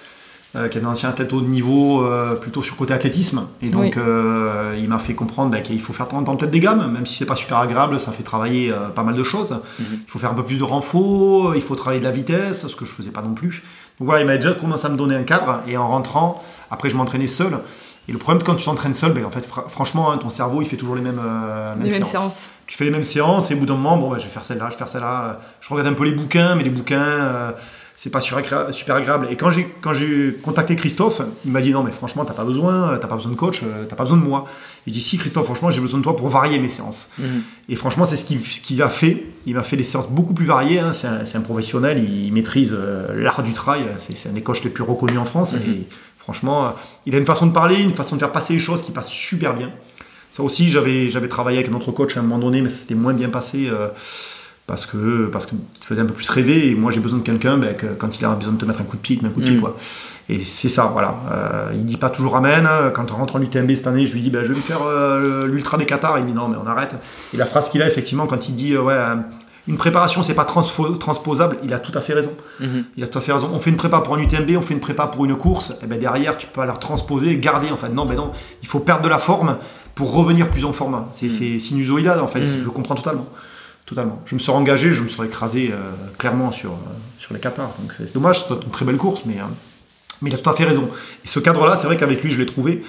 Euh, qui est un ancien athlète haut de niveau, euh, plutôt sur côté athlétisme. Et donc, euh, il m'a fait comprendre bah, qu'il faut faire dans peut-être des gammes, même si c'est pas super agréable, ça fait travailler pas mal de choses. Mhm. Il faut faire un peu plus de renfort, il faut travailler de la vitesse, ce que je faisais pas non plus. Donc voilà, il m'a déjà commencé à me donner un cadre, et en rentrant, après je m'entraînais seul. Et le problème, quand tu t'entraînes seul, ben, en fait, franchement, hein, ton cerveau, il fait toujours les mêmes, séances. Tu fais les mêmes séances, et au bout d'un moment, bon, ben, je vais faire celle-là, je vais faire celle-là. Je regarde un peu les bouquins, mais les bouquins c'est pas super agréable. Et quand j'ai quand j'ai contacté Christophe, il m'a dit non mais franchement t'as pas besoin, t'as pas besoin de coach, euh, t'as pas besoin de moi. J'ai dit si Christophe, franchement j'ai besoin de toi pour varier mes séances. Mhm. Et franchement c'est ce qu'il a fait. Il m'a fait des séances beaucoup plus variées. Hein. C'est un, professionnel, il, maîtrise euh, l'art du trail. C'est un des coachs les plus reconnus en France. Mhm. Et franchement, euh, il a une façon de parler, une façon de faire passer les choses qui passe super bien. Ça aussi j'avais j'avais travaillé avec un autre coach à un moment donné, mais c'était moins bien passé parce que parce que tu faisais un peu plus rêver et moi j'ai besoin de quelqu'un ben, quand il a besoin de te mettre un coup de pied, il te met un coup de pied mm. quoi. Et c'est ça, voilà. Euh, il dit pas toujours amen. Quand on rentre en UTMB cette année, je lui dis ben, je vais me faire euh, l'ultra des Qatar. Il dit non mais on arrête. Et la phrase qu'il a effectivement quand il dit euh, ouais une préparation c'est pas transposable, il a tout à fait raison. Mm-hmm. Il a tout à fait raison. On fait une prépa pour un UTMB, on fait une prépa pour une course. Et ben derrière tu peux la transposer, garder en fait. Non ben non, il faut perdre de la forme pour revenir plus en forme. C'est mm. sinusoïdal en fait. Mm. Je comprends totalement. Totalement. Je me serais engagé, je me serais écrasé euh, clairement sur, euh, sur les Qatars. Donc c'est dommage, c'est une très belle course, mais, euh, mais il a tout à fait raison. Et ce cadre-là, c'est vrai qu'avec lui, je l'ai trouvé.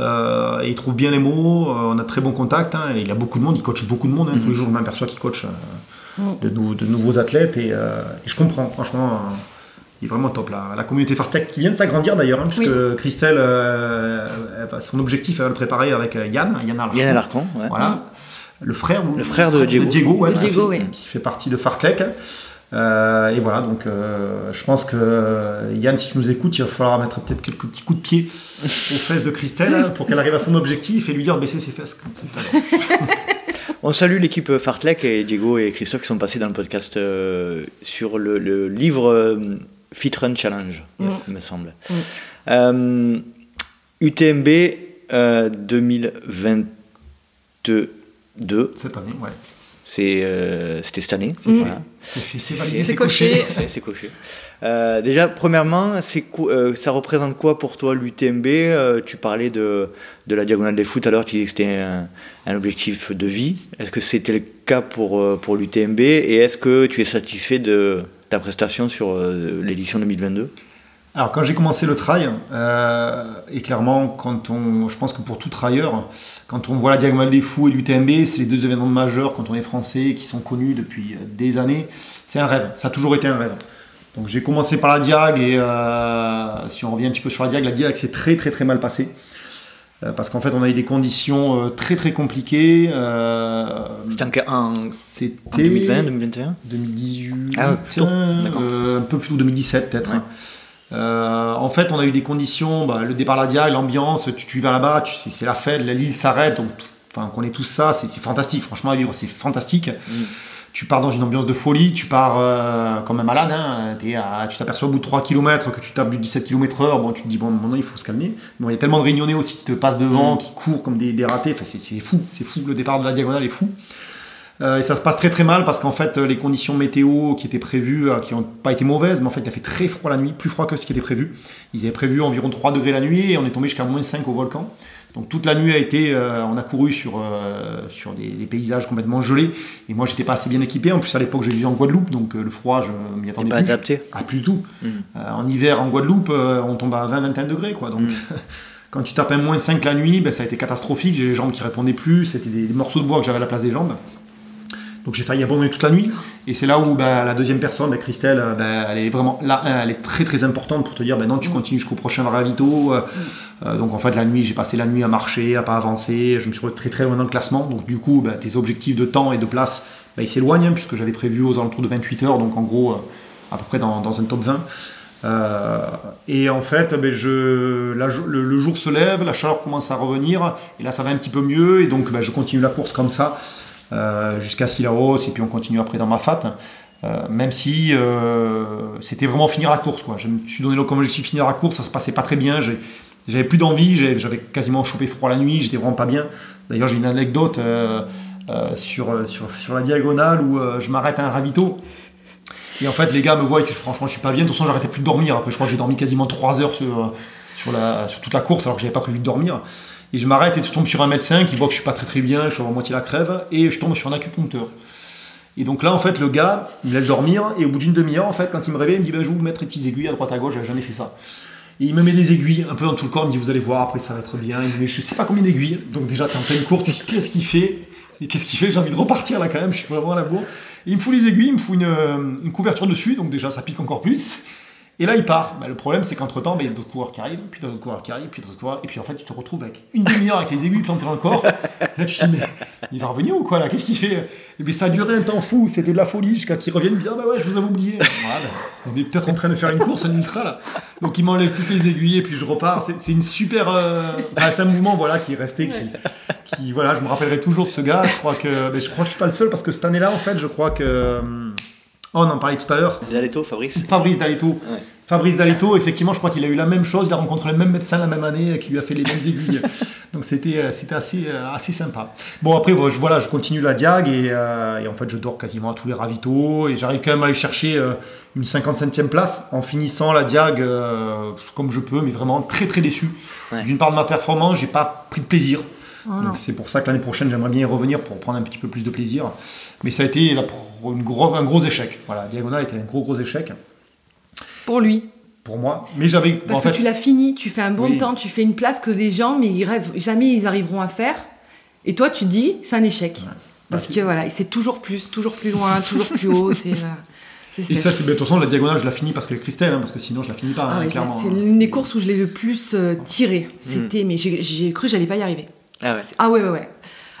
et il trouve bien les mots, on a très bon contact. Hein, et il a beaucoup de monde, il coach beaucoup de monde. Hein, Tous les mhm. jours, je m'aperçois qu'il coach de, de, nouveaux athlètes. Et, je comprends, franchement. il est vraiment top. La, la communauté Fartech qui vient de s'agrandir d'ailleurs, hein, puisque Christelle, euh, son objectif, elle va le préparer avec Yann, Yann Alarcon. Yann Alarcon ouais. Voilà. Mm. Le frère, le frère de Diego, Diego, ouais, Diego qui, fait, partie de Fartech. Euh, et voilà, donc euh, je pense que euh, Yann, si tu nous écoutes, il va falloir mettre peut-être quelques petits coups de pied aux fesses de Christelle hein, pour qu'elle arrive à son objectif et lui dire de baisser ses fesses. On salue l'équipe Fartlek et Diego et Christophe qui sont passés dans le podcast sur le, livre Fit Run Challenge, il me semble. UTMB 2022. Cette année, ouais. Euh, c'était cette année. C'est validé, c'est coché. C'est coché. Euh, déjà, premièrement, euh, ça représente quoi pour toi l'UTMB Tu parlais de, de, la diagonale des foot à l'heure, tu disais que c'était un, un, objectif de vie. Est-ce que c'était le cas pour, pour l'UTMB Et est-ce que tu es satisfait de ta prestation sur l'édition 2022 alors quand j'ai commencé le trail, euh, et clairement quand on, je pense que pour tout trailleur, quand on voit la Diagonale des Fous et l'UTMB, c'est les deux événements majeurs quand on est français qui sont connus depuis des années. C'est un rêve, ça a toujours été un rêve. Donc j'ai commencé par la Diag et euh, si on revient un petit peu sur la Diag, la Diag s'est très très très mal passée. Euh, parce qu'en fait, on a eu des conditions très très compliquées. c'était en, 2020, 2021 2018, ah, un peu plus tôt 2017 peut-être. Euh, en fait, on a eu des conditions, bah, le départ à la Dia, l'ambiance, tu, tu vas là-bas, c'est la fête, l'île s'arrête, donc enfin, on est tous ça, c'est fantastique, franchement à vivre, c'est fantastique. Mm. Tu pars dans une ambiance de folie, tu pars euh, comme un malade, hein, tu t'aperçois au bout de 3 km que tu tapes du 17 km/h, bon, tu te dis, bon, maintenant il faut se calmer. Bon, il y a tellement de réunionnais aussi qui te passent devant, mm. qui courent comme des, des ratés, enfin, c'est fou, c'est fou, le départ de la diagonale est fou. Euh, et ça se passe très très mal parce qu'en fait, les conditions météo qui étaient prévues, euh, qui n'ont pas été mauvaises, mais en fait, il a fait très froid la nuit, plus froid que ce qui était prévu. Ils avaient prévu environ 3 degrés la nuit et on est tombé jusqu'à moins 5 au volcan. Donc toute la nuit a été, euh, on a couru sur, sur des, paysages complètement gelés. Et moi, j'étais pas assez bien équipé. En plus, à l'époque, j'ai vécu en Guadeloupe, donc le froid, je m'y attendais pas plus. adapté. Ah, plus du tout. Hmm. en hiver, en Guadeloupe, on tombe à 20-21 degrés, quoi. Donc. Hmm. Quand tu tapes un moins 5 la nuit, ben, ça a été catastrophique. J'ai les jambes qui répondaient plus. C'était des, des morceaux de bois que j'avais à la place des jambes. Donc j'ai failli abandonner toute la nuit. Et c'est là où bah, la deuxième personne, bah, Christelle, euh, bah, elle est vraiment là, elle est très très importante pour te dire, ben non, tu mm. continues jusqu'au prochain ravito. Euh, euh, donc en fait, la nuit, j'ai passé la nuit à marcher, à pas avancer. Je me suis retrouvé très très loin dans le classement. Donc du coup, tes objectifs de temps et de place, ils s'éloignent, hein, puisque j'avais prévu aux alentours de 28 heures, donc en gros, à peu près dans, un top 20. et en fait, je, le, jour se lève, la chaleur commence à revenir, et là ça va un petit peu mieux, et donc je continue la course comme ça. Euh, jusqu'à Silaos, et puis on continue après dans ma fat. Euh, même si euh, c'était vraiment finir la course. Quoi. Je me suis donné comme objectif finir la course, ça se passait pas très bien. J'avais plus d'envie, j'avais quasiment chopé froid la nuit, j'étais vraiment pas bien. D'ailleurs, j'ai une anecdote sur, sur, sur, la diagonale où je m'arrête à un ravito. Et en fait, les gars me voient que franchement, je suis pas bien. De toute façon, j'arrêtais plus de dormir. Après, je crois que j'ai dormi quasiment 3 heures sur, sur toute la course alors que j'avais pas prévu de dormir. Et je m'arrête et je tombe sur un médecin qui voit que je suis pas très très bien, je suis à moitié la crève, et je tombe sur un acupuncteur. Et donc là, en fait, le il me laisse dormir, et au bout d'une demi-heure, en fait, quand il me réveille, il me dit ben, Je vais vous mettre des petites aiguilles à droite à gauche, j'avais jamais fait ça. Et il me met des aiguilles un peu dans tout le corps, il me dit Vous allez voir, après ça va être bien. Il me dit Je sais pas combien d'aiguilles. Donc déjà, tu es en pleine course, tu dis Qu'est-ce qu'il fait? Et qu'est-ce qu'il fait? J'ai envie de repartir là quand même, je suis vraiment à la bourre. Et il me fout les aiguilles, il me fout une, une couverture dessus, donc déjà ça pique encore plus. Et là, il part. Bah, le problème, c'est qu'entre-temps, bah, il y a d'autres coureurs qui arrivent, puis d'autres coureurs qui arrivent, puis d'autres coureurs. Et puis en fait, tu te retrouves avec une demi-heure avec les aiguilles plantées dans le corps. Là, tu te dis, mais il va revenir ou quoi là? Qu'est-ce qu'il fait? Et bien, ça a duré un temps fou. C'était de la folie jusqu'à qu'il revienne dise, ah bah ouais, je vous avais oublié. on est peut-être en train de faire une course, un ultra là. Donc il m'enlève toutes les aiguilles et puis je repars. C'est une super. Euh... c'est un mouvement voilà, qui est resté. Qui, voilà, je me rappellerai toujours de ce gars. Je crois que, je crois que je suis pas le seul parce que cette année-là, en fait, je crois que. Oh, on en parlait tout à l'heure. D'Aleto, Fabrice. Fabrice D'Aleto. Fabrice Dalito, effectivement, je crois qu'il a eu la même chose. Il a rencontré le même médecin la même année qui lui a fait les mêmes aiguilles. Donc c'était euh, assez euh, assez sympa. Bon après voilà, je continue la diag euh, et, en fait je dors quasiment à tous les ravitaux et j'arrive quand même à aller chercher une 55e place en finissant la diag comme je peux, mais vraiment très très déçu. D'une part de ma performance, j'ai pas pris de plaisir. Oh c'est pour ça que l'année prochaine j'aimerais bien y revenir pour prendre un petit peu plus de plaisir. Mais ça a été une gros, un gros échec. Voilà, Diagonale était un gros gros échec. Pour lui. Pour moi. Mais j'avais. Parce que tu l'as fini, tu fais un bon temps, tu fais une place que des gens, mais ils rêvent, jamais ils arriveront à faire. Et toi, tu dis, c'est un échec. Parce bah, que voilà, c'est toujours plus, toujours plus loin, toujours plus haut. C'est. Euh, C'est Et ça, c'est de toute façon, la diagonale, je la finis parce que Christelle, hein, parce que sinon, je la finis pas, Ah hein, ouais, clairement. c'est hein. l'une des courses où je l'ai le plus euh, tiré. C'était, mais j'ai- j'ai cru que j'allais pas y arriver. Ah ouais. Ah ouais, ouais, ouais.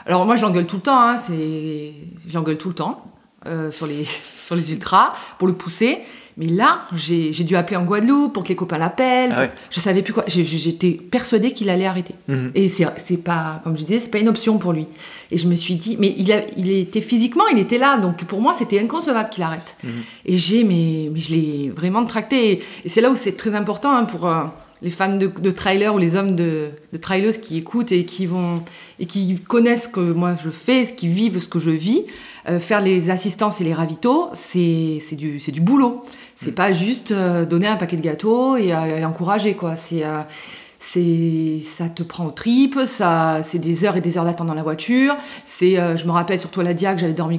Alors moi, je l'engueule tout le temps. Hein, c'est... Je l'engueule tout le temps euh, sur, les... sur les ultras pour le pousser. Mais là, j'ai, j'ai dû appeler en Guadeloupe pour que les copains l'appellent. Ah ouais. Je savais plus quoi. J'ai- J'étais persuadée qu'il allait arrêter. Mhm. Et c'est, c'est pas, comme je disais, c'est pas une option pour lui. Et je me suis dit, mais il, a, il était physiquement, il était là. Donc pour moi, c'était inconcevable qu'il arrête. Mhm. Et j'ai, mais, mais je l'ai vraiment tracté. Et, et c'est là où c'est très important hein, pour euh, les fans de, de trailer ou les hommes de, de trailers qui écoutent et qui vont et qui connaissent ce que moi je fais, ce qui vivent ce que je vis. Euh, faire les assistances et les ravitaux, c'est du, c'est du boulot. C'est pas juste euh, donner un paquet de gâteaux et, euh, et encourager, quoi. C'est. euh, c'est ça te prend aux tripes, ça c'est des heures et des heures d'attente dans la voiture. C'est je me rappelle surtout à la Dia que j'avais dormi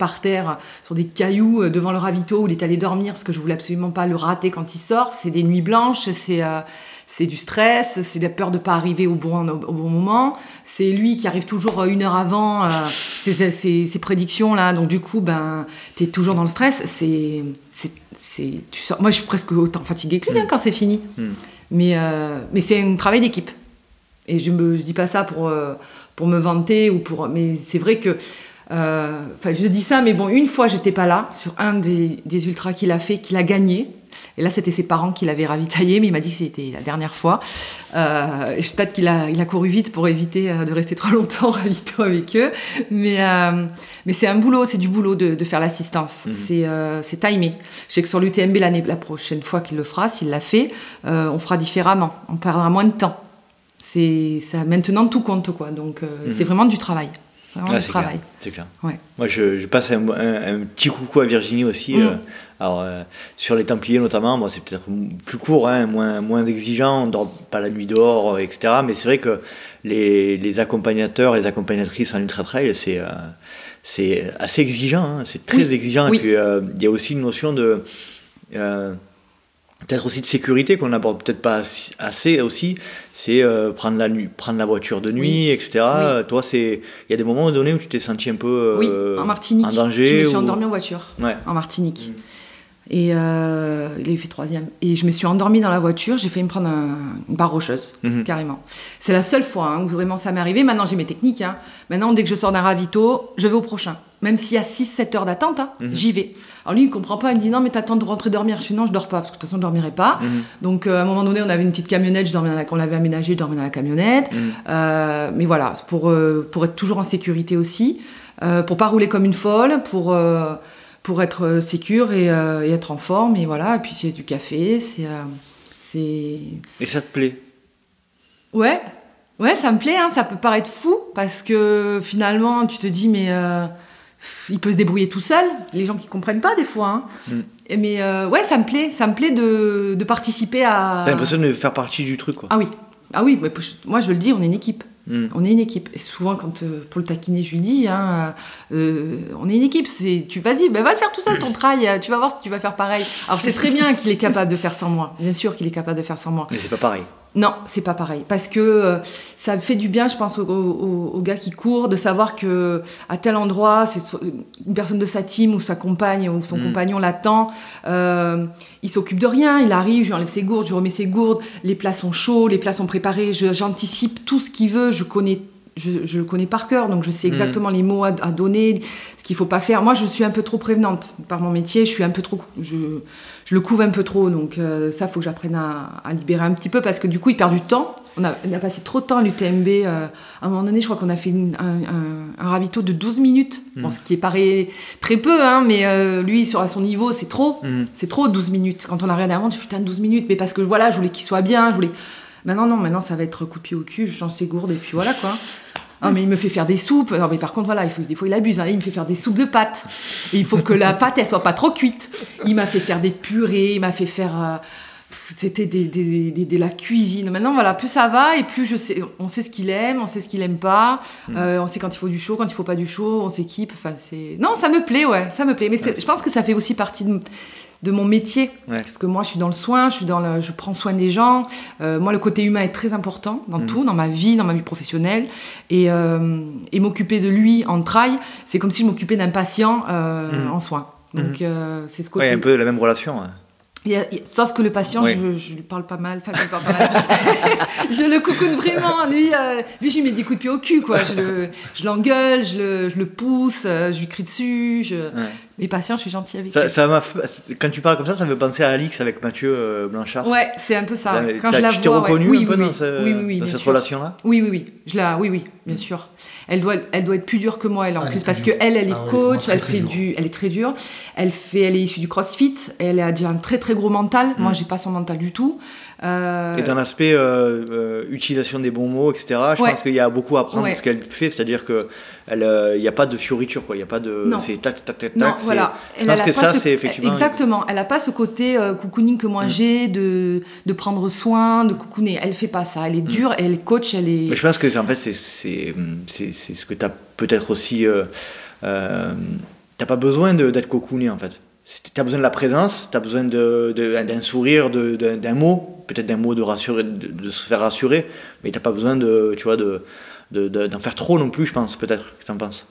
par terre sur des cailloux euh, devant le ravito où il est allé dormir parce que je voulais absolument pas le rater quand il sort. C'est des nuits blanches, c'est euh, c'est du stress, c'est la peur de pas arriver au bon, au, bon moment. C'est lui qui arrive toujours euh, une heure avant euh, ses, ses- prédictions là. Donc du coup, ben, tu es toujours dans le stress. C'est, c'est, c'est, tu sors- Moi, je suis presque autant fatiguée que lui hein, quand c'est fini. Mm. Mais, euh, mais c'est un travail d'équipe. Et je me je dis pas ça pour, pour me vanter ou pour. Mais c'est vrai que. Euh, Enfin, je dis ça, mais bon, une fois, j'étais pas là sur un des, des ultras qu'il a fait, qu'il a gagné. Et là, c'était ses parents qui l'avaient ravitaillé, mais il m'a dit que c'était la dernière fois. Euh, Peut-être qu'il a, il a couru vite pour éviter euh, de rester trop longtemps ravito avec eux. Mais, euh, mais c'est un boulot, c'est du boulot de, de faire l'assistance. Mhm. C'est euh, timé. Je sais que sur l'UTMB, la prochaine fois qu'il le fera, s'il l'a fait, on fera différemment. On perdra moins de temps. C'est maintenant tout compte, quoi. Donc, Mhm. c'est vraiment du travail. Vraiment Ah, c'est travail. C'est clair. Ouais. Moi, je, je passe un, un- un petit coucou à Virginie aussi. Mm. euh, alors, euh, sur les Templiers notamment, bon, c'est peut-être plus court, hein, moins, moins exigeant, on ne dort pas la nuit dehors, euh, etc. Mais c'est vrai que les, les accompagnateurs, les accompagnatrices en ultra trail, c'est euh, c'est assez exigeant, hein, c'est très Oui, exigeant. oui. Et puis, il y a aussi une notion de. Euh, Peut-être aussi de sécurité qu'on n'aborde peut-être pas assez aussi, c'est euh, prendre la nuit, prendre la voiture de nuit, etc. Oui. Toi, c'est, il y a des moments donnés où tu t'es senti un peu Oui, euh, en Martinique. en danger. Je me suis ou- endormie en voiture. Ouais. en Martinique. Mm. Et euh, il a fait troisième. Et je me suis endormie dans la voiture, j'ai failli me prendre un- une barre rocheuse, Mhm. carrément. C'est la seule fois hein, où vraiment ça m'est arrivé. Maintenant, j'ai mes techniques. hein. Maintenant, dès que je sors d'un ravito, je vais au prochain. Même s'il y a 6-7 heures d'attente, hein, Mhm. j'y vais. Alors lui, il comprend pas. Il me dit non, mais t'attends de rentrer dormir. Je dis non, je dors pas, parce que de toute façon, je dormirai pas. Mhm. Donc, euh, à un moment donné, on avait une petite camionnette, je dormais la... on l'avait aménagée, je dormais dans la camionnette. Mhm. Euh, mais voilà, pour, euh, pour être toujours en sécurité aussi, pour pas rouler comme une folle, pour, pour être sécure et, et être en forme. Et voilà, et puis a du café, c'est. c'est... Et ça te plaît? Ouais, ouais, ça me plaît, hein, ça peut paraître fou, parce que finalement, tu te dis, mais il peut se débrouiller tout seul, les gens qui comprennent pas des fois. hein. Mm. Mais euh, ouais, ça me plaît, ça me plaît de, de participer à. T'as l'impression de faire partie du truc, quoi. Ah oui, ah oui, moi je le dis, on est une équipe. Mhm. On est une équipe. Et souvent, quand euh, pour le taquiner, je lui dis, hein, euh, on est une équipe. C'est, tu vas-y, ben, va le faire tout seul ton euh, Tu vas voir si tu vas faire pareil. Alors, sais très bien qu'il est capable de faire sans moi. Bien sûr qu'il est capable de faire sans moi. Mais c'est pas pareil. Non, c'est pas pareil. Parce que euh, ça fait du bien, je pense, aux, aux- aux gars qui courent, de savoir que à tel endroit, c'est so- une personne de sa team ou sa compagne ou son Mm. compagnon l'attend. Euh, il s'occupe de rien. Il arrive, je lui enlève ses gourdes, je lui remets ses gourdes. Les plats sont chauds, les plats sont préparés. J'anticipe tout ce qu'il veut. Je connais. Je, je le connais par cœur, donc je sais Mm. exactement les mots à, à donner, ce qu'il faut pas faire. Moi, je suis un peu trop prévenante par mon métier. Je suis un peu trop, je, je le couvre un peu trop, donc euh, ça, faut que j'apprenne à, à libérer un petit peu parce que du coup, il perd du temps. On a, on a passé trop de temps à l'UTMB. euh, à un moment donné, je crois qu'on a fait une- un, un- de 12 minutes, Mm. bon, ce qui paraît très peu, hein, mais euh, lui, sur à son niveau, c'est trop. Mhm. C'est trop 12 minutes. Quand on a regardé avant, je suis putain 12 minutes, mais parce que voilà, je voulais qu'il soit bien, je voulais. Maintenant, non, maintenant ça va être coupé au cul, je change ses gourdes et puis voilà quoi. Ah, mais il me fait faire des soupes. Non, mais par contre, voilà, il faut, des fois il abuse. hein. Il me fait faire des soupes de pâtes. Et il faut que la pâte, elle soit pas trop cuite. Il m'a fait faire des purées, il m'a fait faire. euh, C'était des, des- des- de la cuisine. Maintenant, voilà, plus ça va et plus je sais, on sait ce qu'il aime, on sait ce qu'il aime pas. Euh, on sait quand il faut du chaud, quand il faut pas du chaud, on s'équipe. Enfin, c'est. Non, ça me plaît, ouais, ça me plaît. Mais je pense que ça fait aussi partie de, de mon métier. Ouais. Parce que moi, je suis dans le soin, je, suis dans le, je prends soin des gens. Euh, moi, le côté humain est très important dans Mhm. tout, dans ma vie, dans ma vie professionnelle. Et, euh, et m'occuper de lui en trail, c'est comme si je m'occupais d'un patient euh, Mhm. en soin. Donc euh, c'est ce Ouais, il y côté. a un peu la même relation. hein. Sauf que le patient, Oui. je, je lui parle pas mal. Enfin, je, lui parle pas mal. je le coucoune vraiment. Lui, euh, lui, je lui mets des coups de pied au cul, quoi. Je le- je l'engueule, je, le, je le pousse, je lui crie dessus. Je... Ouais. Mes patients, je suis gentille avec Ça, eux. ça quand tu parles comme ça, ça me fait penser à Alix avec Mathieu euh, Blanchard. Ouais, c'est un peu ça. Quand je la tu t'es vois, ouais. reconnu oui, un peu oui, dans, oui. ce- oui, oui, oui, dans bien cette relation-là? Oui, oui, oui. Je la, oui, oui, bien sûr. Elle doit, elle doit être plus dure que moi, elle en Ah, elle plus, parce dure. que elle, elle est Ah coach, très, elle très fait du, elle est très dure. Elle fait, elle est issue du CrossFit. Elle a déjà un très très gros mental. Moi, Mm. j'ai pas son mental du tout. Euh, Et dans l'aspect euh, euh, utilisation des bons mots, etc., je Ouais. pense qu'il y a beaucoup à apprendre Ouais. de ce qu'elle fait, c'est-à-dire que euh, il n'y a pas de fioriture, quoi. Il n'y a pas de. Non. C'est tac, tac, tac, non, tac. voilà. Je pense que ça, ce- c'est effectivement. Exactement. Elle a pas ce côté cocooning que moi Mm. j'ai de, de prendre soin, de cocooner. Elle fait pas ça. Elle est dure, elle est coach, elle est. Mm. Mais je pense que c'est- en fait, c'est- ce que tu as peut-être aussi. Euh, t'as pas besoin d'être cocooné, en fait. Tu as besoin de la présence, tu as besoin d'un sourire, d'un mot, peut-être d'un mot de, rassurer, de, de se faire rassurer, mais tu pas besoin de, tu vois, de, de- de- d'en faire trop non plus, je pense, peut-être. Qu'est-ce que tu en penses?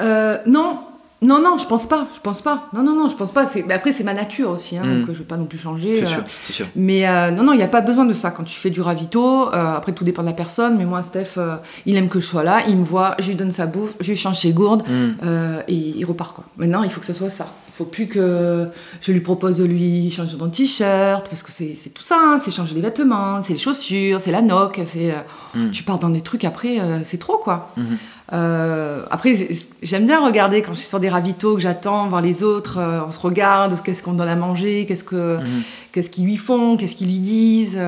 Euh, non, non, non, je pense pas. Je pense pas. Non, non, non, je pense pas. Mais après, c'est ma nature aussi, hein, Mm. donc je vais pas non plus changer. C'est euh, sûr, c'est sûr. Mais euh, non, non, il n'y a pas besoin de ça quand tu fais du ravito. euh, après, tout dépend de la personne. Mais moi, Steph, euh, il aime que je sois là. Il me voit, je lui donne sa bouffe, je lui change ses gourdes Mm. euh, et il repart. quoi. Maintenant, il faut que ce soit ça. Il faut plus que je lui propose de lui changer ton t-shirt parce que c'est tout ça. hein, c'est changer les vêtements, c'est les chaussures, c'est la noc. c'est euh, Mm. Tu pars dans des trucs après, euh, c'est trop quoi. Mhm. Euh, après, j'ai- j'aime bien regarder quand je suis sur des ravitaux, que j'attends, voir les autres, euh, on se regarde, qu'est-ce qu'on donne à manger, qu'est-ce que Mhm. qu'est-ce qu'ils lui font, qu'est-ce qu'ils lui disent.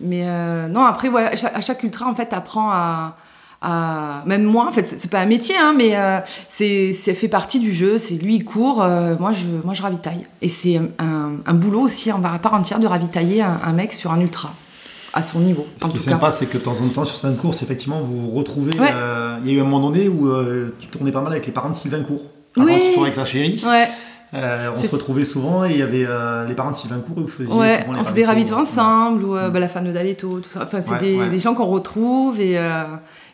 Mais non, après, ouais, à chaque, ultra, en fait, t'apprends à, à- Même moi, en fait, c'est pas un métier, hein, mais euh, c'est fait partie du jeu. C'est lui, il court, euh, moi, je, moi, je ravitaille. Et c'est un, un boulot aussi, en à part entière, de ravitailler un, un mec sur un ultra, à son niveau, Ce en qui est sympa, c'est que de temps en temps, sur certaines courses, effectivement, vous vous retrouvez. Ouais. euh, Il y a eu un moment donné où euh, tu tournais pas mal avec les parents de Sylvain Court. Avant Oui. qu'il soit avec sa chérie. Ouais, Euh, on se retrouvait souvent et il y avait les parents de Sylvain et vous faisiez ouais on fait des ravitaux ensemble, ou Mm. bah, la femme de Daletto, tout ça. Enfin, c'est des, des gens qu'on retrouve et,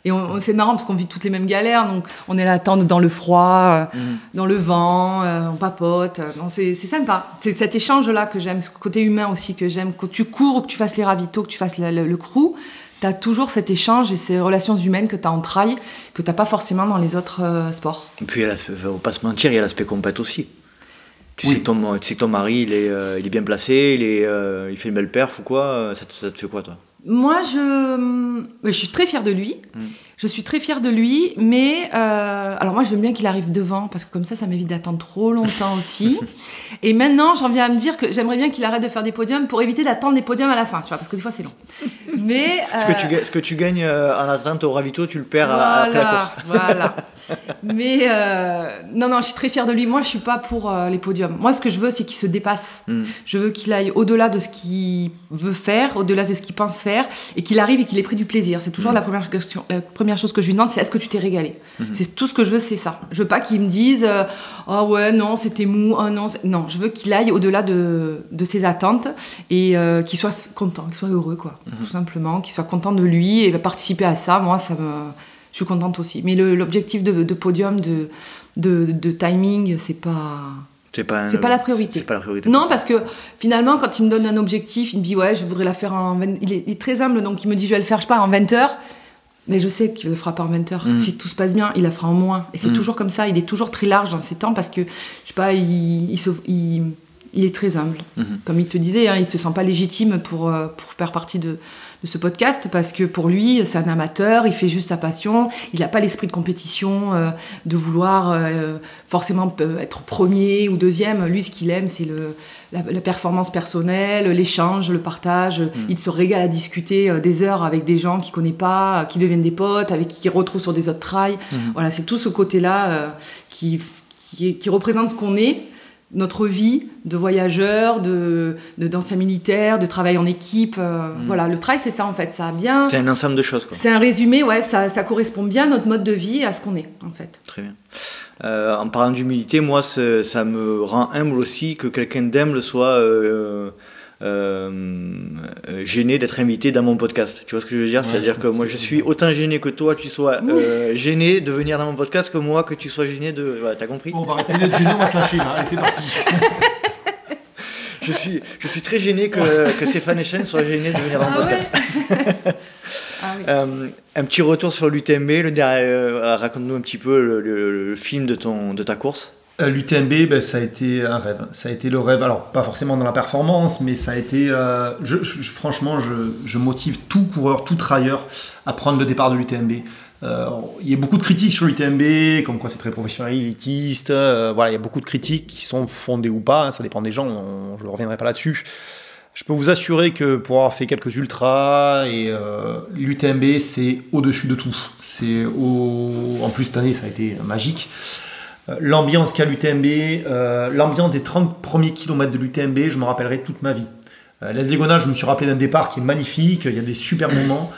et on, on- c'est marrant parce qu'on vit toutes les mêmes galères. Donc, on est là à attendre dans le froid, euh, Mhm. dans le vent, euh, on papote. euh, non, c'est c'est sympa. C'est cet échange-là que j'aime, ce côté humain aussi que j'aime. Quand tu cours, ou que tu fasses les ravitaux, que tu fasses le, le, le crew, tu as toujours cet échange et ces relations humaines que tu as en trail, que tu pas forcément dans les autres euh, sports. Et puis, il faut pas se mentir, il y a l'aspect compète aussi. Tu, Oui. sais que ton, tu sais que ton mari, il est, euh, il est bien placé, il, est, euh, il fait une belle perf ou quoi ça te, ça te fait quoi, toi? Moi, je, je suis très fière de lui. Mm. Je suis très fière de lui, mais euh, alors moi j'aime bien qu'il arrive devant parce que comme ça, ça m'évite d'attendre trop longtemps aussi. Et maintenant, j'en viens à me dire que j'aimerais bien qu'il arrête de faire des podiums pour éviter d'attendre des podiums à la fin, tu vois, parce que des fois c'est long. Mais ce, que euh, tu, ga- ce que tu gagnes euh, en attente au ravito, tu le perds à- à- après la voilà, course. voilà. Mais euh, non, non, je suis très fière de lui. Moi, je suis pas pour euh, les podiums. Moi, ce que je veux, c'est qu'il se dépasse. Mm. Je veux qu'il aille au-delà de ce qu'il veut faire, au-delà de ce qu'il pense faire, et qu'il arrive et qu'il ait pris du plaisir. C'est toujours la, première question, la première chose que je lui demande, c'est est-ce que tu t'es régalé C'est tout ce que je veux, c'est ça. Je veux pas qu'il me dise euh, oh ouais non c'était mou, oh non non. Je veux qu'il aille au-delà de, de ses attentes et euh, qu'il soit content, qu'il soit heureux quoi, tout simplement, qu'il soit content de lui et participer à ça. Moi ça me, je suis contente aussi. Mais l'objectif de, de podium, de, de, de timing, c'est pas C'est pas, un- pas la priorité. C'est pas la priorité. non, parce que finalement, quand il me donne un objectif, il me dit Ouais, je voudrais la faire en 20 il, est, il est très humble, donc il me dit Je vais le faire, je sais pas, en 20 heures. Mais je sais qu'il le fera pas en 20 heures. Mm. Si tout se passe bien, il la fera en moins. Et c'est Mm. toujours comme ça. Il est toujours très large dans ses temps parce que, je sais pas, il, il, se- il- il est très humble. Mhm. Comme il te disait, hein, il ne se sent pas légitime pour, euh, pour faire partie de, de ce podcast parce que pour lui, c'est un amateur, il fait juste sa passion, il n'a pas l'esprit de compétition, euh, de vouloir euh, forcément être premier ou deuxième. Lui, ce qu'il aime, c'est le, la, la performance personnelle, l'échange, le partage. Il se régale à discuter euh, des heures avec des gens qu'il connaît pas, euh, qui deviennent des potes, avec qui il retrouve sur des autres trails. Mhm. Voilà, c'est tout ce côté-là euh, qui, qui, représente ce qu'on est, notre vie de voyageur, de de- d'ancien militaire, de travail en équipe. euh, Voilà, le trail, c'est ça en fait. Ça a bien. C'est un ensemble de choses, quoi. C'est un résumé, ouais, ça, ça correspond bien à notre mode de vie et à ce qu'on est en fait. Très bien. Euh, en parlant d'humilité, moi, ça me rend humble aussi que quelqu'un d'humble soit euh, gêné d'être invité dans mon podcast. Tu vois ce que je veux dire? C'est-à-dire que moi, je suis autant gêné que toi, tu sois gêné de venir dans mon podcast que moi, que tu sois gêné de. Voilà, T'as compris? On va arrêter d'être gêné, on va se lâcher là. Allez, c'est parti. je, suis, je suis très gêné que, que Stéphane Echen soit gêné de venir dans mon ah podcast. Ah euh, un petit retour sur l'UTMB, euh, raconte-nous un petit peu le, film de, ton, de ta course. Euh, L'UTMB, ben, ça a été un rêve. Ça a été le rêve, alors pas forcément dans la performance, mais ça a été. je, franchement, je, je, motive tout coureur, tout trailer à prendre le départ de l'UTMB. il y a beaucoup de critiques sur l'UTMB, comme quoi c'est très professionnel, élitiste. voilà, il y a beaucoup de critiques qui sont fondées ou pas, hein, ça dépend des gens, je ne reviendrai pas là-dessus. Je peux vous assurer que pour avoir fait quelques ultras, et euh, l'UTMB, c'est au-dessus de tout. C'est au... En plus, cette année, ça a été magique. Euh, l'ambiance qu'a l'UTMB, euh, l'ambiance des 30 premiers kilomètres de l'UTMB, je me rappellerai toute ma vie. Euh, la diagonale, je me suis rappelé d'un départ qui est magnifique, il y a des super moments.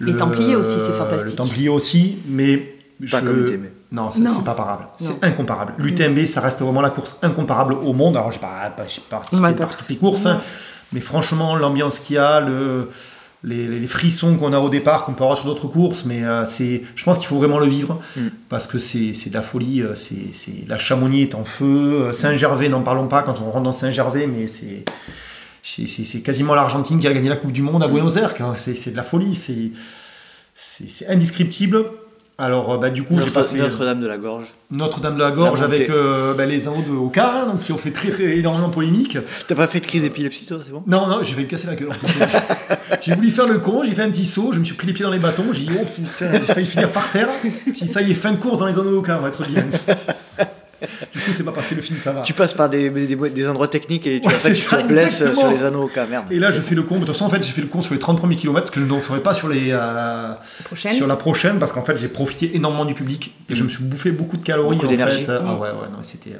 Les Templiers aussi, c'est fantastique. Le Templier aussi, mais... Pas comme l'UTMB. Non, c'est pas comparable. C'est incomparable. L'UTMB, ça reste vraiment la course incomparable au monde. Alors, je n'ai pas, pas, pas participé à toutes les courses, hein, mais franchement, l'ambiance qu'il y a, le, les, frissons qu'on a au départ, qu'on peut avoir sur d'autres courses, mais euh, c'est, je pense qu'il faut vraiment le vivre mm. parce que c'est, de la folie. Euh, c'est, la Chamonix est en feu. Euh, Saint-Gervais, n'en parlons pas quand on rentre dans Saint-Gervais, mais c'est, c'est, quasiment l'Argentine qui a gagné la Coupe du Monde à Buenos Aires. C'est, de la folie. C'est, c'est indescriptible. Alors, euh, bah, du coup, j'ai passé. Notre-Dame de la Gorge. Notre-Dame de la Gorge avec euh, bah, les anneaux de Oka, donc, qui ont fait très, très énormément polémique. T'as pas fait de crise d'épilepsie, toi, c'est bon? Non, non, j'ai failli me casser la gueule. j'ai voulu faire le con, j'ai fait un petit saut, je me suis pris les pieds dans les bâtons, j'ai dit, oh putain, j'ai failli finir par terre. J'ai ça y est, fin de course dans les anneaux de Oka, on va être bien. Du coup, c'est pas passé le film, ça va. Tu passes par des, des, endroits techniques et tu, ouais, tu te blesses sur les anneaux, cas, merde. Et là, je fais le con. De toute façon, en fait, j'ai fait le con sur les 30 premiers kilomètres, ce que je ne ferai pas sur, les, euh, sur la prochaine, parce qu'en fait, j'ai profité énormément du public et je me suis bouffé beaucoup de calories. Beaucoup d'énergie. Ah ouais, ouais, non, c'était. Euh,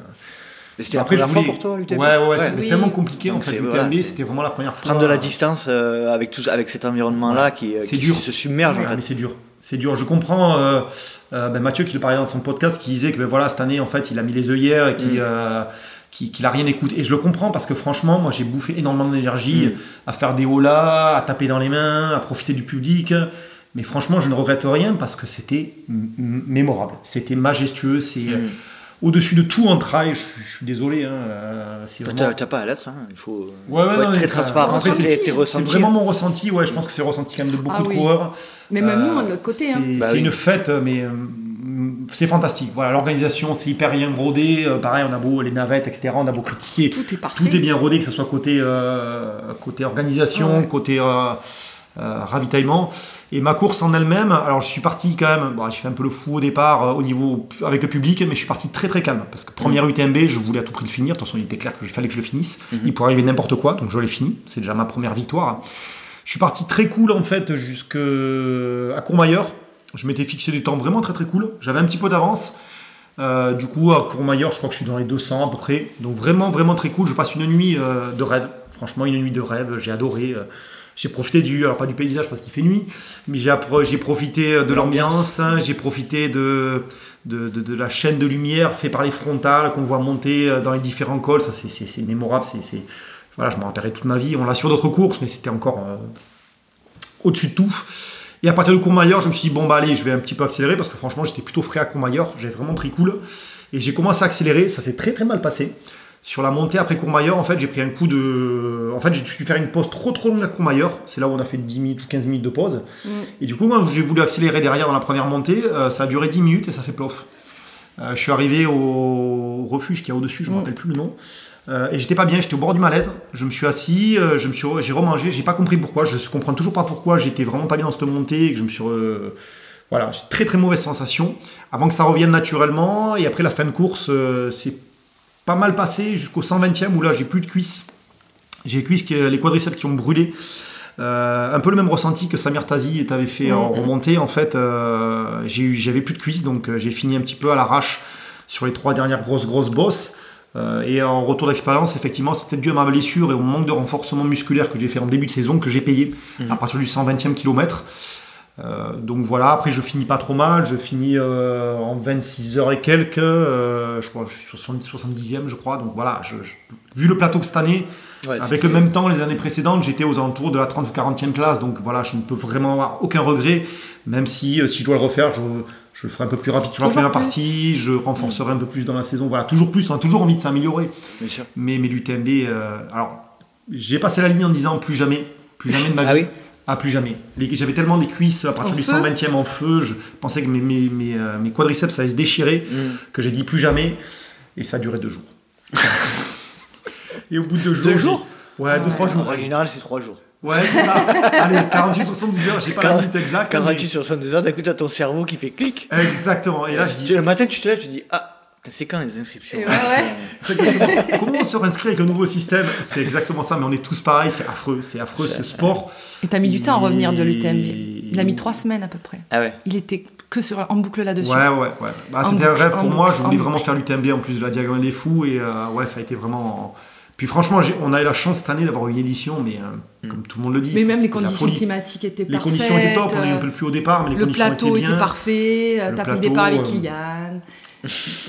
c'était Après, la première fois pour toi, l'UTMB Ouais, ouais, ouais c'était tellement compliqué en fait. L'UTMB, c'était vraiment la première fois. Prendre de la distance euh, avec, tout, avec cet environnement-là qui, qui se submerge. mais c'est dur. C'est dur. Je comprends euh, euh, ben Mathieu qui le parlait dans son podcast, qui disait que ben voilà, cette année, en fait, il a mis les œillères et mm. euh, qu'il qui, n'a rien écouté. Et je le comprends parce que franchement, moi, j'ai bouffé énormément d'énergie mm. à faire des holas, à taper dans les mains, à profiter du public. Mais franchement, je ne regrette rien parce que c'était mémorable. C'était majestueux. C'est. Mm au-dessus de tout en trail. Je, suis désolé. Hein, euh, vraiment... T'as pas à l'être, hein, il faut, être très transparent. C'est vraiment mon ressenti. Ouais, je pense que c'est le ressenti quand même de beaucoup ah de coureurs. Mais même nous, de l'autre côté. Hein. C'est bah une fête, mais euh, c'est fantastique. Voilà, l'organisation, c'est hyper bien rodé. Euh, pareil, on a beau les navettes, etc. On a beau critiquer. Tout est parfait. Tout est bien rodé, que ce soit côté côté organisation, côté ravitaillement. Et ma course en elle-même, alors je suis parti quand même, bon, j'ai fait un peu le fou au départ euh, au niveau avec le public, mais je suis parti très très calme parce que première mm. UTMB, je voulais à tout prix le finir. De toute façon, il était clair qu'il fallait que je le finisse. Mm-hmm. Il pourrait arriver n'importe quoi, donc je l'ai fini. C'est déjà ma première victoire. Je suis parti très cool en fait jusqu'à Courmayeur. Je m'étais fixé des temps vraiment très très cool. J'avais un petit peu d'avance. Euh, du coup, à Courmayeur, je crois que je suis dans les 200 à peu près. Donc vraiment vraiment très cool. Je passe une nuit euh, de rêve. Franchement, une nuit de rêve. J'ai adoré. J'ai profité du, alors pas du paysage parce qu'il fait nuit, mais j'ai, profité de l'ambiance, j'ai profité de de, de, la chaîne de lumière fait par les frontales qu'on voit monter euh, dans les différents cols. Ça, c'est, mémorable. C'est, voilà, je me rappellerai toute ma vie. On l'a sur d'autres courses, mais c'était encore euh, au-dessus de tout. Et à partir de Courmayeur, je me suis dit, bon, bah allez, je vais un petit peu accélérer parce que franchement, j'étais plutôt frais à Courmayeur. J'avais vraiment pris cool. Et j'ai commencé à accélérer. Ça s'est très très mal passé. Sur la montée après Courmayeur, en fait, j'ai pris un coup de. En fait, j'ai dû faire une pause trop trop longue à Courmayeur. C'est là où on a fait 10 minutes ou 15 minutes de pause. Mm. Et du coup, moi, j'ai voulu accélérer derrière dans la première montée. Euh, ça a duré 10 minutes et ça fait plof. Euh, je suis arrivé au refuge qui est au-dessus, je ne me mm. rappelle plus le nom. Euh, et j'étais pas bien, j'étais au bord du malaise. Je me suis assis, je me suis, j'ai remangé, j'ai pas compris pourquoi. Je comprends toujours pas pourquoi. J'étais vraiment pas bien dans cette montée et que je me suis. Voilà, j'ai très très mauvaise sensation. Avant que ça revienne naturellement, et après la fin de course, c'est pas mal passé jusqu'au 120e où là j'ai plus de cuisses. J'ai les cuisses, les quadriceps qui ont brûlé. Euh, un peu le même ressenti que Samir Tazi t'avait fait en mm. remontée. En fait, euh, j'avais plus de cuisses, donc euh, j'ai fini un petit peu à l'arrache sur les trois dernières grosses grosses bosses. et en retour d'expérience, effectivement, c'est peut-être dû à ma blessure et au manque de renforcement musculaire que j'ai fait en début de saison que j'ai payé mm. à partir du 120e kilomètre. Donc voilà, après je finis pas trop mal, je finis en 26 heures et quelques, je crois, je suis 70e je crois, donc voilà, vu le plateau que cette année, avec le même temps, les années précédentes, j'étais aux alentours de la 30 ou 40e place, donc voilà, je ne peux vraiment avoir aucun regret, même si si je dois le refaire, je, je le ferai un peu plus rapide sur la première partie, je renforcerai un peu plus dans la saison. Voilà, toujours plus, on a toujours envie de s'améliorer. Mais, mais l'UTMB, euh, alors, j'ai passé la ligne en disant plus jamais, plus jamais de ma ah vie. Ah, plus jamais. J'avais tellement des cuisses à partir du 120e en feu, je pensais que mes, mes, mes, euh, mes quadriceps allaient se déchirer, mm. que j'ai dit plus jamais, et ça a duré deux jours. et au bout de deux jours. Deux jours Ouais, deux, trois jours. En général, c'est trois jours. Ouais, c'est ça. Allez, 48 sur 72 heures, j'ai pas la minute exacte. 48 sur 72 heures, d'un coup, t'as ton cerveau qui fait clic. Exactement. Et là, je dis. Le matin, tu te lèves, tu dis Ah, c'est quand les inscriptions ouais, ouais. Comment on se réinscrit avec un nouveau système? C'est exactement ça, mais on est tous pareils, c'est affreux, c'est affreux ce sport. Et t'as mis du temps à revenir de l'UTMB. Il a mis trois semaines à peu près. Ah ouais. Il était que sur, en boucle là-dessus. Ouais, ouais, ouais. Bah, C'était un rêve pour moi, je voulais vraiment faire l'UTMB en plus de la Diagonale des Fous, et euh, ouais, ça a été vraiment. Puis franchement, on a eu la chance cette année d'avoir une édition, mais euh, mm. comme tout le monde le dit. Mais même les conditions climatiques étaient parfaites. Les conditions étaient top, on a eu un peu le plus haut départ, mais les conditions étaient bien. Le plateau était parfait, t'as pris le départ avec euh, Kylian.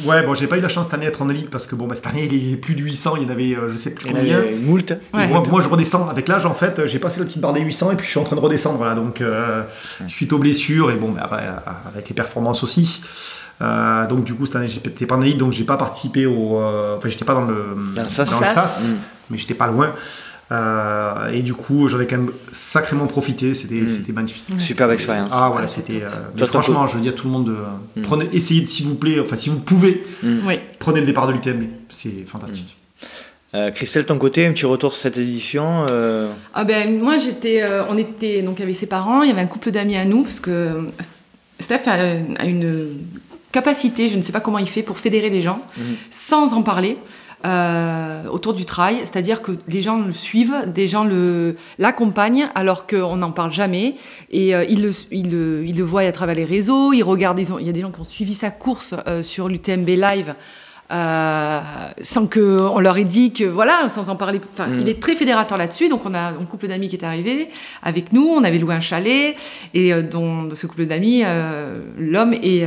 Ouais, bon, j'ai pas eu la chance cette année d'être en élite parce que bon, bah, cette année, il est plus de 800, il y en avait, euh, je sais plus combien. Moult. Moi, je redescends. Avec l'âge, en fait, j'ai passé la petite barre des 800 et puis je suis en train de redescendre. Voilà, donc, suite aux blessures et bon, bah, avec les performances aussi. Euh, donc du coup cette année j'étais pas en élite donc j'ai pas participé au euh, enfin j'étais pas dans le dans, le SAS, mm. mais j'étais pas loin euh, et du coup j'en ai quand même sacrément profité. C'était mm. c'était magnifique. Superbe expérience. Ah ouais c'était franchement je veux dire tout le monde mm. prenez essayez s'il vous plaît enfin si vous pouvez prenez le départ de l'UTMB c'est fantastique. Christelle, ton côté, un petit retour sur cette édition Ah ben moi j'étais, on était donc avec ses parents, il y avait un couple d'amis à nous parce que Steph a une capacité, je ne sais pas comment il fait, pour fédérer les gens mhm. sans en parler. Euh, autour du trail, c'est-à-dire que les gens le suivent, des gens le, l'accompagnent alors qu'on n'en parle jamais et euh, ils, le, ils, le, ils, le, voient à travers les réseaux, ils regardent, il y a des gens qui ont suivi sa course euh, sur l'UTMB Live sans qu'on leur ait dit que voilà, sans en parler. Enfin, mm. il est très fédérateur là-dessus. Donc on a un couple d'amis qui est arrivé avec nous. On avait loué un chalet et dans ce couple d'amis, l'homme est,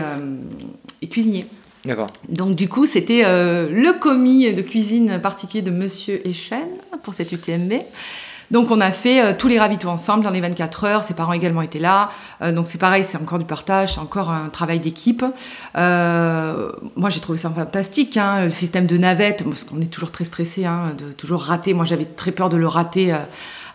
est, cuisinier. Donc du coup, c'était le commis de cuisine particulier de Monsieur Echen pour cette UTMB. Donc on a fait euh, tous les ravitaux ensemble dans les 24 heures. Ses parents également étaient là. Euh, donc c'est pareil, c'est encore du partage, c'est encore un travail d'équipe. Euh, moi j'ai trouvé ça fantastique, hein, le système de navette, parce qu'on est toujours très stressé hein, de toujours rater. Moi j'avais très peur de le rater.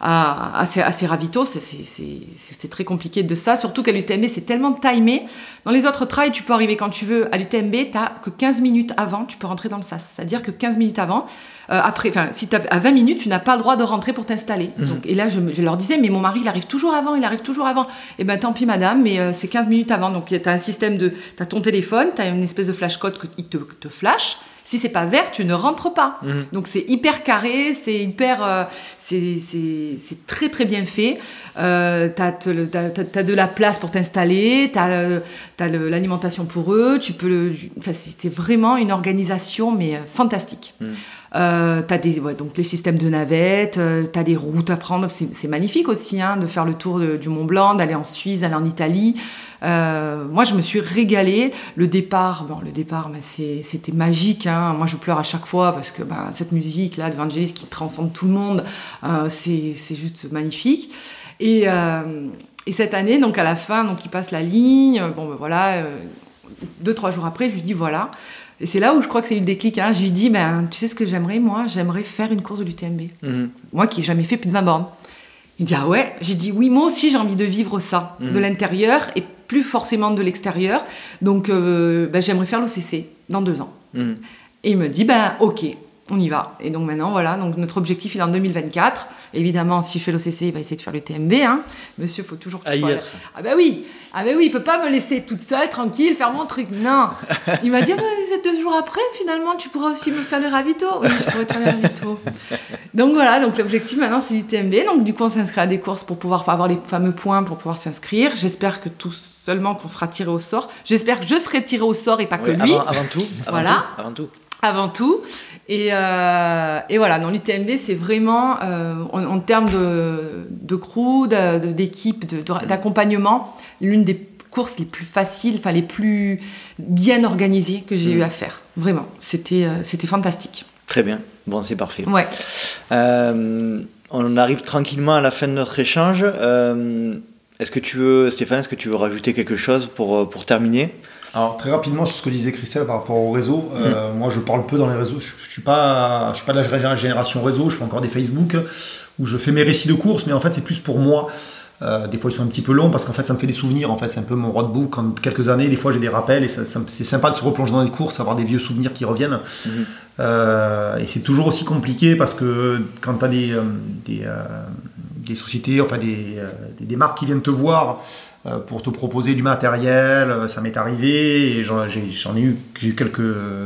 À, à, ces, à, ces, ravitaux. C'est très compliqué de ça, surtout qu'à l'UTMB, c'est tellement timé. Dans les autres trails, tu peux arriver quand tu veux. À l'UTMB, tu n'as que 15 minutes avant, tu peux rentrer dans le SAS. C'est-à-dire que 15 minutes avant, euh, après, enfin, si tu à 20 minutes, tu n'as pas le droit de rentrer pour t'installer. Mhm. Donc, et là, je, leur disais, mais mon mari, il arrive toujours avant, il arrive toujours avant. Eh ben, tant pis, madame, mais euh, c'est 15 minutes avant. Donc, tu as un système de, tu as ton téléphone, tu as une espèce de flash code qui te, te flash. Si c'est pas vert, tu ne rentres pas. Mhm. Donc c'est hyper carré, c'est hyper, euh, c'est très très bien fait. Euh, tu as, de la place pour t'installer, tu as, as l'alimentation pour eux, tu peux le, enfin, vraiment une organisation mais fantastique. Mhm. Euh, tu as des, donc les systèmes de navettes, euh, tu as des routes à prendre. C'est magnifique aussi hein, de faire le tour du Mont Blanc, d'aller en Suisse, d'aller en Italie. Euh, moi, je me suis régalée. Le départ, bon, le départ, ben, c'était magique. Hein. Moi, je pleure à chaque fois parce que ben, cette musique là de Vangelis qui transcende tout le monde, c'est juste magnifique. Et, et, cette année, donc à la fin, donc il passe la ligne. Bon, ben, voilà. deux trois jours après, je lui dis voilà. Et c'est là où je crois que c'est eu le déclic. Hein. Je lui dis, ben, tu sais ce que j'aimerais, moi? J'aimerais faire une course de l'UTMB. Mhm. Moi qui n'ai jamais fait plus de 20 bornes. Il dit, ah ouais? J'ai dit, oui, moi aussi j'ai envie de vivre ça, mhm. de l'intérieur et plus forcément de l'extérieur. Donc euh, ben, j'aimerais faire l'OCC dans deux ans. Mhm. Et il me dit, ben ok, on y va. Et donc maintenant, voilà, donc notre objectif il est en 2024. Évidemment, si je fais l'OCC, il va essayer de faire le TMB. Hein. Monsieur, il faut toujours qu'il soit... Ah ben oui, ah ben oui, il peut pas me laisser toute seule, tranquille, faire mon truc. Non. Il m'a dit, ah ben, deux jours après, finalement, tu pourras aussi me faire les ravitaux. Oui, je pourrais te faire les ravitaux. donc voilà, donc l'objectif maintenant, c'est l'UTMB. Donc du coup, on s'inscrit à des courses pour pouvoir avoir les fameux points pour pouvoir s'inscrire. J'espère que tous seulement qu'on sera tiré au sort. J'espère que je serai tiré au sort et pas que lui. Avant, tout. voilà. avant tout. avant tout. Et, euh, et voilà, dans l'UTMB, c'est vraiment, euh, en, en termes de, de crew, d'équipe, d'accompagnement, l'une des courses les plus faciles, enfin les plus bien organisées que j'ai Mm. eu à faire. Vraiment, c'était euh, c'était fantastique. Très bien. Bon, c'est parfait. Ouais. Euh, on arrive tranquillement à la fin de notre échange. Est-ce que tu veux, Stéphane, est-ce que tu veux rajouter quelque chose pour, euh, pour terminer Alors très rapidement sur ce que disait Christelle par rapport au réseau, euh, moi je parle peu dans les réseaux, je, je suis pas, je suis pas de la gé- génération réseau, je fais encore des Facebook où je fais mes récits de courses, mais en fait c'est plus pour moi. Euh, des fois ils sont un petit peu longs parce qu'en fait ça me fait des souvenirs, en fait c'est un peu mon roadbook en quelques années, des fois j'ai des rappels et c'est sympa de se replonger dans les courses, avoir des vieux souvenirs qui reviennent. Mhm. Euh, et c'est toujours aussi compliqué parce que quand tu as des, des, des sociétés, enfin des, euh, des, des marques qui viennent te voir euh, pour te proposer du matériel, euh, ça m'est arrivé et j'en ai eu, j'ai eu quelques,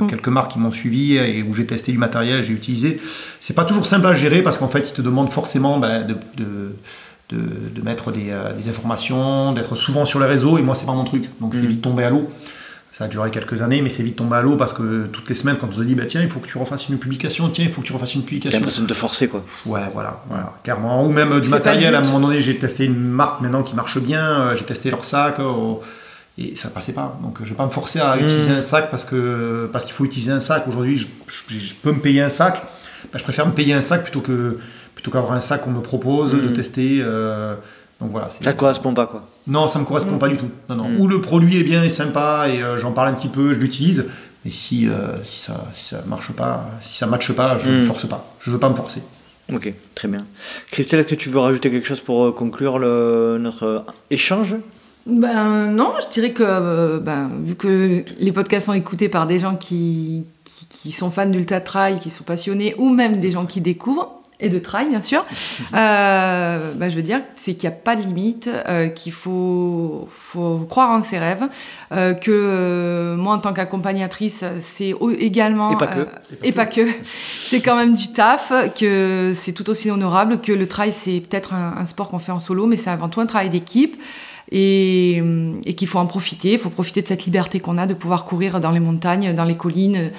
quelques marques qui m'ont suivi et où j'ai testé du matériel, j'ai utilisé. C'est pas toujours simple à gérer parce qu'en fait ils te demandent forcément ben, de, de, de, de mettre des, euh, des informations, d'être souvent sur les réseaux et moi c'est pas mon truc, donc c'est Mhm. vite tombé à l'eau. Ça a duré quelques années, mais c'est vite tombé à l'eau parce que toutes les semaines, quand on te dit, bah, tiens, il faut que tu refasses une publication, tiens, il faut que tu refasses une publication. l'impression de te forcer, quoi. Ouais, voilà, voilà, clairement. Ou même euh, du matériel, à un moment donné, j'ai testé une marque maintenant qui marche bien, euh, j'ai testé leur sac, euh, et ça passait pas. Donc je vais pas me forcer à Mm. utiliser un sac parce que parce qu'il faut utiliser un sac. Aujourd'hui, je, je- je peux me payer un sac. Bah, je préfère me payer un sac plutôt que plutôt qu'avoir un sac qu'on me propose de Mm. tester. euh, donc voilà. Ça correspond pas, quoi. non, ça me correspond Mm. pas du tout. Non, non. Mm. Ou le produit est bien et sympa et euh, j'en parle un petit peu, je l'utilise. Mais si, euh, si ça si ça marche pas, si ça matche pas, je ne Mm. force pas. Je veux pas me forcer. Ok, très bien. Christelle, est-ce que tu veux rajouter quelque chose pour euh, conclure le- notre échange? Ben non, je dirais que ben, vu que les podcasts sont écoutés par des gens qui, qui, qui sont fans d'ultra trail, qui sont passionnés, ou même des gens qui découvrent, et de trail bien sûr, euh, ben, je veux dire c'est qu'il n'y a pas de limite, euh, qu'il faut, faut croire en ses rêves, euh, que euh, moi en tant qu'accompagnatrice, c'est également... Et pas que. euh, et pas que. C'est quand même du taf, que c'est tout aussi honorable, que le trail, c'est peut-être un, un sport qu'on fait en solo, mais c'est avant tout un travail d'équipe. Et, et qu'il faut en profiter. Il faut profiter de cette liberté qu'on a de pouvoir courir dans les montagnes, dans les collines,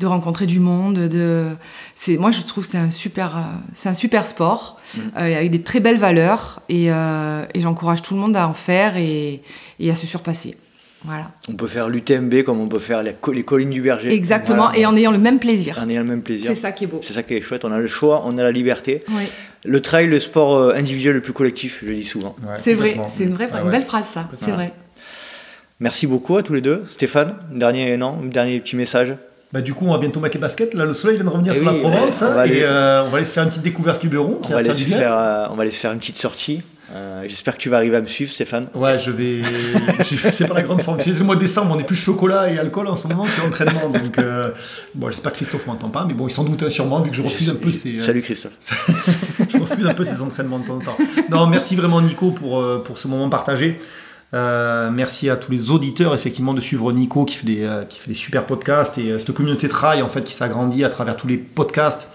de rencontrer du monde. De... C'est, moi, je trouve que c'est un super, euh, c'est un super sport Mm. euh, avec des très belles valeurs. Et, euh, et j'encourage tout le monde à en faire et, et à se surpasser. Voilà. On peut faire l'UTMB comme on peut faire les, co- les collines du berger. Exactement. Voilà. Et en ayant le même plaisir. En ayant le même plaisir. C'est ça qui est beau. C'est ça qui est chouette. On a le choix, on a la liberté. Oui. Le trail, le sport individuel le plus collectif, je le dis souvent. Ouais, C'est vrai, c'est une vraie, Ah une ouais. belle phrase ça, c'est vrai. Merci beaucoup à tous les deux. Stéphane, dernier, non, un dernier petit message. Bah, du coup, on va bientôt mettre les baskets. Là, le soleil vient de revenir Eh sur oui, la Provence. on va aller- et euh, on va aller se faire une petite découverte du Luberon. On va, va aller se faire, euh, on va aller se faire une petite sortie. Euh, J'espère que tu vas arriver à me suivre, Stéphane. Ouais, je vais. C'est pas la grande forme. Sais, le mois de décembre, on est plus chocolat et alcool en ce moment que l'entraînement. Donc, euh, bon, j'espère que Christophe m'entend pas, mais bon, il s'en doute hein, sûrement, vu que je refuse un peu ces. Salut Christophe. je refuse un peu ces entraînements de temps en temps. Non, merci vraiment Nico pour, pour ce moment partagé. Euh, merci à tous les auditeurs effectivement de suivre Nico qui fait des, euh, super podcasts et euh, cette communauté trail en fait qui s'agrandit à travers tous les podcasts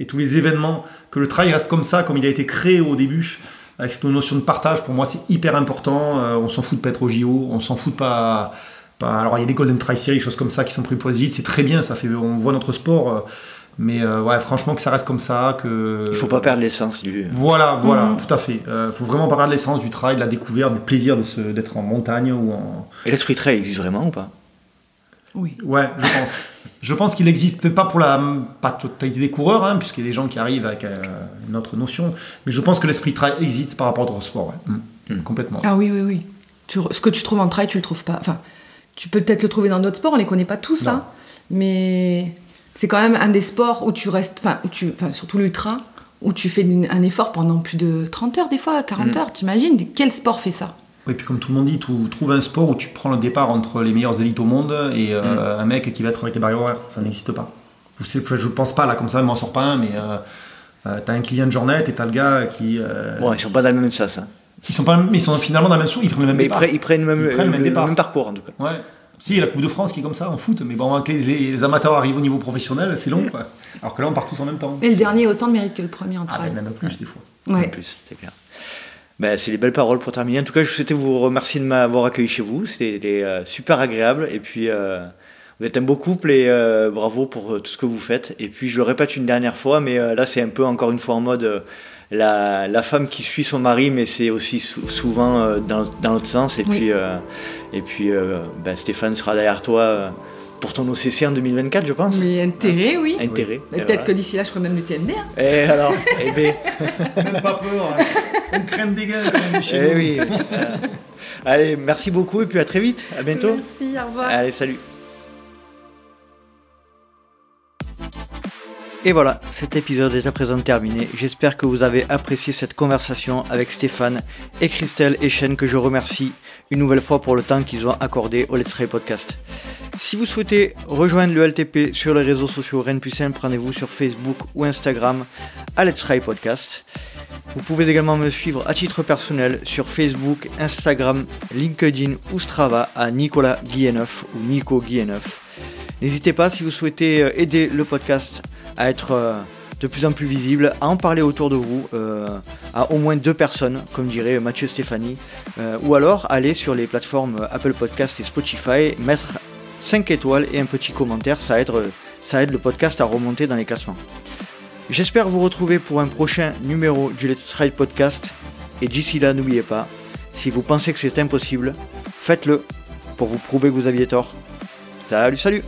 et tous les événements. Que le trail reste comme ça, comme il a été créé au début, avec cette notion de partage. Pour moi, c'est hyper important. On s'en fout de pas être au JO, on s'en fout de pas. pas- alors il y a des Golden Trail Series, choses comme ça qui sont prises pour les c'est très bien, ça fait, on voit notre sport. Euh, mais euh, ouais, franchement que ça reste comme ça, que Il faut pas perdre l'essence du. voilà, voilà, Mhm. tout à fait. Il faut vraiment pas perdre l'essence du trail, de la découverte, du plaisir de se- d'être en montagne ou en. Et l'esprit trail existe vraiment ou pas? Oui. Ouais, je pense. je pense qu'il existe peut-être pas pour la pas totalité des coureurs, hein, puisqu'il y a des gens qui arrivent avec euh, une autre notion, mais je pense que l'esprit trail existe par rapport à d'autres sports. Ouais. Mhm. Mhm. Complètement. Ah oui, oui, oui. Tu ce que tu trouves en trail, tu le trouves pas. Enfin, tu peux peut-être le trouver dans d'autres sports, on les connaît pas tous, hein. Mais c'est quand même un des sports où tu restes, enfin, où tu, enfin, surtout l'ultra, où tu fais un effort pendant plus de 30 heures, des fois, 40 Mhm. heures. T'imagines? Quel sport fait ça? Et puis comme tout le monde dit, tu trouves un sport où tu prends le départ entre les meilleures élites au monde et euh, un mec qui va être avec les barrières horaires. Ça n'existe pas. Je je pense pas là comme ça, il m'en sort pas un, mais euh, euh, t'as un client de journée et t'as le gars qui. euh, Bon, ils sont pas dans le même sas. hein. Ils sont pas, mais ils sont finalement dans la même sou, ils prennent le même Mais ils, départ. prennent- ils prennent même, Ils prennent le même le départ. même parcours en tout cas. Ouais. Si, il y a la Coupe de France qui est comme ça en foot, mais bon, que les, les amateurs arrivent au niveau professionnel, c'est long, quoi. Alors que là, on part tous en même temps. Et le dernier a autant de mérite que le premier en Ah, trail. ben, même plus, des fois. En ouais. plus, c'est clair. Ben, c'est les belles paroles pour terminer. En tout cas, je souhaitais vous remercier de m'avoir accueilli chez vous. C'était euh, super agréable. Et puis, euh, Vous êtes un beau couple et bravo pour tout ce que vous faites. Et puis je le répète une dernière fois, mais là c'est un peu encore une fois en mode la, la, femme qui suit son mari, mais c'est aussi souvent dans, dans l'autre sens. Et puis, et puis ben, Stéphane sera derrière toi pour ton OCC en 2024, je pense. Mais intérêt, oui. Intérêt. Peut-être que d'ici là, je ferai même le TND. Hein. Et eh, alors, eh bien. même pas peur. Hein. On crème des gars quand même chez eh oui. Allez, merci beaucoup et puis à très vite. À bientôt. Merci, au revoir. Allez, salut. Et voilà, cet épisode est à présent terminé. J'espère que vous avez apprécié cette conversation avec Stéphane et Christelle et Chen que je remercie une nouvelle fois pour le temps qu'ils ont accordé au Let's Try Podcast. Si vous souhaitez rejoindre le LTP sur les réseaux sociaux Rennes plus prenez-vous sur Facebook ou Instagram à Let's Try Podcast. Vous pouvez également me suivre à titre personnel sur Facebook, Instagram, LinkedIn ou Strava à Nicolas Guilleneuf ou Nico Guilleneuf. N'hésitez pas si vous souhaitez euh, aider le podcast à être euh, de plus en plus visible, à en parler autour de vous, euh, à au moins deux personnes, comme dirait Mathieu Stéphanie, ou alors aller sur les plateformes Apple Podcast et Spotify, mettre 5 étoiles et un petit commentaire, ça aide, ça aide le podcast à remonter dans les classements. J'espère vous retrouver pour un prochain numéro du Let's Try Podcast, et d'ici là, n'oubliez pas, si vous pensez que c'est impossible, faites-le pour vous prouver que vous aviez tort. Salut, salut